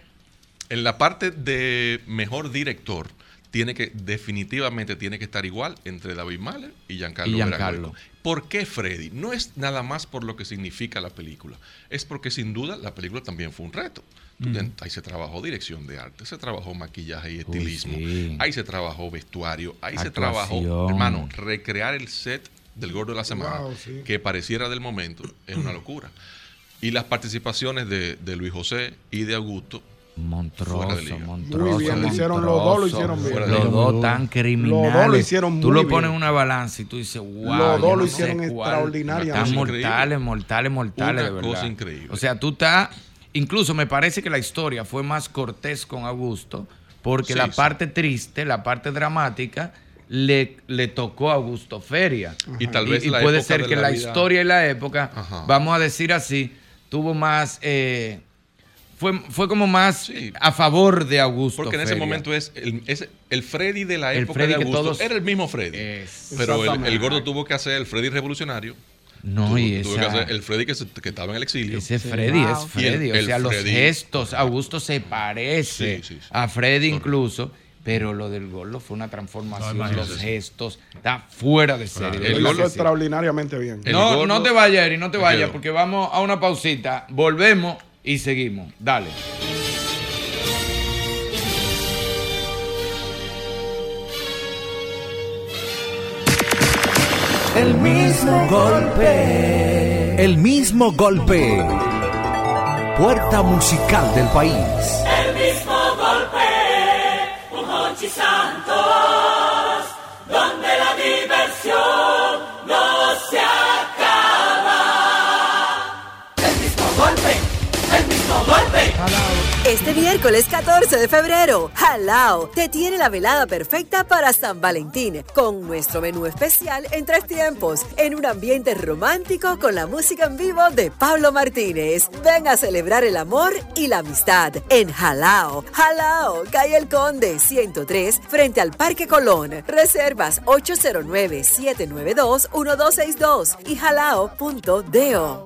En la parte de mejor director, tiene que, definitivamente tiene que estar igual entre David Mahler y Giancarlo, Y Giancarlo. ¿Por qué Freddy? No es nada más por lo que significa la película. Es porque sin duda la película también fue un reto. Ujú. Ahí se trabajó dirección de arte, se trabajó maquillaje y Uy, estilismo, sí. ahí se trabajó vestuario, ahí se trabajó, hermano, recrear el set del Gordo de la Semana, Wow, sí. que pareciera del momento, es una locura. Y las participaciones de, de Luis José y de Augusto Monstruoso, monstruoso. Muy bien, lo hicieron los dos, lo hicieron bien. Los dos tan criminales. Los dos lo hicieron Tú muy lo pones en bien. una balanza y tú dices, wow. Los dos lo no hicieron sé cuál". extraordinariamente. Están mortales, mortales, mortales, Una de verdad. cosa increíble. O sea, tú estás. Incluso me parece que la historia fue más cortés con Augusto, porque Sí, la sí. parte triste, la parte dramática, le, le tocó a Augusto Feria. Y tal vez y la puede época ser de que la historia y la época, Ajá. vamos a decir así, tuvo más. eh, fue, fue como más a favor de Augusto. Porque en ese momento es el, es el Freddy de la El época Freddy de Augusto. todos- Era el mismo Freddy. Es- Pero el, el gordo tuvo que hacer el Freddy revolucionario. No, Tuvo- y tuvo que hacer el Freddy que, se- que estaba en el exilio. Ese Freddy es el- Freddy. el o sea, los gestos. Augusto se parece Sí, sí, sí. a Freddy incluso. Pero lo del gordo fue una transformación. No, los gestos. Está fuera de serie. hizo que sí. extraordinariamente bien. No, no te vayas, Eri, no te vayas, porque vamos a una pausita. Volvemos y seguimos. Dale. El mismo golpe. El mismo golpe. Puerta musical del país. Este miércoles 14 de febrero, Halao te tiene la velada perfecta para San Valentín con nuestro menú especial en tres tiempos, en un ambiente romántico con la música en vivo de Pablo Martínez. Ven a celebrar el amor y la amistad en Halao. Halao, calle El Conde 103 frente al Parque Colón. Reservas 809-792-1262 y halao.do.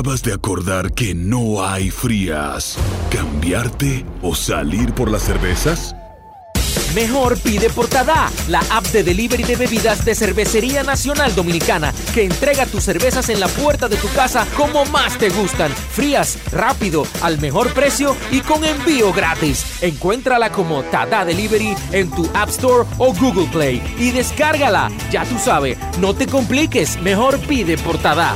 de acordar que no hay frías. ¿Cambiarte o salir por las cervezas? Mejor pide por Tada, la app de delivery de bebidas de Cervecería Nacional Dominicana, que entrega tus cervezas en la puerta de tu casa como más te gustan, frías, rápido, al mejor precio y con envío gratis. Encuéntrala como Tada Delivery en tu App Store o Google Play y descárgala. Ya tú sabes, no te compliques, mejor pide por Tada.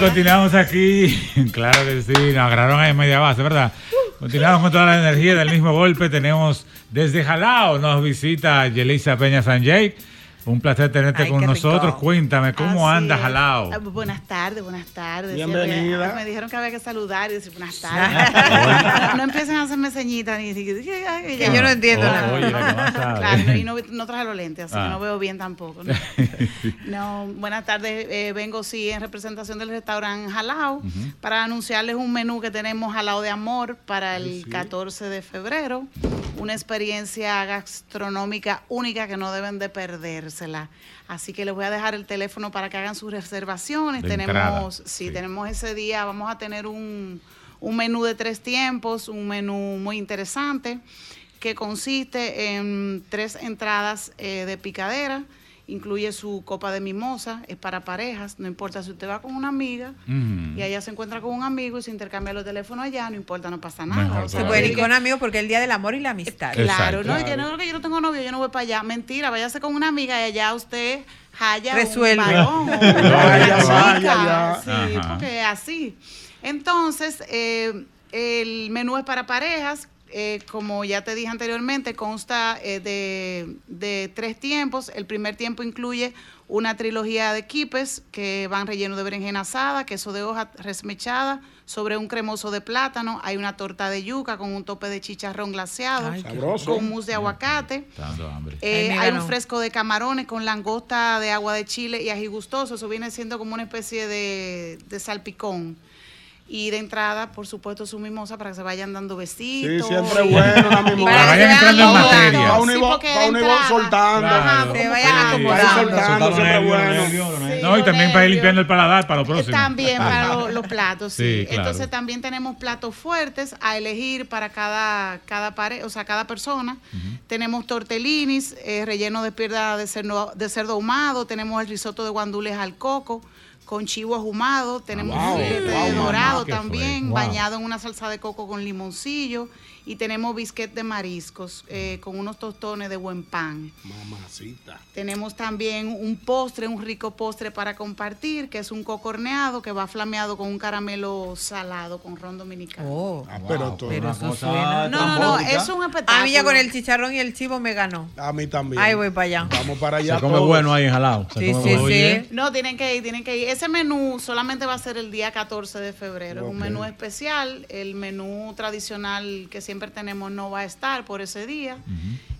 Continuamos aquí. Claro que sí, nos agarraron ahí en media base, ¿verdad? Continuamos con toda la energía del mismo golpe. Tenemos desde Jalao, nos visita Yelisa Peña Sanjay. Un placer tenerte Ay, con nosotros. rico. Cuéntame, ¿cómo Así anda es. Jalao? Ah, Buenas tardes, buenas tardes. Bienvenida. Me dijeron que había que saludar y decir buenas tardes. no empiecen a hacerme ceñitas ni decir que, yo no entiendo Oh, nada. oye. Claro, y no, no traje los lentes, así Ah. que no veo bien tampoco. No, No, buenas tardes. eh, vengo sí en representación del restaurante Jalao para anunciarles un menú que tenemos Jalao de Amor para el 14 de febrero. Una experiencia gastronómica única que no deben de Así que les voy a dejar el teléfono para que hagan sus reservaciones. De tenemos, entrada, sí, tenemos ese día, vamos a tener un, un menú de tres tiempos, un menú muy interesante que consiste en tres entradas eh, de picadera, incluye su copa de mimosa, es para parejas, no importa si usted va con una amiga y allá se encuentra con un amigo y se intercambia los teléfonos allá, no importa, no pasa nada. Mejor O sea, Se puede ir con amigos porque es el día del amor y la amistad. Claro, no, y que no, que yo no tengo novio, yo no voy para allá. Mentira, váyase con una amiga y allá usted haya Resuelve. un varón o una Vaya, chica. Sí, porque es así. Entonces, eh, el menú es para parejas. Eh, como ya te dije anteriormente, consta eh, de, de tres tiempos. El primer tiempo incluye una trilogía de quipes que van rellenos de berenjena asada, queso de hoja resmechada, sobre un cremoso de plátano. Hay una torta de yuca con un tope de chicharrón glaseado, Ay, con mousse de aguacate. Dando hambre. Eh, Ay, hay un fresco de camarones con langosta de agua de chile y ají gustoso. Eso viene siendo como una especie de, de salpicón. Y de entrada, por supuesto, su mimosa para que se vayan dando besitos. Sí, siempre bueno la mimosa. Para que Vayan entrando en materia. Pa' uno entrada- soltando. Ajá, Claro. se vayan acomodando. soltando, siempre bueno. no, y también para ir limpiando el paladar para lo próximo. También para lo- los platos, sí. Sí, claro. Entonces también tenemos platos fuertes a elegir para cada, cada pare- o sea, cada persona. Tenemos tortellinis, eh, relleno de pierna de cerdo, de cerdo ahumado, tenemos el risotto de guandules al coco, con chivo ahumado, tenemos Wow, un filete wow, de mamá, dorado también, Wow. bañado en una salsa de coco con limoncillo y tenemos bisquet de mariscos eh, con unos tostones de buen pan. Mamacita. Tenemos también un postre, un rico postre para compartir, que es un coco horneado que va flameado con un caramelo salado con ron dominicano. Oh, Ah, pero tú- pero una eso cosa suena. No, no, no, es un espectáculo. A mí ya con el chicharrón y el chivo me ganó. A mí también. Ahí voy para allá. Vamos para allá. Se come todos. bueno ahí en Jalao. Se Sí, come sí, bueno. sí. No, tienen que ir, tienen que ir. Ese menú solamente va a ser el día 14 de febrero. Es un menú especial. El menú tradicional que siempre tenemos no va a estar por ese día.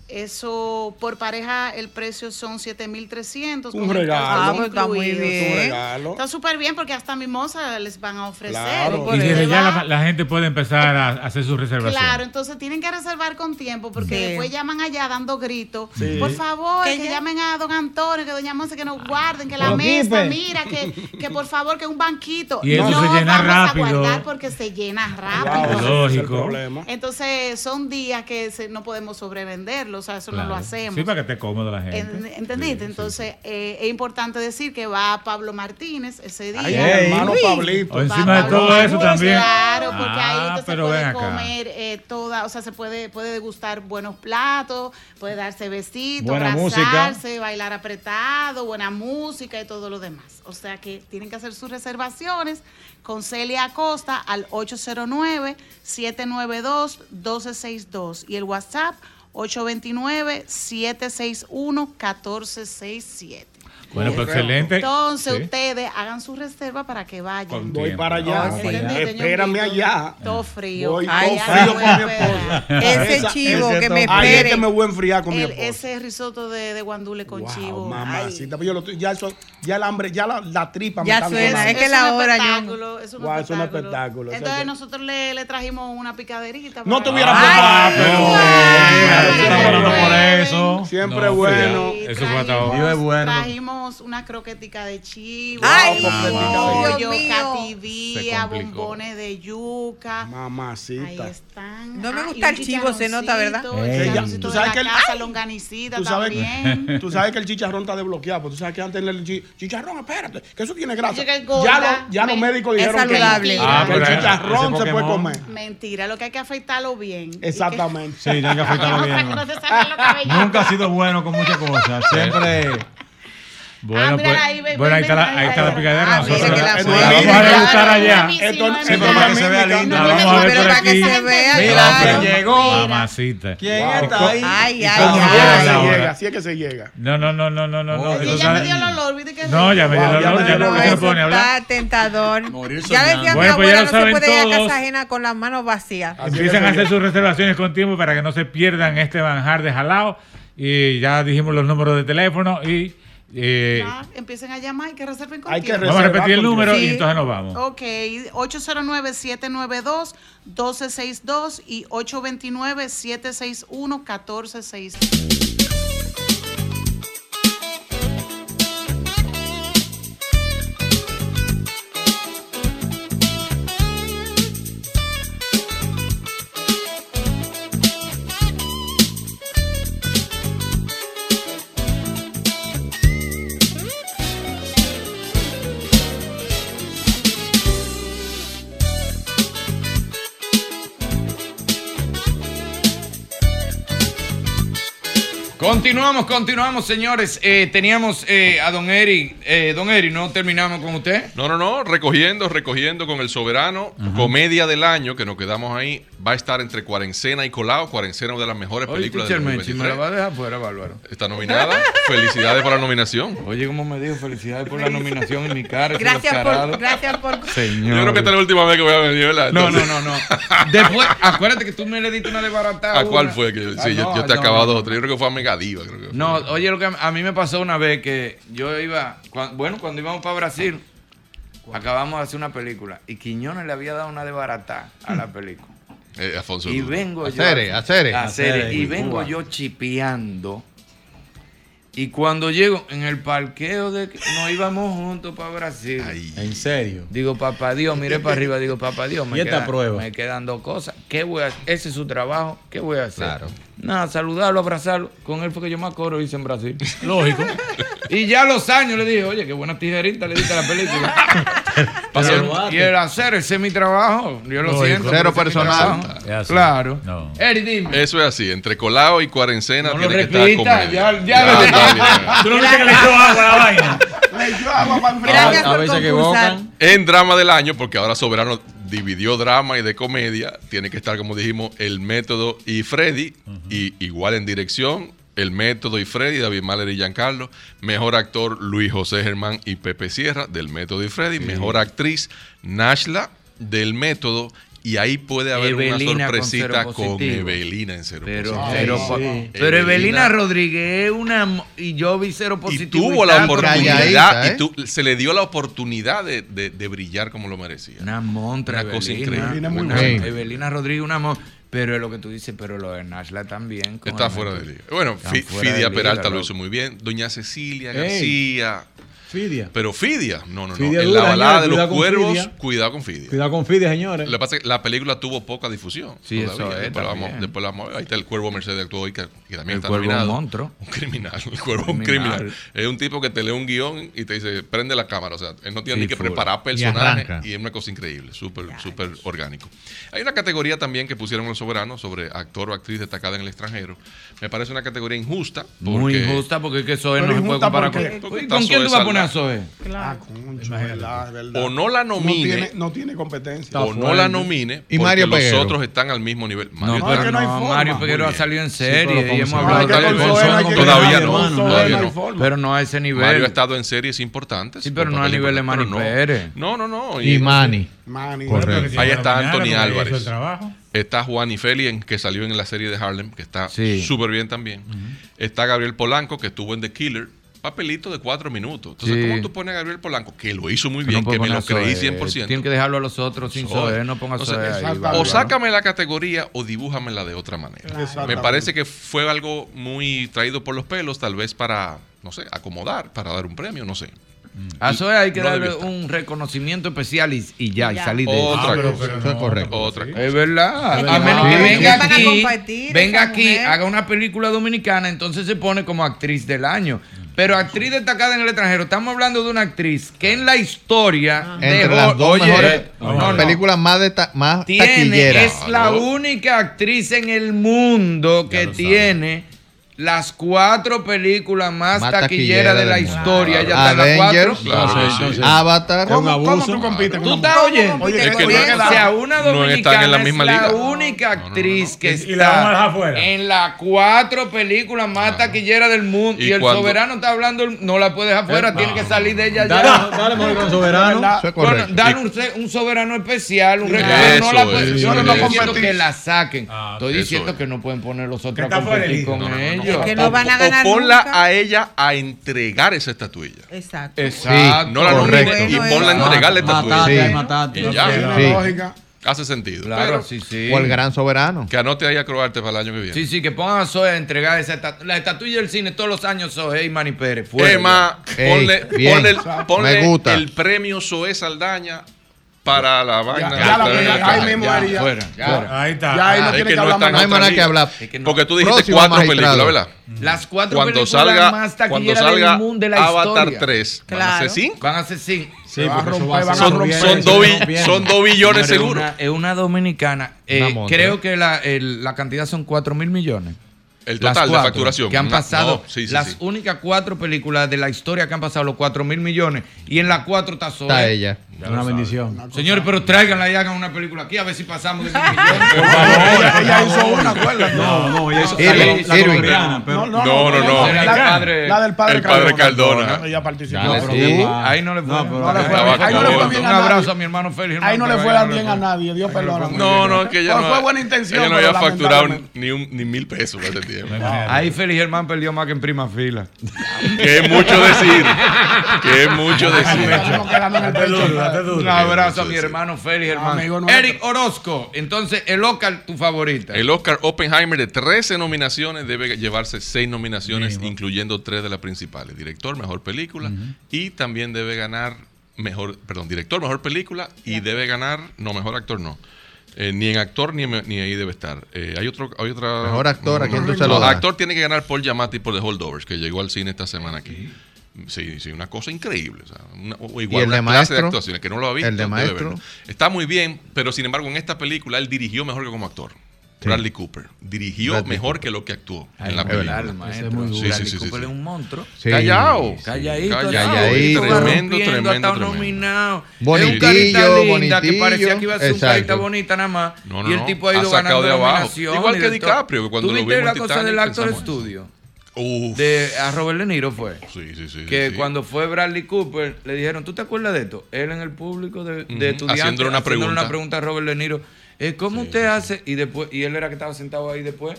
Eso, por pareja, el precio son 7,300. Un con el regalo. Ah, pues está muy incluido. bien. Un regalo. Está súper bien porque hasta mimosa les van a ofrecer. Y desde ya la, la gente puede empezar a hacer su reservación. Claro, entonces tienen que reservar con tiempo porque Sí. después llaman allá dando gritos. Sí. Por favor, Que ya- llamen a don Antonio, que doña Monse que nos guarden, que la mesa, mira, que, que por favor, que un banquito. Y eso no se llena vamos rápido. a guardar porque se llena rápido. Lógico. Entonces son días que se- no podemos sobrevenderlo, o sea, eso no lo hacemos. Sí, para que esté cómodo la gente. En- ¿Entendiste? Entonces, eh, es importante decir que va Pablo Martínez ese día. Ay, mi hermano. Pablito. O encima de todo eso también. Claro, porque Ah, ahí usted se pero puede ven acá. comer eh, toda, o sea, se puede, puede degustar buenos platos, puede darse besitos, Buena abrazarse, bailar apretado, buena música y todo lo demás. O sea que tienen que hacer sus reservaciones con Celia Acosta al 809-792-1262 y el WhatsApp 829-761-1467. Bueno, pues excelente. Entonces Sí. ustedes hagan su reserva para que vayan. Con Voy para allá. Oh, sí, ¿entendiste, Espérame allá. Todo frío. Voy Ay, todo frío con mi esposa. Ese Esa- chivo ese que me Ahí es espere. que me voy a enfriar con mi El- esposa. ese risotto de, de guandule con chivo. Ay. Mamacita, pues yo lo estoy- ya, eso, ya el hambre, ya la, la tripa Ya me está suena, sonando. es que la un hora, espectáculo, es un Guau, es un espectáculo. espectáculo, Entonces nosotros le, le trajimos una picaderita. No te hubiera Ah, pero por eso. Siempre No, bueno. Eso fue hasta ahora. Trajimos una croquetica de chivo, Ay, pollo, cativía, bombones de yuca. Ahí Mamacita. están. No me gusta el chivo, se nota, ¿verdad? chicharroncito, Ey. chicharroncito Tú sabes que el- casa, longanicita Tú sabes, también. tú sabes que el chicharrón está desbloqueado, porque tú sabes que antes el chi- chicharrón, espérate, que eso tiene grasa. Ya, engorda. lo- ya los médicos dijeron que, Ah, el chicharrón se puede comer. Mentira, lo que hay que afeitarlo bien. Exactamente. Sí, tienen que afeitarlo bien. Nunca ha sido bueno con muchas cosas. Siempre. Bueno, Ah, mira, pues, ahí, ve- bueno, ahí está, la, ahí está la picadera. Ah, Nosotros mira que la la, vamos a degustar allá. Esto, Sí, pero para que se vea lindo. Vamos a ver por aquí. se vea, Mira, llegó. Mamacita. ¿Quién ¿Y está ahí? Ay, ¿Y ay, ay. Así es que la se llega. No, no, no, no, no, no. ya me dio el olor, ¿viste que No, ya me dio el olor. me Ya no olor. pone a hablar. Está tentador. Morir Ya decía mi pues abuela, no se puede ir a casa ajena con las manos vacías. Empiezan a hacer sus reservaciones con tiempo para que no se pierdan este manjar de jalao. Y ya dijimos los números de teléfono y eh, Ya, empiecen a llamar y que reserven con Hay que tiempo. vamos a reservar repetir el número tiempo. y Sí. entonces nos vamos. Ok, 809-792-1262 y 829-761-1462. Continuamos, continuamos, señores. Eh, teníamos eh, a don Eri. Eh, don Eri, ¿no terminamos con usted? No, no, no, recogiendo, recogiendo con el soberano. Comedia del año, que nos quedamos ahí, va a estar entre Cuarencena y Colao. Cuarencena, una de las mejores Oye, películas teacher del Menchi, me la 2023. va a dejar fuera, Bárbaro. Está nominada. Felicidades por la nominación. Oye, como me dijo, felicidades por la nominación en mi cara. Gracias por, gracias por. Señor. Yo creo que esta es la última vez que voy a venir, ¿verdad? No, no, no, no. Después, acuérdate que tú me le diste una desbaratada. ¿A cuál una. fue? que yo, Ah, Sí, yo, no, yo te he no, acabado no. otra. Yo creo que fue a Megadiva. Creo que fue. No, oye, lo que a- mí me pasó una vez que yo iba, cua- bueno, cuando íbamos para Brasil, acabamos de hacer una película y Quiñones le había dado una desbaratada a la película. Eh, Alfonso. Y vengo yo. Acere, acere. Acere, Acere, Y Cuba. vengo yo chipeando. Y cuando llego en el parqueo de que nos íbamos juntos para Brasil. En serio. Digo, papá Dios, miré para arriba, digo, papá Dios, me, ¿Y esta queda- prueba? me quedan dos cosas. ¿Qué voy a hacer? Ese es su trabajo. ¿Qué voy a hacer? Claro. Nada, saludarlo, abrazarlo. Con él fue que yo más coro hice en Brasil. Lógico. y ya a los años le dije, oye, qué buena tijerita le diste a la película. y, el, y el hacer, ese es mi trabajo. Yo lo siento. Cero personal. Claro. No. Eric, dime. Eso es así, entre colado y cuarentena no tiene que estar comiendo. Tú no que le echó agua a la vaina. Le echó agua para el A veces que En drama del año, porque ahora Soberano dividió drama y de comedia, tiene que estar, como dijimos, el método y Freddy, y igual en dirección, el método y Freddy, David Mahler y Giancarlo, mejor actor Luis José Germán y Pepe Sierra del método y Freddy, mejor actriz Nashla del método y ahí puede haber una sorpresita con, Evelina en cero pero, positivo. Pero. Evelina, Rodríguez es una. Y yo vi cero positivo. Y tuvo la oportunidad. Y ¿eh? tu, se le dio la oportunidad de, de, brillar como lo merecía. Una montra. Una cosa increíble. Evelina, una, Evelina Rodríguez, una montra. Pero es lo que tú dices, pero lo de Nashla también. Está fuera de liga. Bueno, Fidia Peralta liga, lo hizo muy bien. Doña Cecilia García. Fidia. Pero Fidia, no, no, no. en la balada de los cuervos, cuidado con Fidia. Cuidado con Fidia, señores. Lo que pasa es que la película tuvo poca difusión. Sí, todavía, eso, eh, vamos, después la vamos, ahí está el cuervo Mercedes actuó hoy, que, que, también el está cuervo nominado. Un monstruo. Un criminal. El cuervo criminal. un criminal. Es un tipo que te lee un guion y te dice, prende la cámara. O sea, él no tiene ni que preparar personajes. Y, es una cosa increíble, súper, súper orgánico. Hay una categoría también que pusieron los soberanos sobre actor o actriz destacada en el extranjero. Me parece una categoría injusta. Muy injusta porque es que eso no se puede comparar con. ¿Con quién tú vas a poner? Eh. O no la nomine. No tiene, competencia. O no la nomine. Y Mario porque Los otros están al mismo nivel. Mario, no. Mario Peguero ha salido en serie. Hemos hablado Todavía no. Pero no a ese nivel. Mario ha estado en series importantes. Sí, pero no a nivel de Mario Pérez. No, no, no. Y Mani. Mani. Ahí está Anthony Álvarez. Está Juan y Ifelien, que salió en la serie de Harlem, que está súper bien también. Está Gabriel Polanco, que estuvo en The Killer papelito de cuatro minutos. Entonces, sí. ¿cómo tú pones a Gabriel Polanco? Que lo hizo muy bien, que me lo creí 100%. Tienen que dejarlo a los otros sin Soe. No pongas Entonces, ahí, O sácame la categoría o dibújamela de otra manera. Me parece que fue algo muy traído por los pelos, tal vez para, no sé, acomodar, para dar un premio, no sé. Mm. A Zoe hay que darle un reconocimiento especial y, ya, y salir de Otra eso. cosa. Es. Otra cosa. Es verdad. A menos que venga aquí, venga aquí, haga una película dominicana, entonces se pone como actriz del año. Pero actriz destacada en el extranjero, estamos hablando de una actriz que en la historia entre las dos películas más, de ta, más tiene, taquilleras. Es la única actriz en el mundo que tiene las cuatro películas más, taquilleras de la historia. Ya están las cuatro. Avatar. ¿Cómo, tú compites? ¿Tú estás oyendo? Oye, que no, una dominicana es la única actriz que está en las cuatro películas más taquilleras del mundo. Y, el soberano está hablando, no la puede dejar fuera, tiene que salir de ella dale, ya. Dale, con soberano. Dale un, soberano especial, un regalo. Yo no estoy diciendo que la saquen. Estoy diciendo que no pueden poner los otros a competir con ella que no van a ganar o ponla a ella a entregar esa estatuilla. Exacto. Exacto. No la nomines y ponla a entregar la estatuilla. Matate, sí. matate. lógica. Hace sentido. Claro, sí, sí. O el gran soberano. Que anote ahí a Croarte para el año que viene. Sí, sí, que pongan a Zoe a entregar esa estatuilla. La estatuilla del cine todos los años, Zoe y Mani Pérez. Fuera, Emma, ponle, ponle, ponle, el premio Zoe Saldaña para la vaina. Ya, la Jaime muere ya. Fuera, fuera. Ahí está. Ya ahí no tiene que, que hablar no. No hay manera que hablar. Es que no. Porque tú dijiste Próximo cuatro magistrado. películas, ¿verdad? Mm. Las cuatro cuando películas salga, más cuando salga del mundo de la historia. Avatar historia. 3, claro. van a ser cinco. Van a ser cinco. Sí, van a romper, van son, a romper, son, dos, son dos billones seguros. Es una dominicana. Eh, creo ¿eh? que la, cantidad son cuatro mil millones. El total cuatro, de facturación. Que han pasado no, sí, sí, las sí. únicas cuatro películas de la historia que han pasado los 4 mil millones. Y en la cuatro está sola. Está ella. Ya una bendición. Una Señores, pero tráiganla y hagan una película aquí a ver si pasamos de mil millones. Por favor, ella, ella hizo una, ¿cuál? No, no, ella hizo Irwin, no, no, no, no. La, padre, la del padre, el padre Cardona. Ella participó. Dale, sí. Ahí no le fue. No, le fue bien. Un abrazo a mi hermano Félix. Ahí no le fue bien a nadie. Dios perdona. No, no, que ella no. fue buena intención. Ella no había facturado ni mil pesos ese día. Ahí Félix Germán perdió más que en prima fila. que es mucho decir. Que es mucho decir. Un abrazo a mi hermano Félix Germán. Eric Orozco. Entonces, el Oscar, tu favorita. El Oscar Oppenheimer de 13 nominaciones debe llevarse 6 nominaciones, incluyendo 3 de las principales. Director, mejor película. Y también debe ganar mejor, perdón, director, mejor película. Y debe ganar, no, mejor actor no eh, ni en actor ni, ni ahí debe estar. Eh, hay otro, hay otra. Mejor actor, ¿a quién? Actor tiene que ganar Paul Giamatti por The Holdovers, que llegó al cine esta semana aquí. Sí, sí, una cosa increíble. O sea, una, igual el una de clase maestro? de actuaciones que no lo ha visto. El de maestro. Está muy bien, pero sin embargo, en esta película él dirigió mejor que como actor. Bradley Cooper. Dirigió mejor que lo que actuó en la película. El maestro. Muy sí, Bradley Cooper es un monstruo. Callao. Calladito. Calladito. Tremendo, tremendo, tremendo. nominado. Bonitillo, es un bonitillo, linda que parecía que iba a ser un carita bonita nada más. No, no, y el tipo ha ido ganando de abajo. Igual que DiCaprio, que cuando lo vimos la cosa del actor estudio? De, a Robert De Niro fue. Sí, sí, sí. Que cuando fue Bradley Cooper, le dijeron, ¿tú te acuerdas de esto? Él en el público de, de uh estudiantes. Haciéndole una pregunta. una pregunta a Robert De Niro eh, ¿cómo usted hace? Y después y él era que estaba sentado ahí después.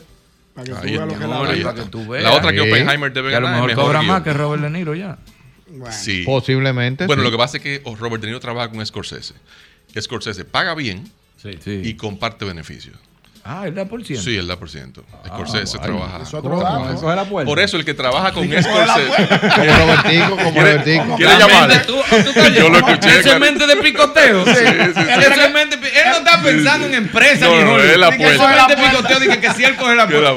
Para que, Ay, tú, veas lo que, la, para que tú veas. la otra que Oppenheimer debe que ganar. A lo mejor, mejor cobra más que Robert De Niro ya. Bueno, sí. Posiblemente. Bueno, lo que pasa es que Robert De Niro trabaja con Scorsese. Scorsese paga bien y comparte beneficios. Ah, el da por ciento. Sí, el da por ciento. Ah, Scorsese ah, trabaja. Eso trabaja eso es la puerta. Por eso el que trabaja con sí, Scorsese. Como Robertico, como Robertico. ¿Quiere llamar? Yo lo escuché. Eso es mente de picoteo. Sí, sí, eso es mente, él no está pensando en empresa. No, no, es la puerta. Eso es mente de picoteo. Dije que si él coge la puerta.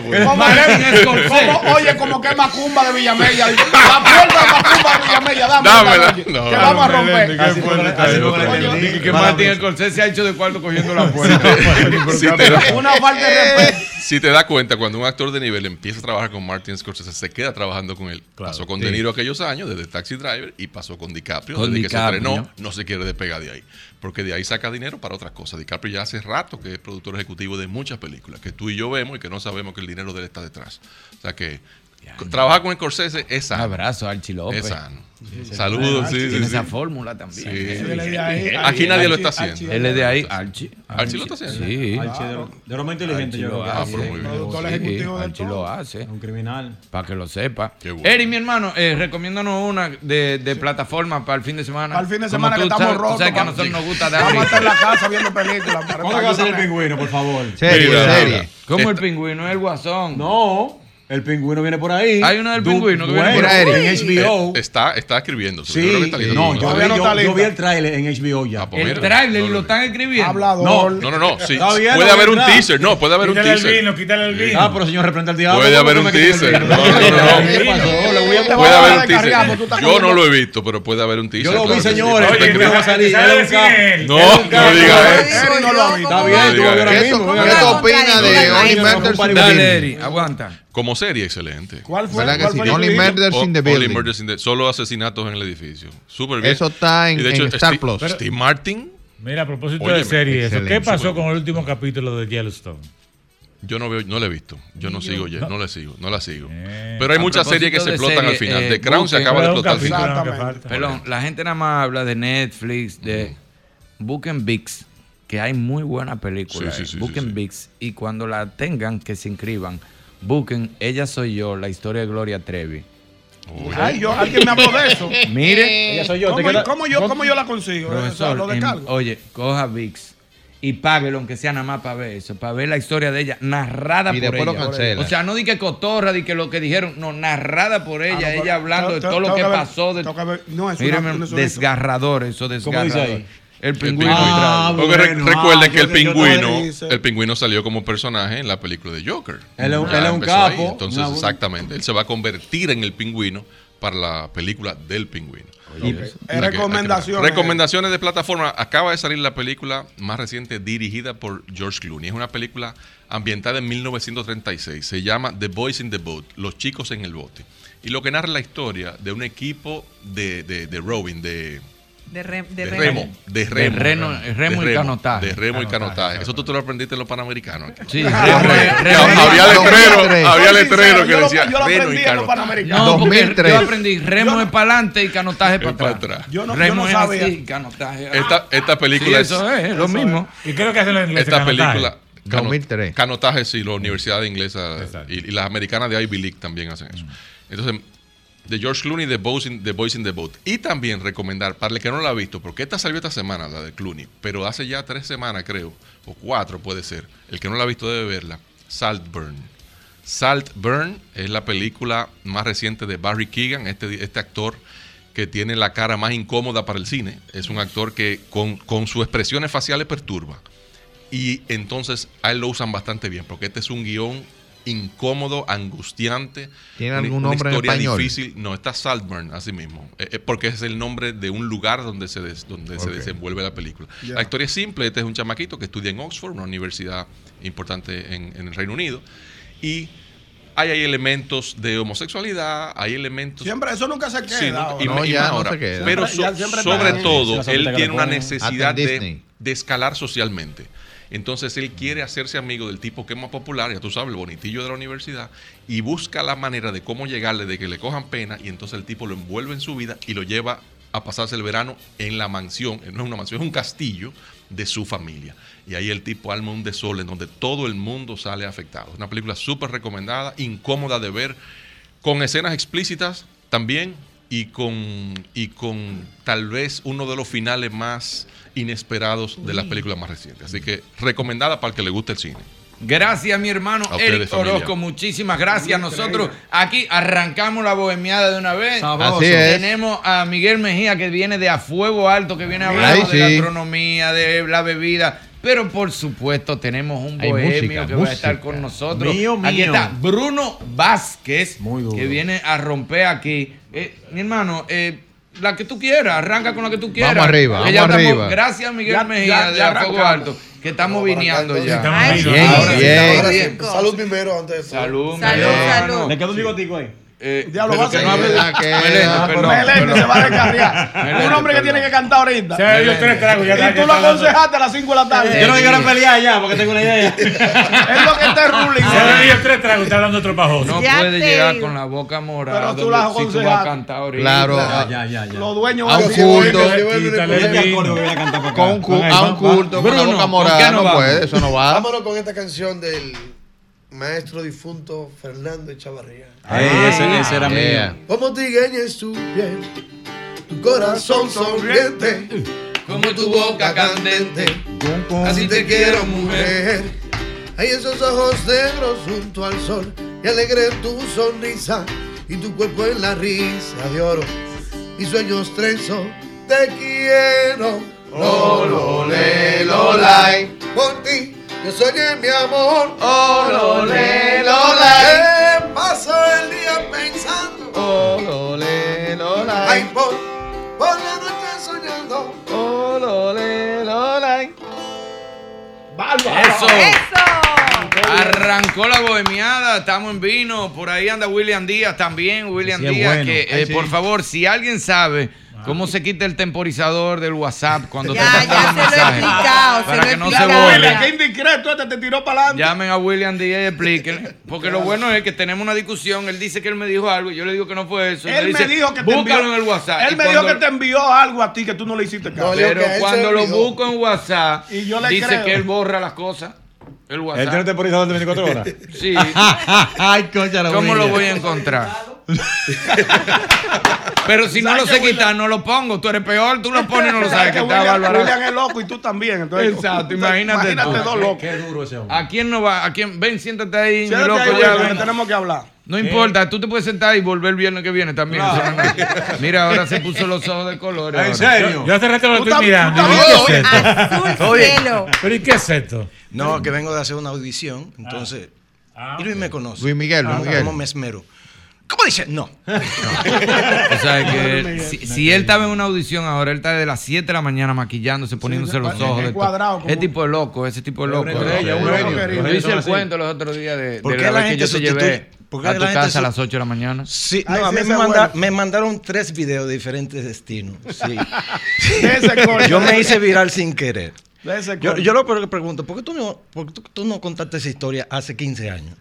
Oye, como que es Macumba de Villamella. La puerta de Macumba de Villamella. Dámela. Que vamos a romper. Así que Martín Scorsese se ha hecho de cuarto cogiendo la puerta. Una eh. Si te das cuenta, cuando un actor de nivel empieza a trabajar con Martin Scorsese, se queda trabajando con él. Pasó con. De Niro aquellos años, desde Taxi Driver, y pasó con DiCaprio, con desde que se estrenó, no se quiere despegar de ahí. Porque de ahí saca dinero para otras cosas. DiCaprio ya hace rato que es productor ejecutivo de muchas películas que tú y yo vemos y que no sabemos que el dinero de él está detrás. O sea que Trabaja con Scorsese es sano. Un abrazo, Archie López. Es sano. Sí, Saludos, sí, sí. Tiene sí. esa fórmula también. Sí. Ahí, Aquí nadie Archie, lo está haciendo. Él es de ahí, Archie. Archie lo está haciendo. Sí. Archie ah, de, lo, lo más inteligente, Archie yo lo hace. Ah, Productor ejecutivo Archie lo hace. Un criminal. Para que lo sepa. Qué bueno. Eri, mi hermano, eh, recomiéndanos una de, de plataforma para el fin de semana. Al fin de semana que estamos rotos. sabes que a nosotros nos gusta Vamos a estar en la casa viendo películas. ¿Cuándo va a ser el pingüino, por favor? Serie, serie. ¿Cómo el pingüino? ¿Es el guasón? No. El pingüino viene por ahí. Hay uno del pingüino que viene por ahí. En HBO. Está, está escribiendo. Sí, yo no, yo, vi, el tráiler en HBO ya. El tráiler no, lo están escribiendo. Hablador. No, no, no. Sí, puede haber un teaser. No, puede haber un teaser. Quítale el vino, quítale el vino. Ah, pero señor, reprende al diablo. Puede haber un teaser. No, no, no. Puede haber un teaser. Yo no lo he visto, pero puede haber un teaser. Yo lo vi, señores. No va a salir. No, no diga eso. Está bien, tú ahora mismo. ¿Qué opinas de Only Matters? Dale, Eri, aguanta. Como serie, excelente. ¿Cuál fue? ¿Cuál fue? Only Murders in the Building. Solo asesinatos en el edificio. Súper bien. Eso está en, Star Plus. Steve Martin. Mira, a propósito óyeme, de series, ¿qué pasó con el último capítulo de Yellowstone? Yo no veo, no la he visto. Yo no sigo, no, no la sigo, no la sigo. Eh, Pero hay muchas series que se explotan al final. Eh, de Crown se acaba de explotar. Perdón, la gente nada más habla de Netflix, de Booking Bix, que hay muy buena película. Sí, eh. sí. Y cuando la tengan, que se inscriban. Busquen Ella Soy Yo, la historia de Gloria Trevi. Ay, yo, alguien me habló de eso. Mire, ella soy yo. ¿Cómo, ¿cómo, yo ¿cómo, yo, la consigo? Profesor, em, oye, coja VIX y páguelo, aunque sea nada más para ver eso, para ver la historia de ella, narrada por ella. O sea, no di que cotorra, di que lo que dijeron, no, narrada por ah, ella, ella hablando de todo lo que, pasó. De, no, es es desgarrador eso, desgarrador. El pingüino. Ah, Porque recuerden que el pingüino, el pingüino salió como personaje en la película de Joker. Él es un, capo. Entonces, exactamente, él se va a convertir en el pingüino para la película del pingüino. Pues, recomendaciones. Recomendaciones de plataforma. Acaba de salir la película más reciente dirigida por George Clooney. Es una película ambientada en 1936. Se llama The Boys in the Boat, Los Chicos en el Bote. Y lo que narra la historia de un equipo de, de, de rowing, de, de, de, remo. De remo. De remo, y canotaje. De remo y canotaje. Eso tú te lo aprendiste en los panamericanos. Sí, ah, remo, había letrero, había letrero que decía remo y canotaje. No, porque yo aprendí remo es para adelante y canotaje para atrás. Yo no, remo yo no sabía. Canotaje. Ah. Esta, película sí, eso es, lo mismo. Y creo que hacen en inglés. Esta película 2003. Canotaje sí, la universidad inglesa y, las americanas de Ivy League también hacen eso. Mm. Entonces, de George Clooney, The Boys, in, The Boys in the Boat. Y también recomendar, para el que no la ha visto, porque esta salió esta semana, la de Clooney, pero hace ya tres semanas, creo, o cuatro puede ser. El que no la ha visto debe verla. Saltburn. Saltburn es la película más reciente de Barry Keegan, este, este actor que tiene la cara más incómoda para el cine. Es un actor que con, con sus expresiones faciales perturba. Y entonces a él lo usan bastante bien, porque este es un guion incómodo, angustiante. ¿Tiene una- algún una nombre en historia español? difícil. No, está Saltburn, así mismo. Eh, eh, porque es el nombre de un lugar donde se, des- donde se desenvuelve la película. La historia es simple. Este es un chamaquito que estudia en Oxford, una universidad importante en, en el Reino Unido. Y hay, hay elementos de homosexualidad, hay elementos... Siempre, eso nunca se queda. Sí, nunca- y, No, y ya más no ahora. se queda. Pero so- sobre todo, Sí, él tiene una necesidad de, de escalar socialmente. Entonces él quiere hacerse amigo del tipo que es más popular, ya tú sabes, el bonitillo de la universidad, y busca la manera de cómo llegarle, de que le cojan pena, y entonces el tipo lo envuelve en su vida y lo lleva a pasarse el verano en la mansión, no es una mansión, es un castillo de su familia. Y ahí el tipo alma un desorden donde todo el mundo sale afectado. Una película súper recomendada, incómoda de ver, con escenas explícitas también y con, y con tal vez uno de los finales más inesperados de las películas más recientes. Así que recomendada para el que le guste el cine. Gracias, mi hermano A Eric. Orozco. Muchísimas gracias. Nosotros aquí arrancamos la bohemiada de una vez. Así es. Tenemos a Miguel Mejía que viene de a fuego alto, que viene hablando Ay, de sí. gastronomía, de la bebida. Pero por supuesto tenemos un Hay bohemio música, que va a estar con nosotros. Mío, Aquí mío. está Bruno Vázquez, duro. que viene a romper aquí. Eh, mi hermano, eh, la que tú quieras, arranca con la que tú quieras. Vamos arriba, ya vamos estamos- arriba. Gracias, Miguel Ya- Mejía, ya- de ya fuego alto, que estamos viniendo ya. Estamos Ay, viniendo. Bien, bien. bien. Salud primero antes de Salud, mi Salud, salud. Le un bigotico ahí. Eh, Diablo, va a no seguir. Ah, ah, perdón. se va a descarriar. Un hombre que tiene que cantar ahorita. Se dio tres tragos. Ya Y tú lo aconsejaste a las 5 de la tarde. Yo no quiero pelear ya porque tengo una idea. Es lo que está ruling. Se dio tres tragos. Está hablando otro pajoso. No puede llegar con la boca morada. Pero tú donde- la si tú vas a aconsejaste. cantar ahorita. Claro. Ya, ya, ya. ya. Los dueños A un van a culto. Voy a un cu- Van ahí, a un culto con la boca ¿con morada no puede, eso no va. Vámonos con esta canción del maestro difunto Fernando Echavarría. Ey, ese, ese era Yeah. mío. Como tigueñes tu piel, tu corazón sonriente, Como tu boca candente. así te quiero mujer. Hay esos ojos negros junto al sol y alegre tu sonrisa y tu cuerpo en la risa de oro. Mis sueños trenzo, te quiero. Lo, lo, le, lo, lai. Por ti, yo soñé mi amor. Oh, lo, le, lo, lai. Eh, Paso el día pensando. Oh, lo, le, lo, lai. Ay, por, por la noche soñando. Oh, lo, le, lo. Eso. Eso. Arrancó la bohemiada, estamos en vino. Por ahí anda William Díaz también. William Sí, Díaz, bueno. que Ay, eh, sí. por favor, si alguien sabe cómo se quita el temporizador del WhatsApp cuando Ya, te mandan ya los se lo he mensajes, explicado, se para lo he que no se explicado. borre. Qué indiscreto este te tiró para adelante. Llamen a William Díaz y explíquenle. Porque lo bueno es que tenemos una discusión. Él dice que él me dijo algo y yo le digo que no fue eso. Él dice, me dijo que te Búscalo envió, en el WhatsApp. Él me dijo cuando- que te envió algo a ti que tú no le hiciste caso. No, Pero que él cuando lo busco en WhatsApp, Y yo le dice creo. que él borra las cosas. El Él WhatsApp. tiene temporizador de 24 horas. Sí. Ay, concha ¿Cómo lo voy a encontrar? Pero si no lo sé quitar, no lo pongo. Tú eres peor, tú lo pones y no lo sabes que está William, bárbaro. William es loco y tú también. Entonces, Exacto, imagínate Imagínate tú. dos locos. Qué duro ese hombre. ¿A quién no va? ¿A quién? Ven, siéntate ahí, mi Siéntate loco. ahí, ya, ven. tenemos que hablar. No importa, tú te puedes sentar y volver el viernes que viene también. no. Mira, ahora se puso los ojos de colores. ¿En serio? Yo hace rato lo estoy mirando. tú ¿Y estás- qué es esto? Oye. ¿Pero y qué es esto? No, que vengo de hacer una audición, entonces. Ah, y Luis me conoce. Luis Miguel, Luis Ah, Miguel. ¿Cómo me esmero? ¿Cómo dice? No. O sea, que si, si él estaba en una audición ahora, él está de las 7 de la mañana maquillándose, poniéndose los es ojos. de cuadrado, Ese tipo de loco, ese tipo de loco. Yo hice el cuento los otros días de, ¿Por de qué la la vez que yo gente te a tu casa a las 8 de la mañana. Sí, Ay, no, a mí me, es manda- bueno. me mandaron tres videos de diferentes destinos. Sí. Yo me hice viral sin querer. Yo, yo lo que pregunto, ¿por qué tú no, por qué tú, tú no contaste esa historia hace 15 años?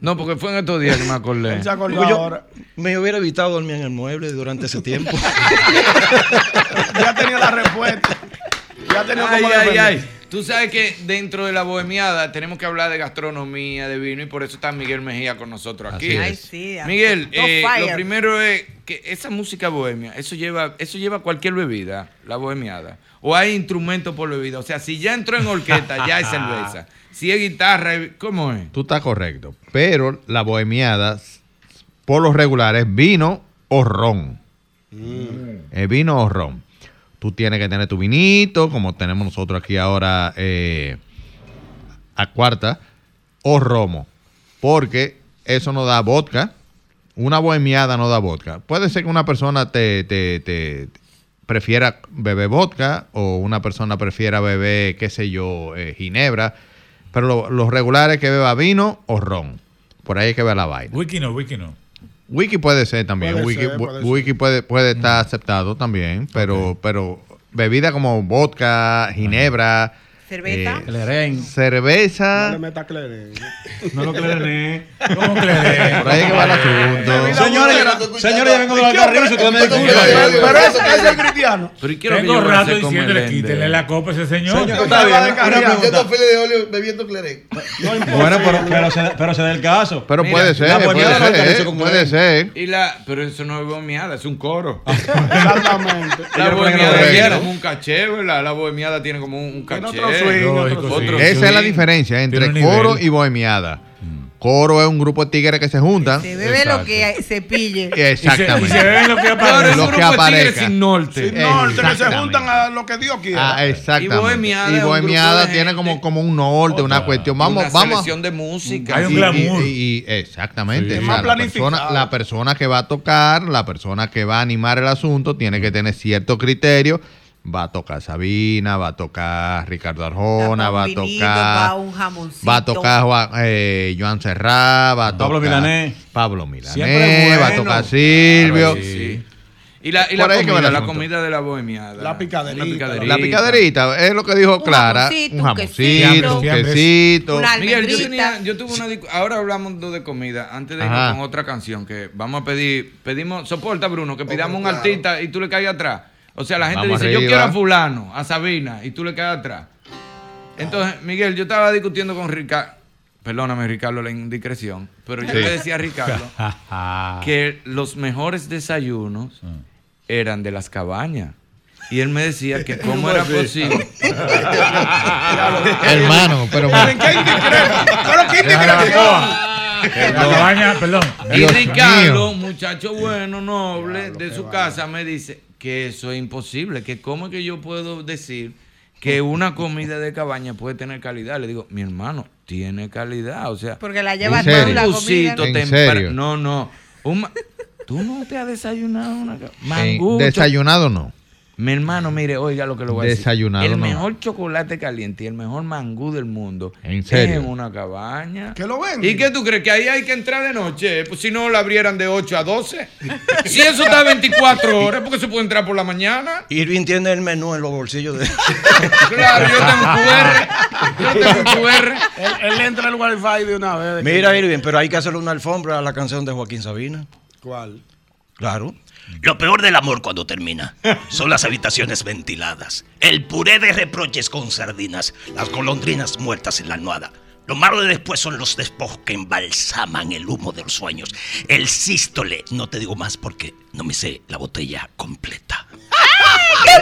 No, porque fue en estos días que me acordé. Él se acordó Porque yo ahora. me hubiera evitado dormir en el mueble durante ese tiempo. Ya tenía la respuesta. Ya tenía Ay, como ay, ay. Tú sabes que dentro de la bohemiada tenemos que hablar de gastronomía, de vino, y por eso está Miguel Mejía con nosotros aquí. Así Ay, sí. Miguel, eh, lo primero es que esa música bohemia, eso lleva, eso lleva cualquier bebida, la bohemiada. O hay instrumentos por bebida. O sea, si ya entró en orquesta, ya es cerveza. Si es guitarra, ¿cómo es? Tú estás correcto. Pero la bohemiada, por lo regular, es vino o ron. Es vino o ron. Tú tienes que tener tu vinito, como tenemos nosotros aquí ahora eh, a cuarta, o romo. porque eso no da vodka. Una bohemiada no da vodka. Puede ser que una persona te, te- te- prefiera beber vodka o una persona prefiera beber, qué sé yo, eh, ginebra, pero lo- los regulares que beba vino o ron. Por ahí hay que ver la vaina. Wiki no, wiki no. Wiki puede ser también. Puede wiki ser, puede wiki puede, puede estar aceptado también, pero, pero bebida como vodka, ginebra, Cerveza. eh, Clerén. cerveza. No le meta cleren. No lo clerené. ¿Cómo clerén? Por ahí que va el asunto. Señores, señores, ya vengo de Alcarrizo, ustedes me disculpan. Pero ese ese es cristiano. ¿y lo que Tengo yo rato diciéndole, quítenle la copa a ese señor. Está bien. Yendo file de óleo bebiendo clerén. Bueno, pero, pero, se, pero se da el caso. Pero Mira, puede ser, la puede bohemiada no alcanzó ser. Y la, pero eso no es bohemiada, es un coro. Exactamente. La bohemiada que tiene como un caché, ¿verdad? La bohemiada tiene como un, un otro swing, Esa es la diferencia entre coro y bohemiada. Coro es un grupo de tigres que se juntan. Se bebe lo que se pille. Y se, y Exactamente. se beben lo que Lo que aparezca. sin norte. Sin norte, que se Exactamente. juntan a lo que Dios quiera. Ah, exactamente. Y bohemiada Y bohemiada tiene como, como un norte, una cuestión. Vamos, una vamos. selección de música. Hay un Y- glamour. y- y- exactamente. Sí. O Es sea, más la, persona, la persona que va a tocar, la persona que va a animar el asunto, tiene que tener cierto criterio. Va a tocar Sabina, va a tocar Ricardo Arjona, va a tocar. va un jamoncito. Va a tocar Juan- eh, Joan Serrá, va a Pablo tocar Milanés. Pablo Siempre Milanés, va a tocar Silvio. Sí, sí. Y la, y la comida, la asunto. comida de la bohemiada. La picaderita. Una picaderita. La picaderita, es lo que dijo Clara. un un jamoncito, quesito. un quesito. Una Miguel, yo, tenía, yo tuve una ahora hablamos de- comida, antes de irnos con otra canción que vamos a pedir, pedimos, soporta Bruno, que pidamos un artista y tú le caes atrás. O sea, la gente Vamos dice, yo quiero a fulano, a Sabina, y tú le caes atrás. Entonces, Miguel, yo estaba discutiendo con Ricardo, perdóname Ricardo la indiscreción, pero yo Sí. le decía a Ricardo que los mejores desayunos eran de las cabañas. Y él me decía que cómo era posible. Hermano, pero. Pero qué indiscreción. Cabaña, perdón. Y Dios Ricardo, mío. muchacho bueno, noble, de su casa, me dice que eso es imposible, que cómo es que yo puedo decir que una comida de cabaña puede tener calidad. Le digo, mi hermano, tiene calidad, o sea, Porque la llevas serio? tú la comida. mangucito ¿En serio? No, no. un ma- Tú no te has desayunado una ca- Eh, mangucho. desayunado no. Mi hermano, mire, oiga lo que le voy a decir. Desayunado, El no. mejor chocolate caliente y el mejor mangú del mundo ¿En serio? es en una cabaña. Que lo venden. ¿Y qué tú crees? ¿Que ahí hay que entrar de noche? Pues si no la abrieran de 8 a 12. si eso está 24 horas, porque se puede entrar por la mañana. Irving tiene el menú en los bolsillos de. Claro, yo tengo un QR. Yo tengo un QR. Él, él entra al wifi de una vez. Mira, Irving, pero hay que hacerle una alfombra a la canción de Joaquín Sabina. ¿Cuál? Claro. Lo peor del amor cuando termina son las habitaciones ventiladas, el puré de reproches con sardinas, las golondrinas muertas en la almohada. Lo malo de después son los despojos que embalsaman el humo de los sueños. El sístole, no te digo más porque no me sé la botella completa. Es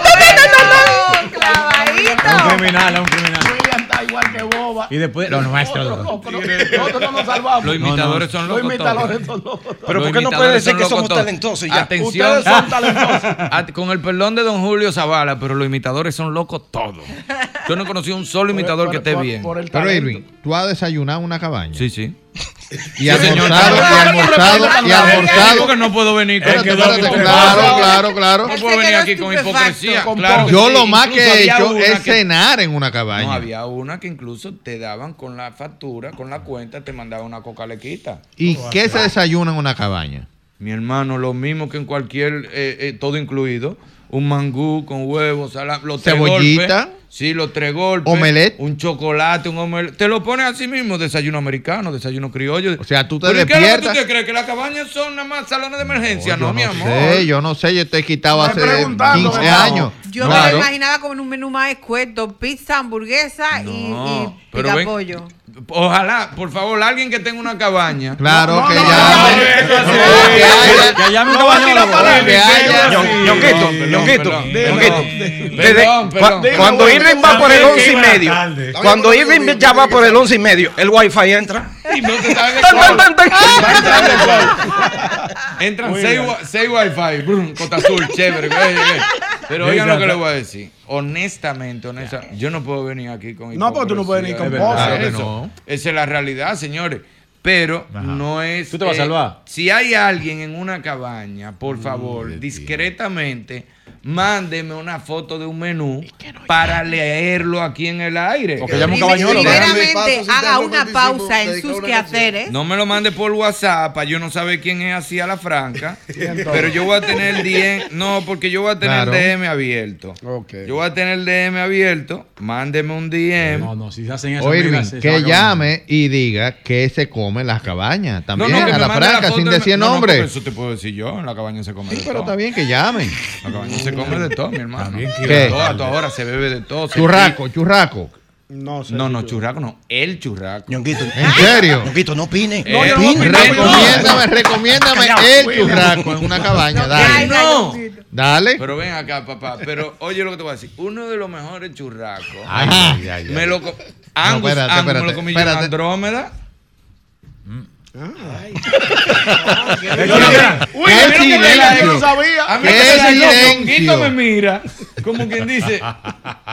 un criminal, es un criminal. William está igual que boba. Y después, lo nuestro. Nosotros nosotros no nos salvamos. Los imitadores son Los locos. imitadores todos. son locos. Pero Los ¿por qué no imitadores puede decir que somos todos. talentosos y ya? Atención. Ustedes son talentosos. Ah, Con el perdón de don Julio Zavala, pero los imitadores son locos todos. Yo no conocí un solo imitador Por- que esté por- bien. por el Pero. Irving, tú has desayunado en una cabaña. Sí, sí. Y almorzado, y almorzado, y almorzado. Porque no puedo venir con claro, claro, claro. No puedo venir aquí con hipocresía. con Claro que Yo sí. lo más que he hecho es que- cenar en una No, cabaña. había una que incluso te daban con la factura, con la cuenta, te mandaba una coca lequita. ¿Y qué se desayuna en una cabaña? Mi hermano, lo mismo que en cualquier, eh, eh, todo incluido. Un mangú con huevos, sala- los tres Cebollita. golpes. Sí, los tres golpes. Omelette. Un chocolate, un omelette. Te lo pones así mismo, desayuno americano, desayuno criollo. O sea, tú te ¿Pero y qué es lo que despiertas. tú te crees? ¿Que las cabañas son nada más salones de emergencia? no, mi amor. sé, yo no sé, yo estoy quitado Estoy hace preguntando, 15 ¿verdad? años. Yo me lo imaginaba como en un menú más escueto, pizza, hamburguesa y, No, y pero ven- picapollo. Ojalá, por favor, alguien que tenga una cabaña. Claro que llame. que haya. Que allá me No va a tirar para Que adelante. haya. Ñon- Ñonguito, Perdón, Ñonguito, perdón, Ñonguito. perdón. Desde- Perdón, cua- perdón. Cuando Irving va por el También once y que iba medio, cuando Irving ya va por el once y medio, el wifi entra. Entran seis, wa- seis wifi, brum, Cota Azul, chévere. Pero oigan lo que les voy a decir. Honestamente, honestamente, yo no puedo venir aquí con No, porque tú no puedes venir con no. Esa es la realidad, señores. Pero no es. ¿Tú te vas a eh, salvar? Si hay alguien en una cabaña, por favor, discretamente, mándeme una foto de un menú para leerlo aquí en el aire. Porque llama un cabañuelo. Primeramente, haga una pausa en sus quehaceres. No me lo mande por WhatsApp para yo no saber quién es así a la franca. pero yo voy a tener el DM. No, porque yo voy a tener Claro. el DM abierto. Yo voy a tener el DM abierto. Mándeme un DM. No, no, si hacen eso, O mira, que llame y diga que se come en las cabañas. También que a la franca, sin de- decir no, no, nombre. eso te puedo decir yo. En la cabaña se come de pero todo. está bien que llamen. La cabaña se come de todo, mi hermano. que De ¿Qué? todo, a toda hora se bebe de todo. se Churraco, churraco. No, No, no, churraco no. El churraco. Ñonguito. ¿En serio? Ñonguito, no opine. No, yo no opine. Recomiéndame, recomiéndame el churraco en una cabaña. Ay, Dale. no. Dale. Pero ven acá, papá. Pero oye lo que te voy a decir. Uno de los mejores churracos. Ay, ay, ay, me lo Angus, espérate, Angus me lo comí yo en espérate. Andrómeda. ¡Qué silencio! A mí ¡Qué silencio! me mira. Como quien dice.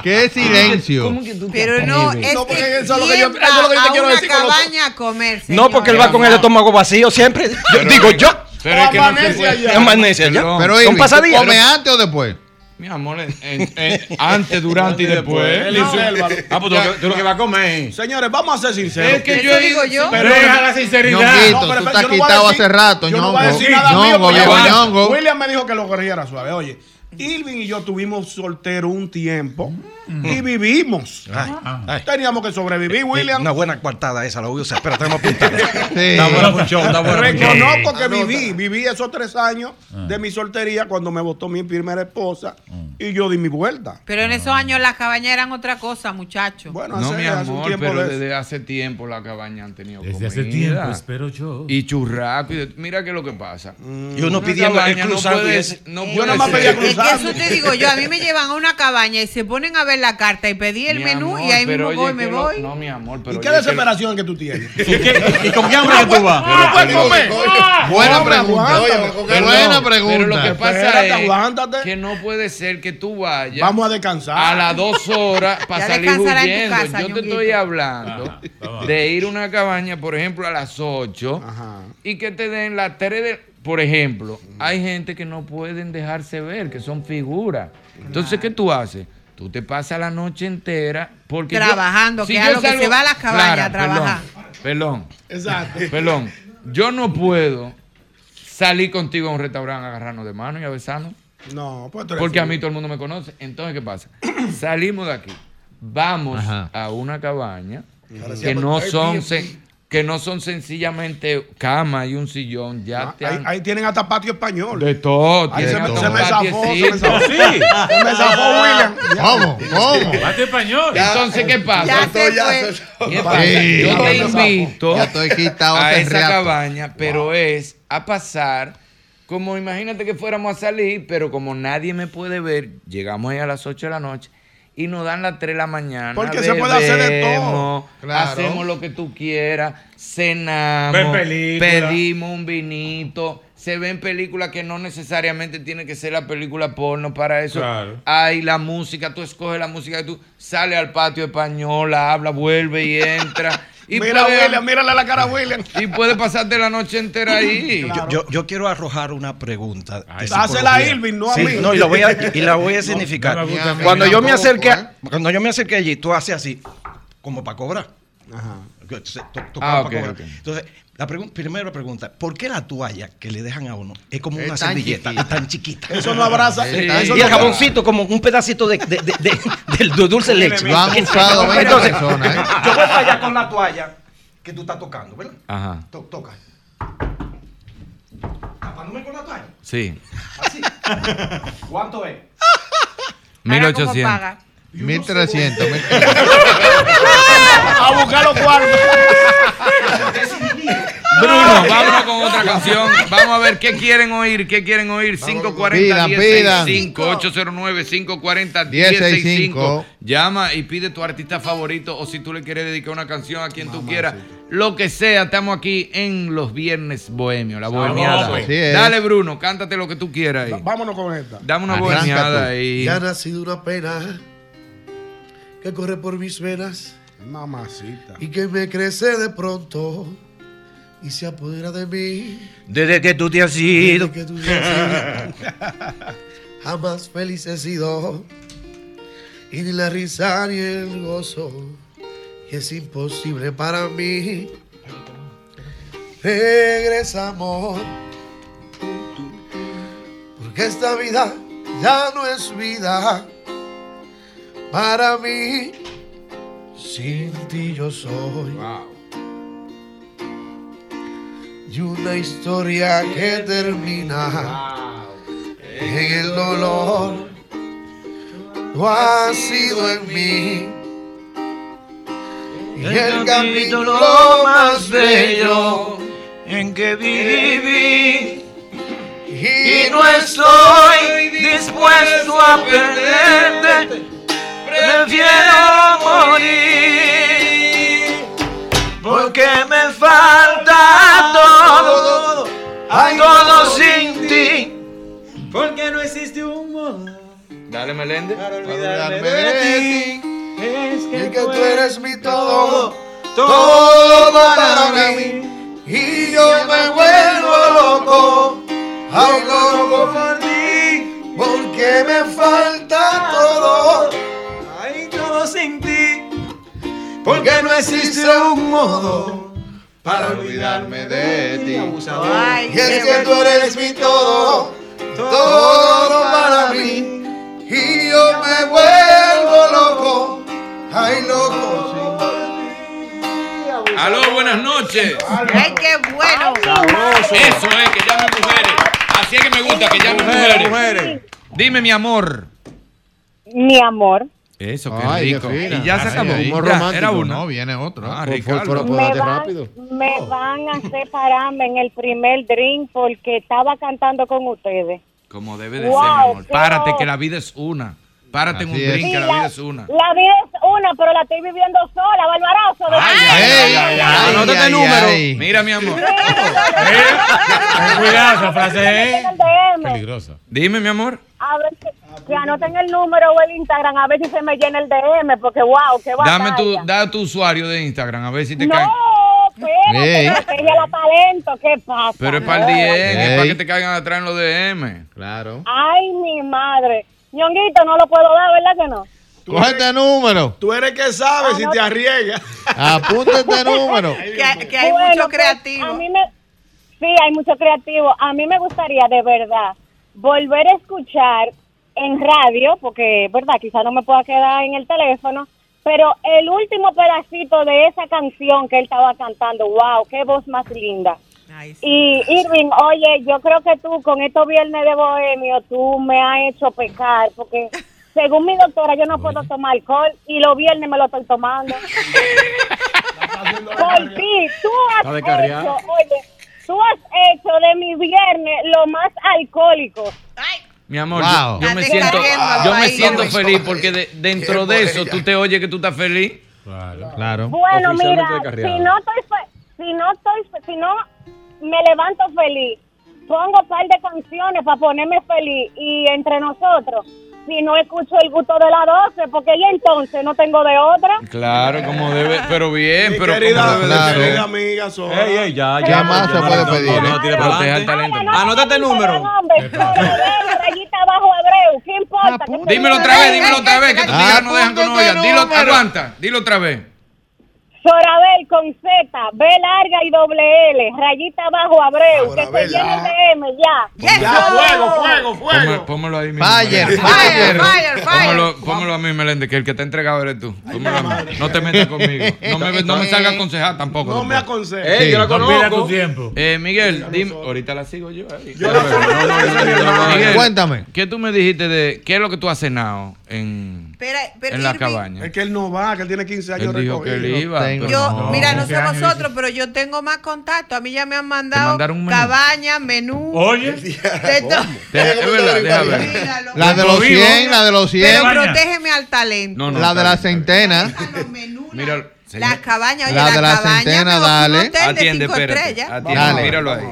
¡Qué silencio! ¿Cómo que tú te Pero no, es No, porque que eso es lo que yo- ¿quién eso es lo que yo te quiero a una decir cabaña a comer, No, porque él va con el estómago vacío siempre. Yo, digo yo. Pero es que no se amanece puede. allá. Amanece allá. Perdón. Pero Son Irving, ¿tú pasadillas. comes antes o después? Mi amor, en- en- en- antes, durante y después. Valor. Ah, pues tú, lo que- tú lo que vas a comer. Señores, vamos a ser sinceros. Es que yo digo yo. Pero Deja la sinceridad. Ñonguito, No, pero tú estás no quitado hace rato, Yo no voy a ñongo. decir nada mío Ñongo, William- ñongo. William me dijo que lo corriera suave. Oye, Irving y yo tuvimos soltero un tiempo y vivimos. Ay, ay. Teníamos que sobrevivir, William. Una buena coartada esa, la voy a usar. Espera, tenemos que apuntar. Sí. Reconozco que viví, viví esos tres años de mi soltería cuando me votó mi primera esposa y yo di mi vuelta. Pero en esos años las cabañas eran otra cosa, muchachos. Bueno, No, hace, mi hace un amor, tiempo pero de desde hace tiempo la cabaña han tenido Desde hace tiempo, espero yo. Y churraco. Mira qué es lo que pasa. Y uno Una pidiendo el cabaña no cruzado puede- no Eh, Yo nada puede más pedía Es que eso te digo yo, a mí me llevan a una cabaña y se ponen a ver la carta y pedí el Mi menú amor, y ahí mismo oye, voy, me voy. No, mi amor, pero ¿Y qué oye, que- desesperación que tú tienes? ¿Y, qué- y con qué hambre que tú vas? no puedes comer. Buena pregunta. aguántame. Buena Pero lo pregunta. que pasa Espérate, es aguántate. que no puede ser que tú vayas Vamos a descansar. a las dos horas para salir huyendo. casa, Yo te Ñonguito. estoy hablando vamos. de ir a una cabaña, por ejemplo, a las 8 Ajá. y que te den las 3 de... Por ejemplo, hay gente que no pueden dejarse ver, que son figuras. Entonces, ¿qué tú haces? Tú te pasas la noche entera porque yo- Trabajando, que es lo que se va a las cabañas a trabajar. Perdón, Exacto. perdón. Yo no puedo salir contigo a un restaurante a agarrarnos de mano y a besarnos. No, pues tú eres Porque a mí todo el mundo me conoce. Entonces, ¿qué pasa? Salimos de aquí, vamos Ajá. a una cabaña Ahora que no Airbnb. son se- que no son sencillamente cama y un sillón, ya Ah, te ahí, han- ahí tienen hasta patio español. de todo. Ahí se me, se zafó, se me zafó. Sí. Se me zafó William. Ya. ¿Cómo? ¿Cómo? Bate español. Entonces, ¿qué pasa? Ya se ya fue. se- ¿Qué pasa? Sí. Yo te invito Ya estoy quitado a esa rato. cabaña, pero es a pasar como imagínate que fuéramos a salir, pero como nadie me puede ver, llegamos ahí a las 8 de la noche y nos dan las 3 de la mañana. Porque se puede hacer de todo. Claro. Hacemos lo que tú quieras, cenamos, pedimos un vinito. Se ven películas que no necesariamente tiene que ser la película porno para eso. Claro. Hay la música, tú escoges la música que tú sales al patio español, la habla, vuelve y entra. Y Mira a puede- William, mírale la cara a William. y puede pasarte la noche entera ahí. Yo, yo, yo quiero arrojar una pregunta. Dásela a. Irving, no a Sí, mí. No, y, la voy a, y la voy a significar. no cuando yo me acerqué, ¿eh? cuando yo me acerqué allí, tú haces así, como para cobrar. Entonces, to- tocaba Ah, para ok, cobrar. ok. Entonces, la pregun- primera pregunta, ¿por qué la toalla que le dejan a uno es como Es una tan servilleta chiquita. tan chiquita? Eso no abraza. Sí, eso y no el jaboncito como un pedacito de, de, de, de- del de dulce leche. Lo han usado 20 Entonces, personas, ¿eh? Yo voy para allá con la toalla que tú estás tocando, ¿verdad? Ajá, To- toca. Tapándome con la toalla. sí. Así. ¿Cuánto es? Ahora, ¿cómo 1800. paga? 1300. A buscar los cuartos. Bruno, vámonos con otra canción. Vamos a ver qué quieren oír, qué quieren oír. 540 Pidan, pidan. 1065 809 540 1065. 1065. Llama y pide tu artista favorito o si tú le quieres dedicar una canción a quien tú quieras. Lo que sea, estamos aquí en los viernes bohemios, la bohemiada. Dale Bruno, cántate lo que tú quieras ahí. Vámonos con esta. Dame una bohemiada ahí. Ya nacido una pena que corre por mis venas Mamacita. y que me crece de pronto. Y se apodera de mí. Desde que tú te has ido. Desde que tú te has ido. Jamás feliz he sido. Y ni la risa ni el gozo. Y es imposible para mí. Regresa, amor. Porque esta vida ya no es vida. Para mí, sin ti yo soy. Y una historia que termina en el dolor. No ha sido en mí. Y el capítulo más bello en que viví. Y no estoy dispuesto a perderte. Prefiero morir. Todo sin ti. Porque no existe un modo Dale, Melende. para olvidarme olvidarme de ti. Es Y que que tú eres mi todo, todo todo para para mí. Y yo me vuelvo loco, ay loco por ti, porque me falta todo. Ay, todo sin ti. Porque no existe un modo para olvidarme de ti. Ay, Y es que tú eres mi todo, todo para mí. Y yo me vuelvo loco, ay loco. Aló, buenas noches. Ay, qué bueno. Eso es, que llamen mujeres. Así es que me gusta que llamen mujeres. Dime, mi amor. Mi amor, Eso, qué Ay, rico. Y ya se acabó. Ya, romántico, Era uno. no, viene otro. Ah, Por- Ricardo. por- por- me Apúrate van, rápido. me van a separarme en el primer drink porque estaba cantando con ustedes. Como debe de Wow, ser, mi amor. Párate, que la vida es una. Párate en un drink, Sí, que la la- vida es una. La vida es una, pero la estoy viviendo sola, Barbarazo. Ay, ay, ay, ay, Anótate ay, número. ay. Mira, mi amor. Cuidado, esa frase el DM. peligrosa. Dime, mi amor. A ver si, que anoten el número o el Instagram, a ver si se me llena el DM, porque wow, qué Dame tu, batalla. da tu usuario de Instagram, a ver si te No, caen. espérate, Ey. no, que ella la talento, ¿qué pasa? Pero es para el No. 10, es para que te caigan atrás en los DM. Claro. Ay, mi madre. Ñonguito, no lo puedo dar, ¿verdad que no? Coge este número. Tú eres que sabes si te arriesgas. Apunta este número. Que, que hay Bueno, mucho pues, creativo. a mí me, sí, hay mucho creativo. A mí me gustaría, de verdad, volver a escuchar en radio, porque, verdad, quizás no me pueda quedar en el teléfono, pero el último pedacito de esa canción que él estaba cantando, wow, qué voz más linda. Y Irving, oye, yo creo que tú con estos viernes de bohemio, tú me has hecho pecar, porque según mi doctora yo no puedo tomar alcohol y los viernes me lo estoy tomando. Por ti, tú has hecho, oye, tú has hecho de mi viernes lo más alcohólico. Mi amor, Wow. yo, yo me siento, yo me siento feliz porque de- dentro de eso tú te oyes que tú estás feliz. Claro. Bueno, Oficialmente mira, si no estoy fe- si no estoy si no me levanto feliz, pongo un par de canciones para ponerme feliz y entre nosotros, si no escucho el gusto de la 12, porque ya entonces no tengo de otra. Claro, como debe, pero bien, Mi pero querida, como Claro. querida amiga, Sora. Ey, ey, ya, ya. ¿Qué más se puede pedir? No, no, para adelante. talento. Anótate el número. Hombre, Sorabel, rayita abajo Abreu, ¿qué importa? Que se Dímelo me otra vez, dímelo otra vez, que tus no dejan que no Apúntate oigan. Dilo, aguanta, dilo otra vez. Sorabel con Z, B larga y doble L, rayita abajo Abreu, que se llene el. DM ya. Ya, fuego, fuego, fuego. pónmelo ahí mismo. Fire, fire. Fire, fire. Pónmelo a mí, Meléndez, que el que te ha entregado eres tú. Pónmelo a mí. No te metas conmigo. No me, no me salga a aconsejar tampoco. No me aconsejes. Ey, Sí, yo la No pierdas tu conozco. tiempo. Eh, Miguel, dime. Ahorita la sigo yo. ahí. Conozco. Miguel, Cuéntame. ¿Qué tú me dijiste de qué es lo que tú has cenado en, Pero, pero en la Irving, cabaña? Es que él no va, que él tiene 15 años Él dijo que él iba. Tengo- Yo, No, mira, no 15 sé vosotros, pero yo tengo más contacto. A mí ya me han mandado menú? cabaña, menú. Oye, de todo. Te- es verdad, déjame ver. La de los Vivo. 100, la de los 100, Pero protégeme al talento. No, no, la de la centena. Mira, la señor. cabaña, oye, La la, de la cabaña centena, dale. un hotel de Atiende, espérate. estrellas. Atiende, Dale. míralo ahí.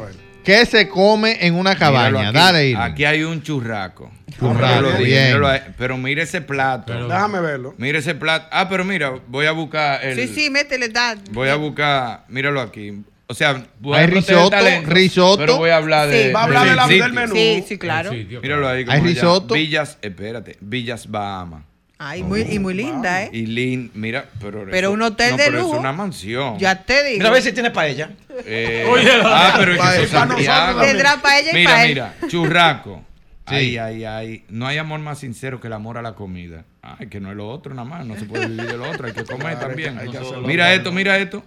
¿Qué se come en una cabaña? aquí. Dale, Irving. Aquí hay un churraco. Churraco, Yo lo dije, bien. Pero mira ese plato. Déjame verlo. Mira ese plato. Ah, pero mira, voy a buscar el. Sí, sí, métele, da. Voy a buscar. Míralo aquí. O sea, voy Hay risotto, talentos, risotto. Pero voy a hablar de. Sí. Va a hablar de de la- del menú. Sí, sí, claro. Sí, Míralo ahí. Hay allá. risotto. Villas, espérate. Villas Bahamas. Ay, muy, y muy linda, ¿eh? Y Lin, mira, pero. Pero eso- un hotel no, de pero lujo. Es una mansión. Ya te digo. Mira a ver si tiene paella. Eh, Oye, ah, pero es que eso Santiago. Tendrá paella y Mira, para él. mira, churraco. Ay, ay, ay. No hay amor más sincero que el amor a la comida. Ay, que no es lo otro nada más. No se puede vivir de lo otro. Hay que comer Claro, también. hay que hacerlo. mira esto, mira esto.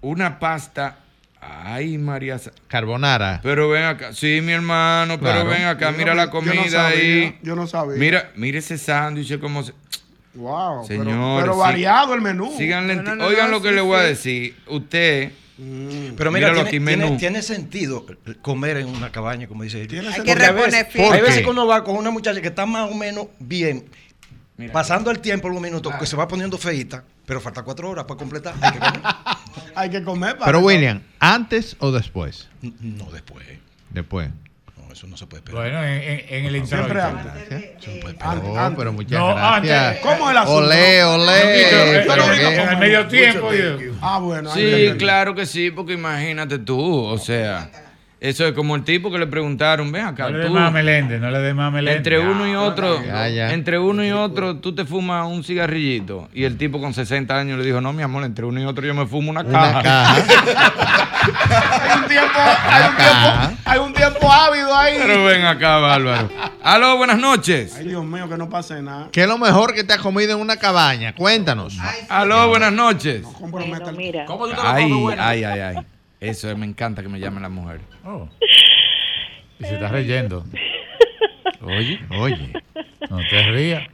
Una pasta. Ay, María. Carbonara. Pero ven acá. Sí, mi hermano, pero Claro. ven acá. Yo Mira no- la yo no comida sabía, ahí. yo no sabía. Mira, mira ese sándwich como se... Wow, pero- Señores, pero, sí. variado el menú. Síganle- No, no, no, oigan no, lo que sí, le voy a decir. Usted. Pero mira, tiene, aquí, tiene- menú. tiene sentido comer en una cabaña, como dice ella. Hay que reponer. Hay ¿Por veces que uno va con una muchacha que está más o menos bien, pasando el tiempo, algunos minutos, que se va poniendo feita, pero falta cuatro horas para completar. Hay que comer. Hay que comer para Pero eso. William, ¿antes o después? No, después. Después. No, eso no se puede esperar. Bueno, en, en- en el Siempre introito. antes. Oh, pero muchas No, gracias. antes. ¿Cómo es el asunto? Olé, olé. Pero en el medio tiempo. Ah, bueno. ahí Sí, claro que sí, porque imagínate tú, o sea, eso es como el tipo que le preguntaron, ven acá, No le dé tú, más a Meléndez, no le dé más a Meléndez. entre uno y otro, Ya, ya. entre uno y otro, tú te fumas un cigarrillito y el tipo con 60 años le dijo, no, mi amor, entre uno y otro yo me fumo una caja. Una caja. Hay un tiempo, hay un tiempo, hay un tiempo ávido ahí. Pero ven acá, Bárbaro. Aló, buenas noches. Ay, Dios mío, que no pase nada. ¿Qué es lo mejor que te has comido en una cabaña? Cuéntanos. Aló, buenas noches. mira. Ay, ay, ay, ay. Eso es, me encanta que me llamen las mujeres. Oh. Y se está reyendo. Oye, oye. No te rías.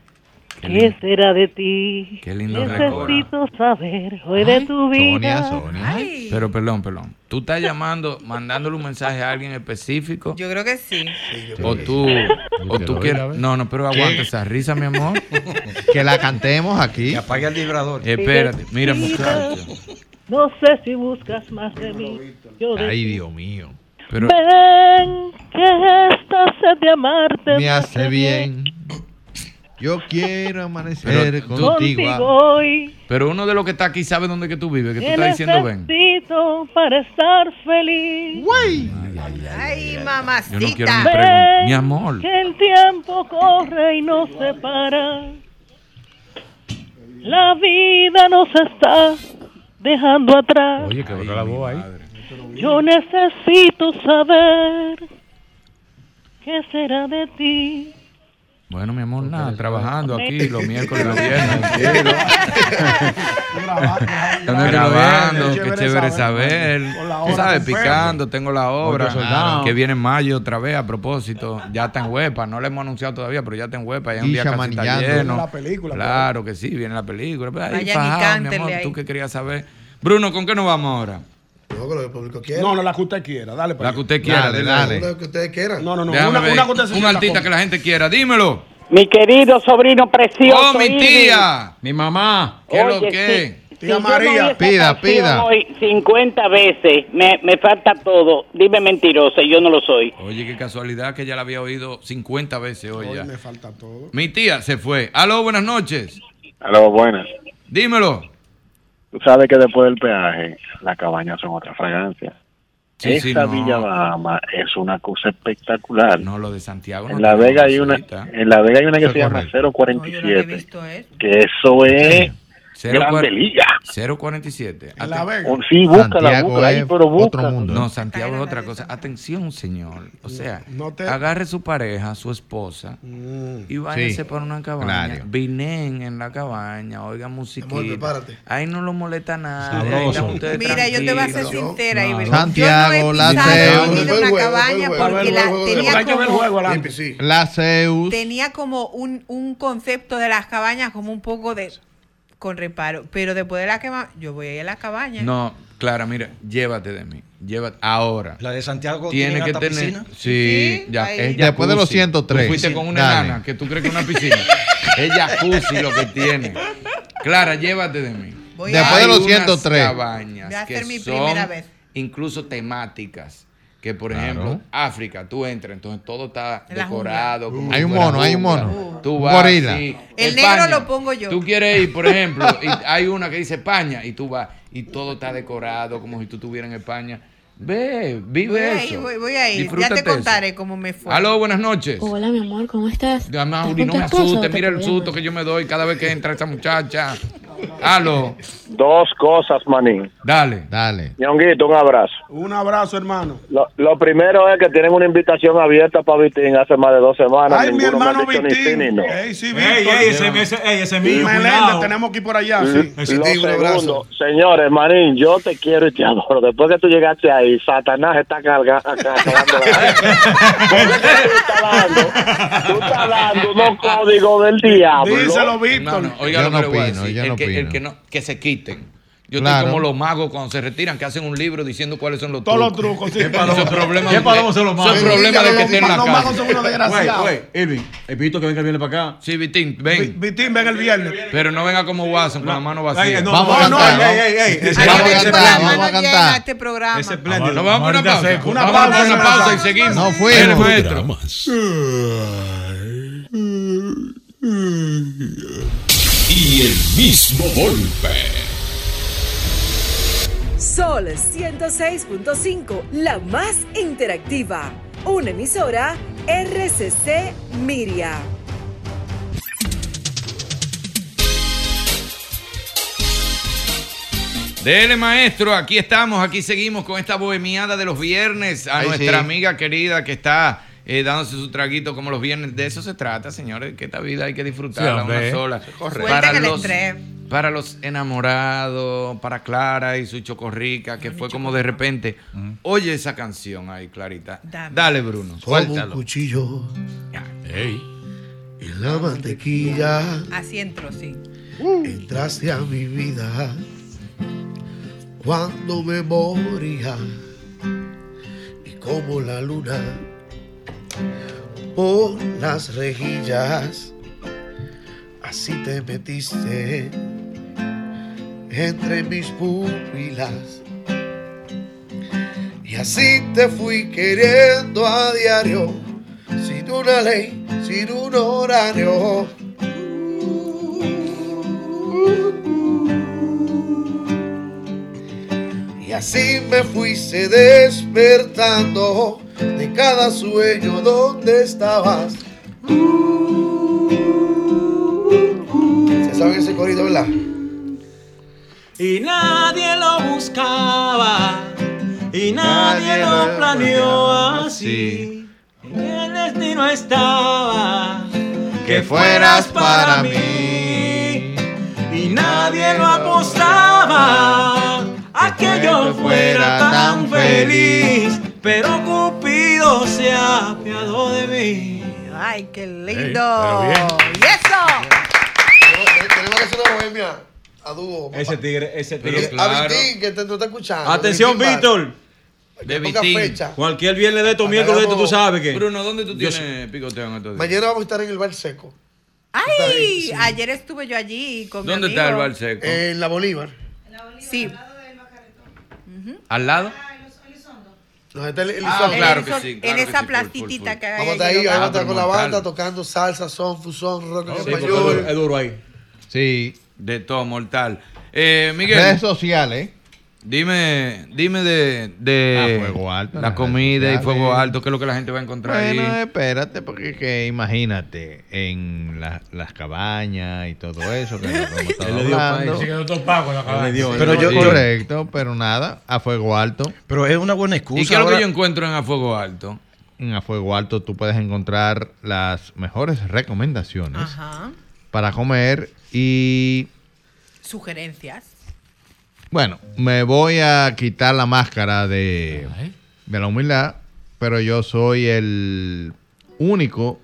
¿Qué será de ti? Qué lindo Necesito saber hoy de tu vida. Pero perdón, perdón. ¿Tú estás llamando, mandándole un mensaje a alguien específico? Yo creo que sí. O tú, o tú quieres. No, no, pero aguanta esa risa, mi amor. Que la cantemos aquí. Apaga el vibrador. Espérate, mira, muchacho. No sé si buscas más de mí. Yo de Ay. Dios mío. Pero Ven, que esta sed de amarte Me hace bien. Yo quiero amanecer Pero tú- contigo. contigo hoy. Pero uno de los que está aquí sabe dónde que tú vives, que tú estás diciendo ven. necesito para estar feliz. Ay, Yo mamacita. no quiero ni preguntar. Mi amor. Que el tiempo corre y no se para. La vida nos está dejando atrás. Oye, que la voz ahí. Yo necesito saber qué será de ti. Bueno, mi amor, nada, trabajando aquí los miércoles y los viernes. grabando, qué chévere saber. Tú sabes, picando, tengo la obra. Que viene en mayo otra vez, a propósito. Ya está en Huepa, no lo hemos anunciado todavía, pero ya está en Huepa. Ya un día casi está lleno. Viene la película, Claro que sí, viene la película. Pero ahí mi amor, tú que querías saber. Bruno, ¿con qué nos vamos ahora? No, que lo que el público quiera. No, no, la que usted quiera. Dale para La que usted quiera, Dale, dale. Lo que ustedes quieran. No, no, no. Déjame Una, ver. una que usted se un sienta artista cómodo. que la gente quiera, dímelo. Mi querido sobrino precioso. ¡Oh, mi tía! Mi mamá. ¿Qué es lo Oye, que? si- Tía si yo no María, oí esa pida, canción pida. Hoy 50 veces, me, me falta todo. Dime mentirosa, yo no lo soy. Oye, qué casualidad que ya la había oído 50 veces hoy Hoy ya. me falta todo. Mi tía se fue. Aló, buenas noches. Aló, buenas. Dímelo. Tú sabes que después del peaje, las cabañas son otra fragancia. Sí, Esta sí, no. Villa Bahama es una cosa espectacular. No, lo de Santiago. no en La Vega hay una, en La Vega hay una que Eso se es llama correcto. No, yo no había 047, visto eso. que eso es Grande Liga. 047. En La Aten- Vega. Un- Sí, búscala, Santiago búscala ahí, pero otro búscala. mundo. No, Santiago es otra cosa. Atención, señor. O sea, No te- agarre su pareja, su esposa, Mm. y váyase Sí, por una cabaña. claro. Vinen en la cabaña, oigan musiquita. Ahí no lo molesta nada. Mira, yo te voy a ser sincera, No. Santiago, yo no la una juego, cabaña porque la, tenía como. La Zeus. tenía como un, un concepto de las cabañas como un poco de con reparo. Pero después de la que yo voy a ir a la cabaña. No, Clara, mira, llévate de mí. Llévate. Ahora. La de Santiago Tiene tiene que tener. piscina. Sí, Sí, ya. es Después de los jacuzzi. 103. Tú fuiste con una Dale. enana que tú crees que es una piscina. es jacuzzi lo que tiene. Clara, llévate de mí. Voy Después a, de los Hay unas 103. cabañas Voy a que hacer mi son primera vez. Incluso temáticas. Que por Claro. ejemplo, África, tú entras, entonces todo está decorado. como Hay un mono, hay un mono. Tú vas, gorila. El sí. negro España. lo pongo yo. Tú quieres ir, por ejemplo, y hay una que dice España y tú vas y todo está decorado como si tú estuvieras en España. Ve, vive Voy a eso. ir, voy, voy a ir. Ya te eso. contaré cómo me fue. Aló, buenas noches. Hola, mi amor, ¿cómo estás? Mauri, ¿Estás no me asustes, mira el problema? susto que yo me doy cada vez que entra esa muchacha. Aló. Dos cosas, manín. Dale. Dale. Ñonguito, un abrazo. Un abrazo, hermano. Lo, lo primero es que tienen una invitación abierta para Vitín hace más de dos semanas. Ay, mi hermano dicho ni sí Vitín. ni no. Ey, sí, Ey, Víctor. ey, ese, ese, ey, ese mío, Meléndez, tenemos que ir por allá, Lo sí. segundo, señores, Manín, yo te quiero y te adoro. Después que tú llegaste ahí, Satanás está carga- ca- cargando tú estás dando, unos códigos del diablo. No, no, oiga Yo lo no opino, yo no que, el que no, que se quiten. Yo Claro. estoy como los magos cuando se retiran, que hacen un libro diciendo cuáles son los Todos los trucos. trucos, sí. Eso es problema ¿Qué palomos son los magos? problema de que esté en la Los magos son unos desgraciados. Güey, Irving, evito que venga el viernes para acá. Sí, Vitín, ven. Vitín, ven el viernes. Pero no venga como Watson, con la mano vacía. Ay, no, Vamos no, a no, cantar, ey, ey, ey, Vamos a cantar, vamos a cantar. este programa. Ese espléndido. Nos vamos a una pausa. Una Vamos a pausa, una pausa y seguimos. No Eres fuimos. maestro. Y el mismo golpe. Sol 106.5, la más interactiva. Una emisora RCC Miria. Dele, maestro, aquí estamos, aquí seguimos con esta bohemiada de los viernes. A Ay, nuestra sí. amiga querida que está eh, dándose su traguito como los viernes. De eso se trata, señores, que esta vida hay que disfrutarla Sí, una sola. Suelten Para los, para los enamorados, para Clara y su chocorrica, que fue como de repente. Oye esa canción ahí, Clarita. Dame. Dale, Bruno, Como un suéltalo. cuchillo Ey. en la mantequilla. Así entró, sí. Entraste a mi vida cuando me moría y como la luna por las rejillas. Así te metiste entre mis pupilas. Y así te fui queriendo a diario sin una ley sin un horario. Y así me fuiste despertando de cada sueño donde estabas. ¿Se saben ese corrido, verdad? Y nadie lo buscaba, y nadie lo planeó así. En el destino estaba Que fueras para mí. y nadie lo apostaba a que yo fuera tan feliz. Pero Cupido se apiadó de mí. Ay, qué lindo. ¿Y eso? Tenemos que hacer una bohemia a dúo. Ese tigre, ese Pero tigre. claro. A Vitín, que te, no está escuchando. Atención, Vitín Víctor. De Vitín. fecha. Cualquier viernes de estos, miércoles tú sabes que. Bruno, ¿dónde tú Yo tienes picoteo en estos días? Mañana vamos a estar en el bar seco. Ay, Sí. ayer estuve yo allí con mi ¿Dónde está el bar seco? En la Bolívar. Sí. ¿Al lado? No, está el, el Ah, claro que sí, En claro que esa sí, full, full, que hay Vamos a estar allí. ahí, ahí vamos a estar con la banda tocando salsa, son, fusón, rock en español. duro- es duro ahí. Sí. De todo, mortal. Eh, Miguel. Redes sociales. Dime, dime de, de Ah, Fuego Alto la comida y fuego alto, que es lo que la gente va a encontrar Bueno, ahí. espérate, porque que imagínate, en la- las cabañas y todo eso, que lo dio hablando. quedó todo pago en la le dio- Pero yo- Correcto, pero nada, a fuego alto. Pero es una buena excusa. ¿Y qué es lo que yo encuentro en A Fuego Alto? En A Fuego Alto tú puedes encontrar las mejores recomendaciones Ajá. para comer y Sugerencias. Bueno, me voy a quitar la máscara de, de la humildad, pero yo soy el único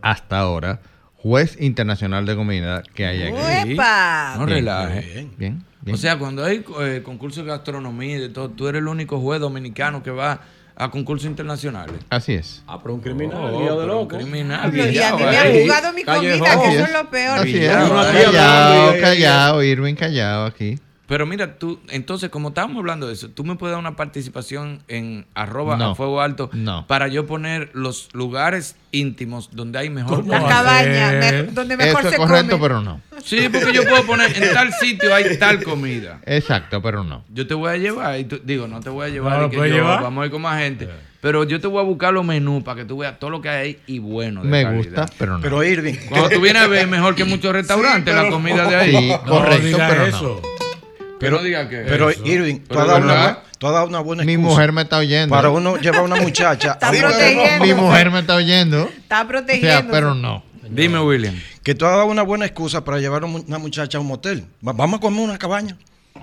hasta ahora juez internacional de comida que hay aquí. ¡Uepa! No Bien, relaje. Bien, bien. O sea, cuando hay eh, concursos de gastronomía y de todo, tú eres el único juez dominicano que va a concursos internacionales. Así es. Ah, pero un criminal, Oh, de pero un loco. criminal. Y a mí guillao me han jugado mi comida, que Así eso es. es lo peor. Así es. Y- callado, Irving callado aquí. Pero mira, tú, entonces, como estábamos hablando de eso, tú me puedes dar una participación en arroba No. a fuego alto No. para yo poner los lugares íntimos donde hay mejor La cabaña, me- donde mejor Eso es se correcto, come. pero no. Sí, porque yo puedo poner en tal sitio hay tal comida. Exacto, pero no. Yo te voy a llevar, y tú- digo, no te voy a llevar, No, y ¿lo que yo- llevar? vamos a ir con más gente. Pero yo te voy a buscar los menús para que tú veas todo lo que hay ahí y bueno. de Me calidad. gusta, pero no. Pero Irving, Cuando tú vienes a ver, mejor que muchos restaurantes, la comida de ahí. Sí, correcto, pero no. Pero no diga que. Pero eso. Irving, tú has, dado una, tú has dado una buena Mi excusa mujer me está oyendo. Para uno llevar a una muchacha. Está a- protegiendo. Mi mujer me está oyendo. Está O sea, protegiendo. pero no. Dime, William. Que tú has dado una buena excusa para llevar a una muchacha a un motel. Va- Vamos a comer una cabaña.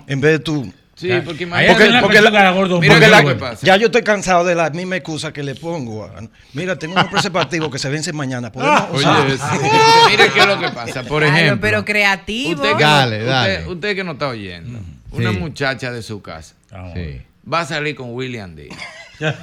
En vez de tú. Sí, porque imagínate. la porque la- gordo, Mira un qué es lo poco. que pasa. Ya yo estoy cansado de la misma excusa que le pongo. a- Mira, tengo unos preservativos que se vencen mañana. ¿Podemos Oye, mire qué es lo que pasa. Por Claro, ejemplo, pero creativo. usted que, Dale, no, dale. Usted, usted que no está oyendo, una muchacha de su casa Sí. va a salir con William Díaz.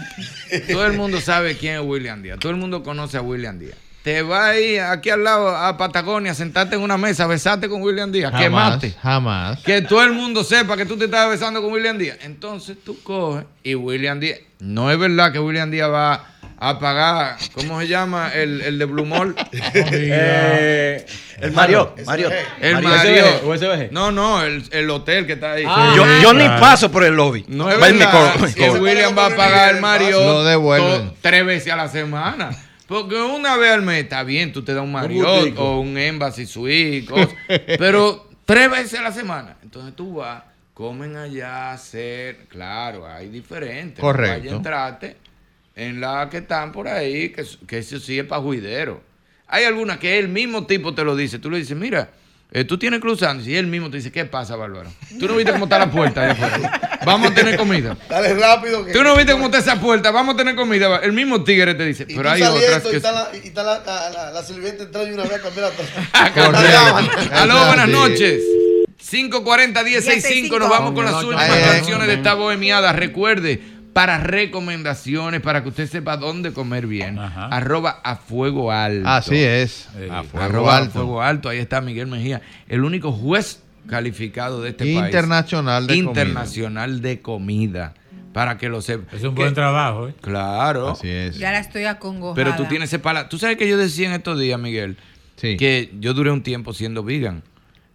Todo el mundo sabe quién es William Díaz. Todo el mundo conoce a William Díaz. Te va a ir aquí al lado a Patagonia, sentarte en una mesa, besarte con William Díaz, Jamás, quemate. jamás. Que todo el mundo sepa que tú te estabas besando con William Díaz. Entonces tú coges y William Díaz. No es verdad que William Díaz va a pagar, ¿cómo se llama? El, el de Blue Mall. Eh, el Mario. Mario. El Mario. Mario. ¿O SBG? No, no, el, el hotel que está ahí. yo, yo ni paso por el lobby. No es y verdad co- me que cobra. William va a pagar el Mario Lo devuelven. to- tres veces a la semana. Porque una vez al mes está bien, tú te das un Marriott gustico. o un Embassy Suite, cosas, pero tres veces a la semana. Entonces tú vas, comen allá, hacer, claro, hay diferentes. Correcto. vaya a entrarte en la que están por ahí, que, que eso sí es para juidero. Hay algunas que el mismo tipo te lo dice. Tú le dices, mira, eh, tú tienes cruzando. Y él mismo te dice, ¿qué pasa, Bárbaro? Tú no viste cómo está la puerta allá afuera. Vamos a tener comida. Dale rápido. Que Tú no viste cómo está esa puerta, vamos a tener comida. El mismo tigre te dice, Y pero hay otras y está la, y está la, la, la, la sirvienta entrando y una vez a cambiar la Aló, buenas noches. 540-1065, nos vamos con las últimas canciones de esta bohemiada. Recuerde, para recomendaciones, para que usted sepa dónde comer bien, Ajá. arroba a fuego alto. Así es. Sí. A fuego Arroba a alto. fuego alto, ahí está Miguel Mejía, el único juez calificado de este país. Internacional de Internacional de comida. Para que lo sepa. Es un Que- buen trabajo, ¿eh? Claro. Así es. Ya la estoy acongojada. Pero tú tienes ese pala. Tú sabes que yo decía en estos días, Miguel, Sí. que yo duré un tiempo siendo vegan.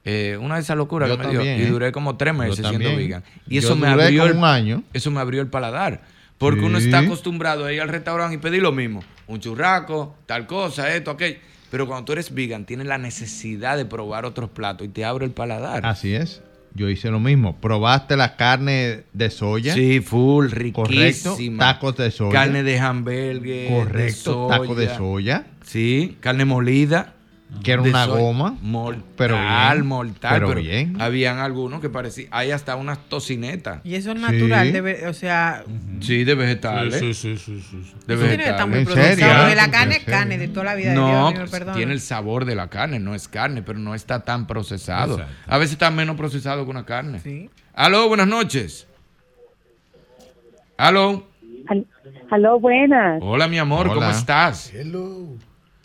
Eh, una de esas locuras Yo que me dio. Y ¿eh? duré como tres meses siendo vegan. Y Yo eso me duré abrió como el, un año. Eso me abrió el paladar. Porque uno está acostumbrado a ir al restaurante y pedir lo mismo. Un churraco, tal cosa, esto, aquello. Pero cuando tú eres vegan, tienes la necesidad de probar otros platos y te abre el paladar. Así es. Yo hice lo mismo. ¿Probaste la carne de soya? Sí, full, Correcto. riquísima. Tacos de soya. Carne de hamburgues. Correcto. de Taco de soya. Sí, carne molida. Que era de una goma. Mortal, Pero bien, mortal. pero Pero, bien. habían algunos que parecían. Hay hasta unas tocinetas. Y eso es natural, Sí. debe- o sea, Sí, de vegetales. Sí, sí, sí, sí, sí. De eso tiene que estar muy ¿En procesado. serio? Porque la ¿En carne es carne de toda la vida de No, Dios, pues, tiene el sabor de la carne, no es carne, pero no está tan procesado. Exacto. A veces está menos procesado que una carne. Sí. Aló, buenas noches. Aló. Al- Aló, buenas. Hola, mi amor, ¿cómo estás?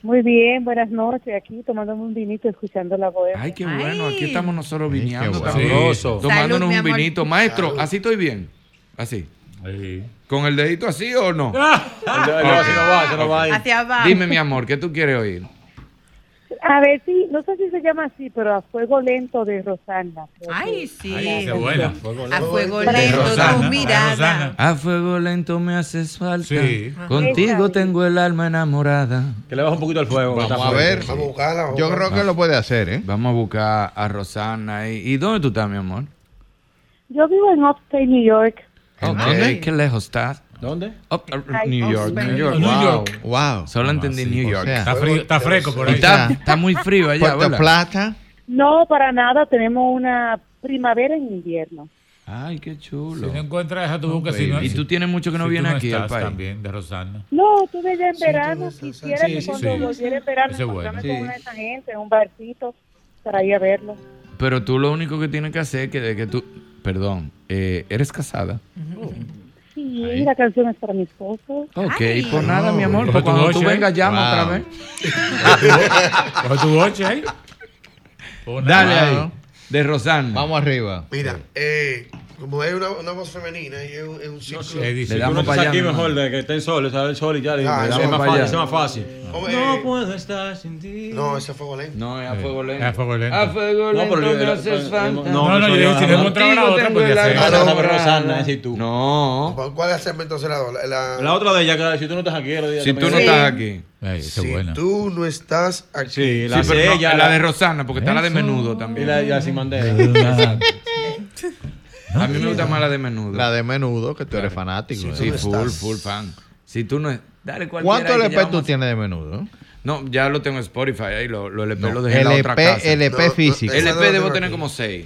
Muy bien, buenas noches. Aquí tomándome un vinito, escuchando la bohemia. Ay, qué bueno, aquí estamos nosotros qué sabroso. tomándonos Salud, un vinito. Maestro, ¿así estoy bien? Así. Sí. ¿Con el dedito así o no? Se va, se va. Hacia abajo. Dime, mi amor, ¿qué tú quieres oír? A ver, sí, no sé si se llama así, pero a fuego lento de Rosana. Ay, sí. Ay, qué buena. A fuego lento, Rosana. tu Para mirada. A fuego lento me haces falta. Sí. Contigo Esa. tengo el alma enamorada. Que le baja un poquito el fuego. Vamos a ver. Vamos a buscarla. vamos a Yo creo que lo puede hacer, ¿eh? Vamos a buscar a Rosana. ¿Y, ¿y dónde tú estás, mi amor? Yo vivo en Upstate, New York. ¿En Ok, dónde? ¿Qué lejos estás? ¿Dónde? Up- uh, New York, Upstate. New York. New wow. York. Wow. Solo entendí sí, New o York. sea, Está, frío, está fresco por ahí. está, está muy frío allá, Puerto. Plata. No, para nada. Tenemos una primavera en invierno. Ay, qué Si chulo. no encuentras esa tu busca, si no, Y tú tienes mucho que no si vienes aquí al estás país. también, de Rosana. No, estuve ya en Sí, verano. ves, Quisiera sí, que sí, cuando sí. volviera en verano Ese es bueno. Sí. con una de esa gente en un barcito para ir a verlo. Pero tú lo único que tienes que hacer es que de que tú... Perdón, eh, ¿eres casada? Sí, Ahí. la canción es para mi esposo. Ok, Ay. pues nada, mi amor. Pues cuando tú ahí. vengas, llama Wow. otra vez. Coge tu boche ahí. Pon Dale ahí. De Rosana. Vamos arriba. Mira, eh, como es una, una voz femenina y es un, es un ciclo. Le damos para allá. aquí mejor de que esté en sol, sale el sol y ya. le- Ah, le más fácil, allá. ese es más fácil. Hombre, No eh, puedo estar sin ti. No, ese es fuego lento. No, es a fuego lento. Es a fuego lento. A fuego No, pero haces el- falta. No, no, yo digo, si no encontraba la otra, ser. ese y tú. No. ¿Cuál es entonces la, la, la- La otra de ella, que si tú no estás aquí, Si tú no estás aquí. Si es buena. tú no estás aquí. Sí, la Sí, pero de no, ella. la de Rosana, porque está la de menudo también. y la sin bandera. A mí me gusta más la de menudo. La de menudo, que tú eres fanático. Sí, ¿eh? full, full fan. Si tú no es. Dale cualquiera ¿Cuántos ahí que ya LP tú tienes de menudo? No, ya lo tengo en Spotify ahí, lo, lo LP No, lo dejé en la otra LP, casa. LP No, no, físico. esa no LP debo tener aquí. como 6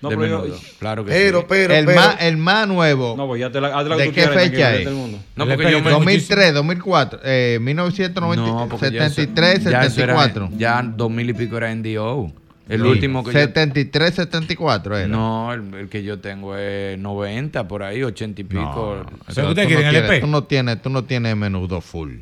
No, de pero yo- menudo. Claro que Pero, sí. pero, el, pero. más, el más nuevo. No, pues ya te la, haz la ¿De qué fecha es? mundo. No, porque LP, yo me 2003, 2004, eh, 1990, No, porque ya eso- 73, ya eso era- 74. Ya 2000 y pico era NDO. El Sí. último que yo 73, 74 era. No, el, el que yo tengo es 90 por ahí, 80 y pico. ¿Pero tú, usted no quiere en tienes, tú no tienes, tú no tienes menudo full.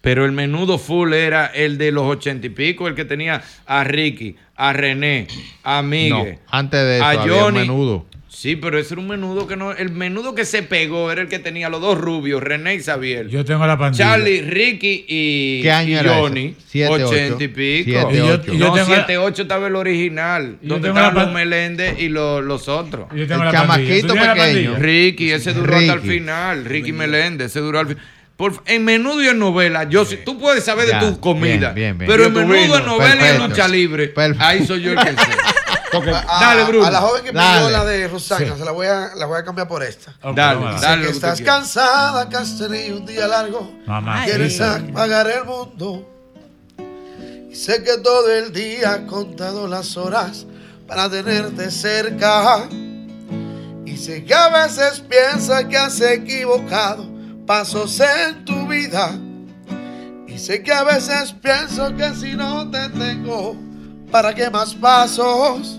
Pero el menudo full era el de los 80 y pico, el que tenía a Ricky, a René, a Miguel, No, antes de eso a había un menudo. Sí, pero ese era un menudo que no. El menudo que se pegó era el que tenía los dos rubios, René y Xavier. Yo tengo la pandilla. Charlie, Ricky y, ¿Qué año y era Johnny. ese? Siete, 80 y pico. Siete, Y yo- ocho. y yo no, tengo la- 7, 8 estaba el original. Yo donde estaban los Meléndez y los, los otros. Yo tengo El la chamaquito ¿Tú tienes la pequeño. pandilla? Ricky, ese duró hasta el final. Ricky Meléndez, ese duró al final. Por- en menudo y en novela, yo sí- tú puedes saber Ya, de tu comida, bien, bien, bien. pero en menudo, en novela y en Perfecto. lucha libre, Perfecto. ahí soy yo el que sé. A, Dale, Bruno. a la joven que Dale. pidió la de Rosana, Sí. se la voy a, la voy a cambiar por esta. Ok, Dale, dale. que lo que tú estás cansada, que has tenido un día largo. Mamá. Quieres apagar el mundo. Y sé que todo el día has contado las horas para tenerte cerca. Y sé que a veces piensas que has equivocado pasos en tu vida. Y sé que a veces pienso que si no te tengo, ¿para qué más pasos?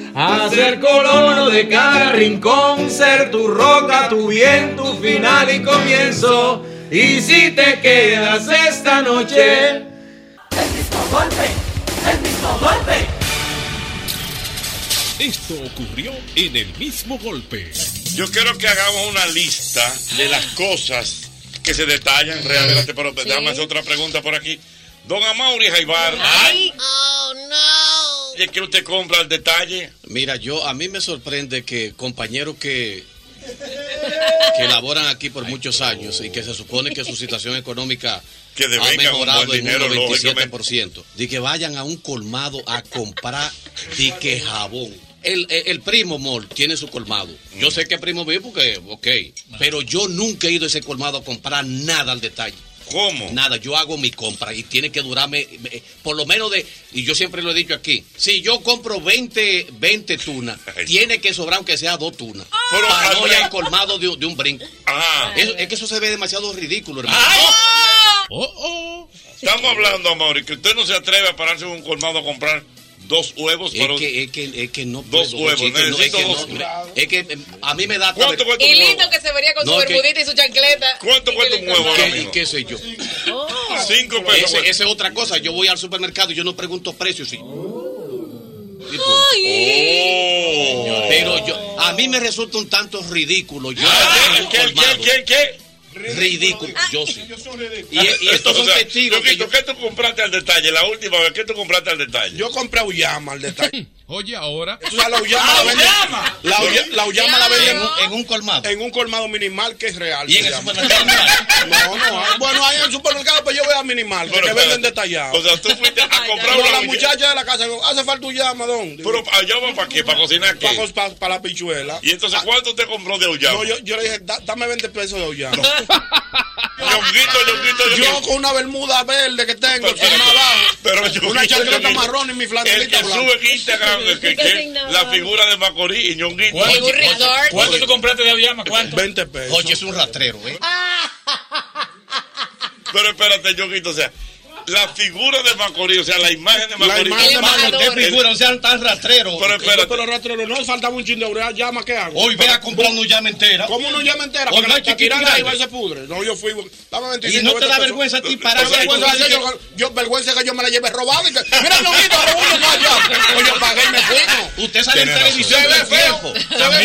a ser colono de cada rincón, ser tu roca, tu bien, tu final y comienzo. Y si te quedas esta noche, Esto ocurrió en el mismo golpe. Yo quiero que hagamos una lista de las cosas que se detallan realmente. Pero déjame hacer otra pregunta por aquí. Don Amaury Jaibar. ¡Ay! ¡Oh, no! ¿Y es que usted compra el detalle? Mira, yo a mí me sorprende que compañeros que que laboran aquí por muchos años y que se supone que su situación económica Que ha mejorado en dinero, un 97%, de que vayan a un colmado a comprar de que jabón. El, el- el primo Mol tiene su colmado. Yo sé que primo mío porque, ok, pero yo nunca he ido a ese colmado a comprar nada al detalle. ¿Cómo? Nada, yo hago mi compra y tiene que durarme eh, por lo menos de, y yo siempre lo he dicho aquí, si yo compro 20, 20 tunas, tiene que sobrar aunque sea dos tunas. Pero, para no ir al colmado de, de un brinco. Ajá. Es, es que eso se ve demasiado ridículo, hermano. Oh, oh. Estamos hablando, Amaury, que usted no se atreve a pararse en un colmado a comprar dos huevos Es para un- que, es, que, es que no Dos puedo, huevos, es que no- es que dos. es eh, a mí me da ¿Cuánto cuesta Y un huevo? lindo que se vería con No, su es que- bermudita y su chancleta. ¿Cuánto Y cuesta un huevo ahora ¿Qué, mismo? qué sé yo? Cinco pesos. Ese- Esa es otra cosa. Yo voy al supermercado y yo no pregunto precios. Sí. Oh. Pero yo, a mí me resulta un tanto ridículo. Yo ¿Qué, qué, qué, qué, qué? Ridículo, yo sí. Y, Ah, y estos son o sea, testigos que Loquito, ¿Qué tú compraste al detalle? La última vez, ¿qué tú compraste al detalle? Yo compré Auyama al detalle. Oye, ahora. Tú sabes, la Auyama la venden. La, Auya- la Auyama la venden En un, en un colmado. en un colmado minimal que es real. Y en el llama. supermercado. No, no. hay- Bueno, hay en el supermercado, pero yo voy a minimal, que, Pero, venden detallado. O sea, tú fuiste a comprar No, una la muchacha de la casa, digo, hace falta Auyama, ¿dónde? Pero allá va para qué, para cocinar qué. Para, la pichuela. Y entonces, ¿cuánto te compró de Auyama? No, yo, yo le dije, "Da- dame 20 pesos de Ñonguito, Yo con una bermuda verde que tengo, Pero- sin nada abajo, Pero una Ñonguito, chaqueta Ñonguito. marrón y mi El flanelita que blanca. sube en Instagram que, que- que la figura de Macorís y Ñonguito. ¿Cuánto tú compraste de Aviama? ¿Cuánto? 20 pesos. Oye, es un rastrero, ¿eh? Pero espérate, Ñonguito, o sea, la figura de Macorís, o sea, la imagen de Macorís. imagen de Macorís. ¿Qué figura? No sean tan rastreros. Pero espérate. Pero rastrero, no faltaba un chin de urea, llama, ¿qué hago? Hoy ve a comprar una llama entera. ¿Cómo una llama entera? Porque no la tirada y ahí va y se pudre. No, yo fui, dame 25 Y no te 20 da vergüenza a ti con- yo, yo- vergüenza que yo me la lleve robada mira, no, mira, robó no, ya. Oye, yo pagué y me fui, no. Usted sale en televisión Se ve feo.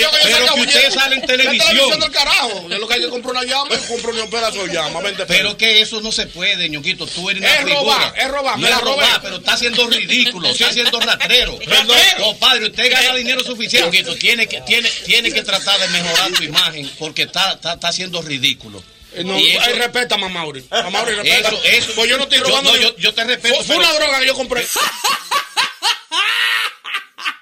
yo pero que usted sale en La televisión. del carajo. Es lo que hay que comprar una llama compro un pedazo de llama, 20 pesos. Pero que eso no se puede, ñoquito. Tú eres. Robar, es robar, No me la es robé. robar, pero está haciendo ridículo, está haciendo rastrero. Compadre, usted gana dinero suficiente. Tiene que, tiene, tiene que tratar de mejorar tu imagen porque está, está, está haciendo ridículo. Eh, No, Y eso- ay, respeta, mamá Mauri. Mamá Mauri, respeta. Eso, eso. Pues yo no estoy Yo- robando. no, yo- yo te respeto, Fue, fue pero- una droga que yo compré.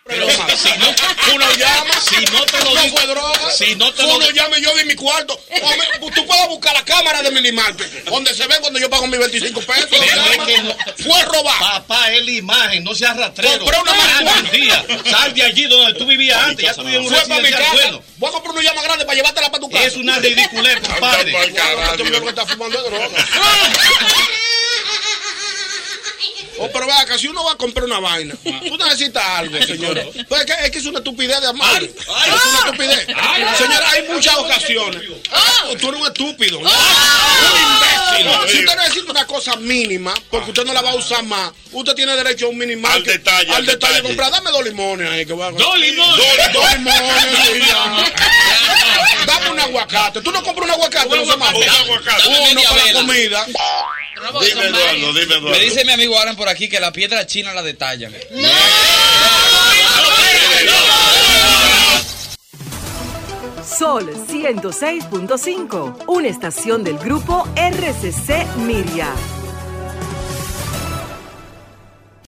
Pero si no, una llama. Si no te lo no fue droga. si no te lo llama yo di mi cuarto. Hombre, Tú puedes buscar la cámara de Minimarket, donde se ve cuando yo pago mis 25 pesos. Pero es que no- Fue robar. Papá, es la imagen, no seas rastrero. Compré una Sal marihuana. Sal de allí donde tú vivías antes. Ya tú vivías en un Fue para mi casa. bueno. Voy a comprar una llama grande para llevártela para tu casa. Es una ridiculez, compadre. Anda pa'l carajo, tú que estás fumando de droga. Oh, pero vea que si uno va a comprar una vaina, tú necesitas algo, señor. Pues es que, es que es una estupidez de amar. Es una estupidez. Señor, hay muchas ocasiones. Tú eres un estúpido. Un imbécil. Si usted necesita una cosa mínima, porque usted no la va a usar más, usted tiene derecho a un minimal. Al detalle, Al al detalle. detalle. Comprar, dame dos limones ahí. Que voy a- Dos limones. Dos, dos limones. Dame un aguacate. Tú no compras un aguacate, no. Un aguacate. Uno para la comida. Dime, Eduardo, dime, Eduardo. Me dice mi amigo Alan por aquí que la piedra china la detallan. Sol 106.5, una estación del grupo RCC Miria.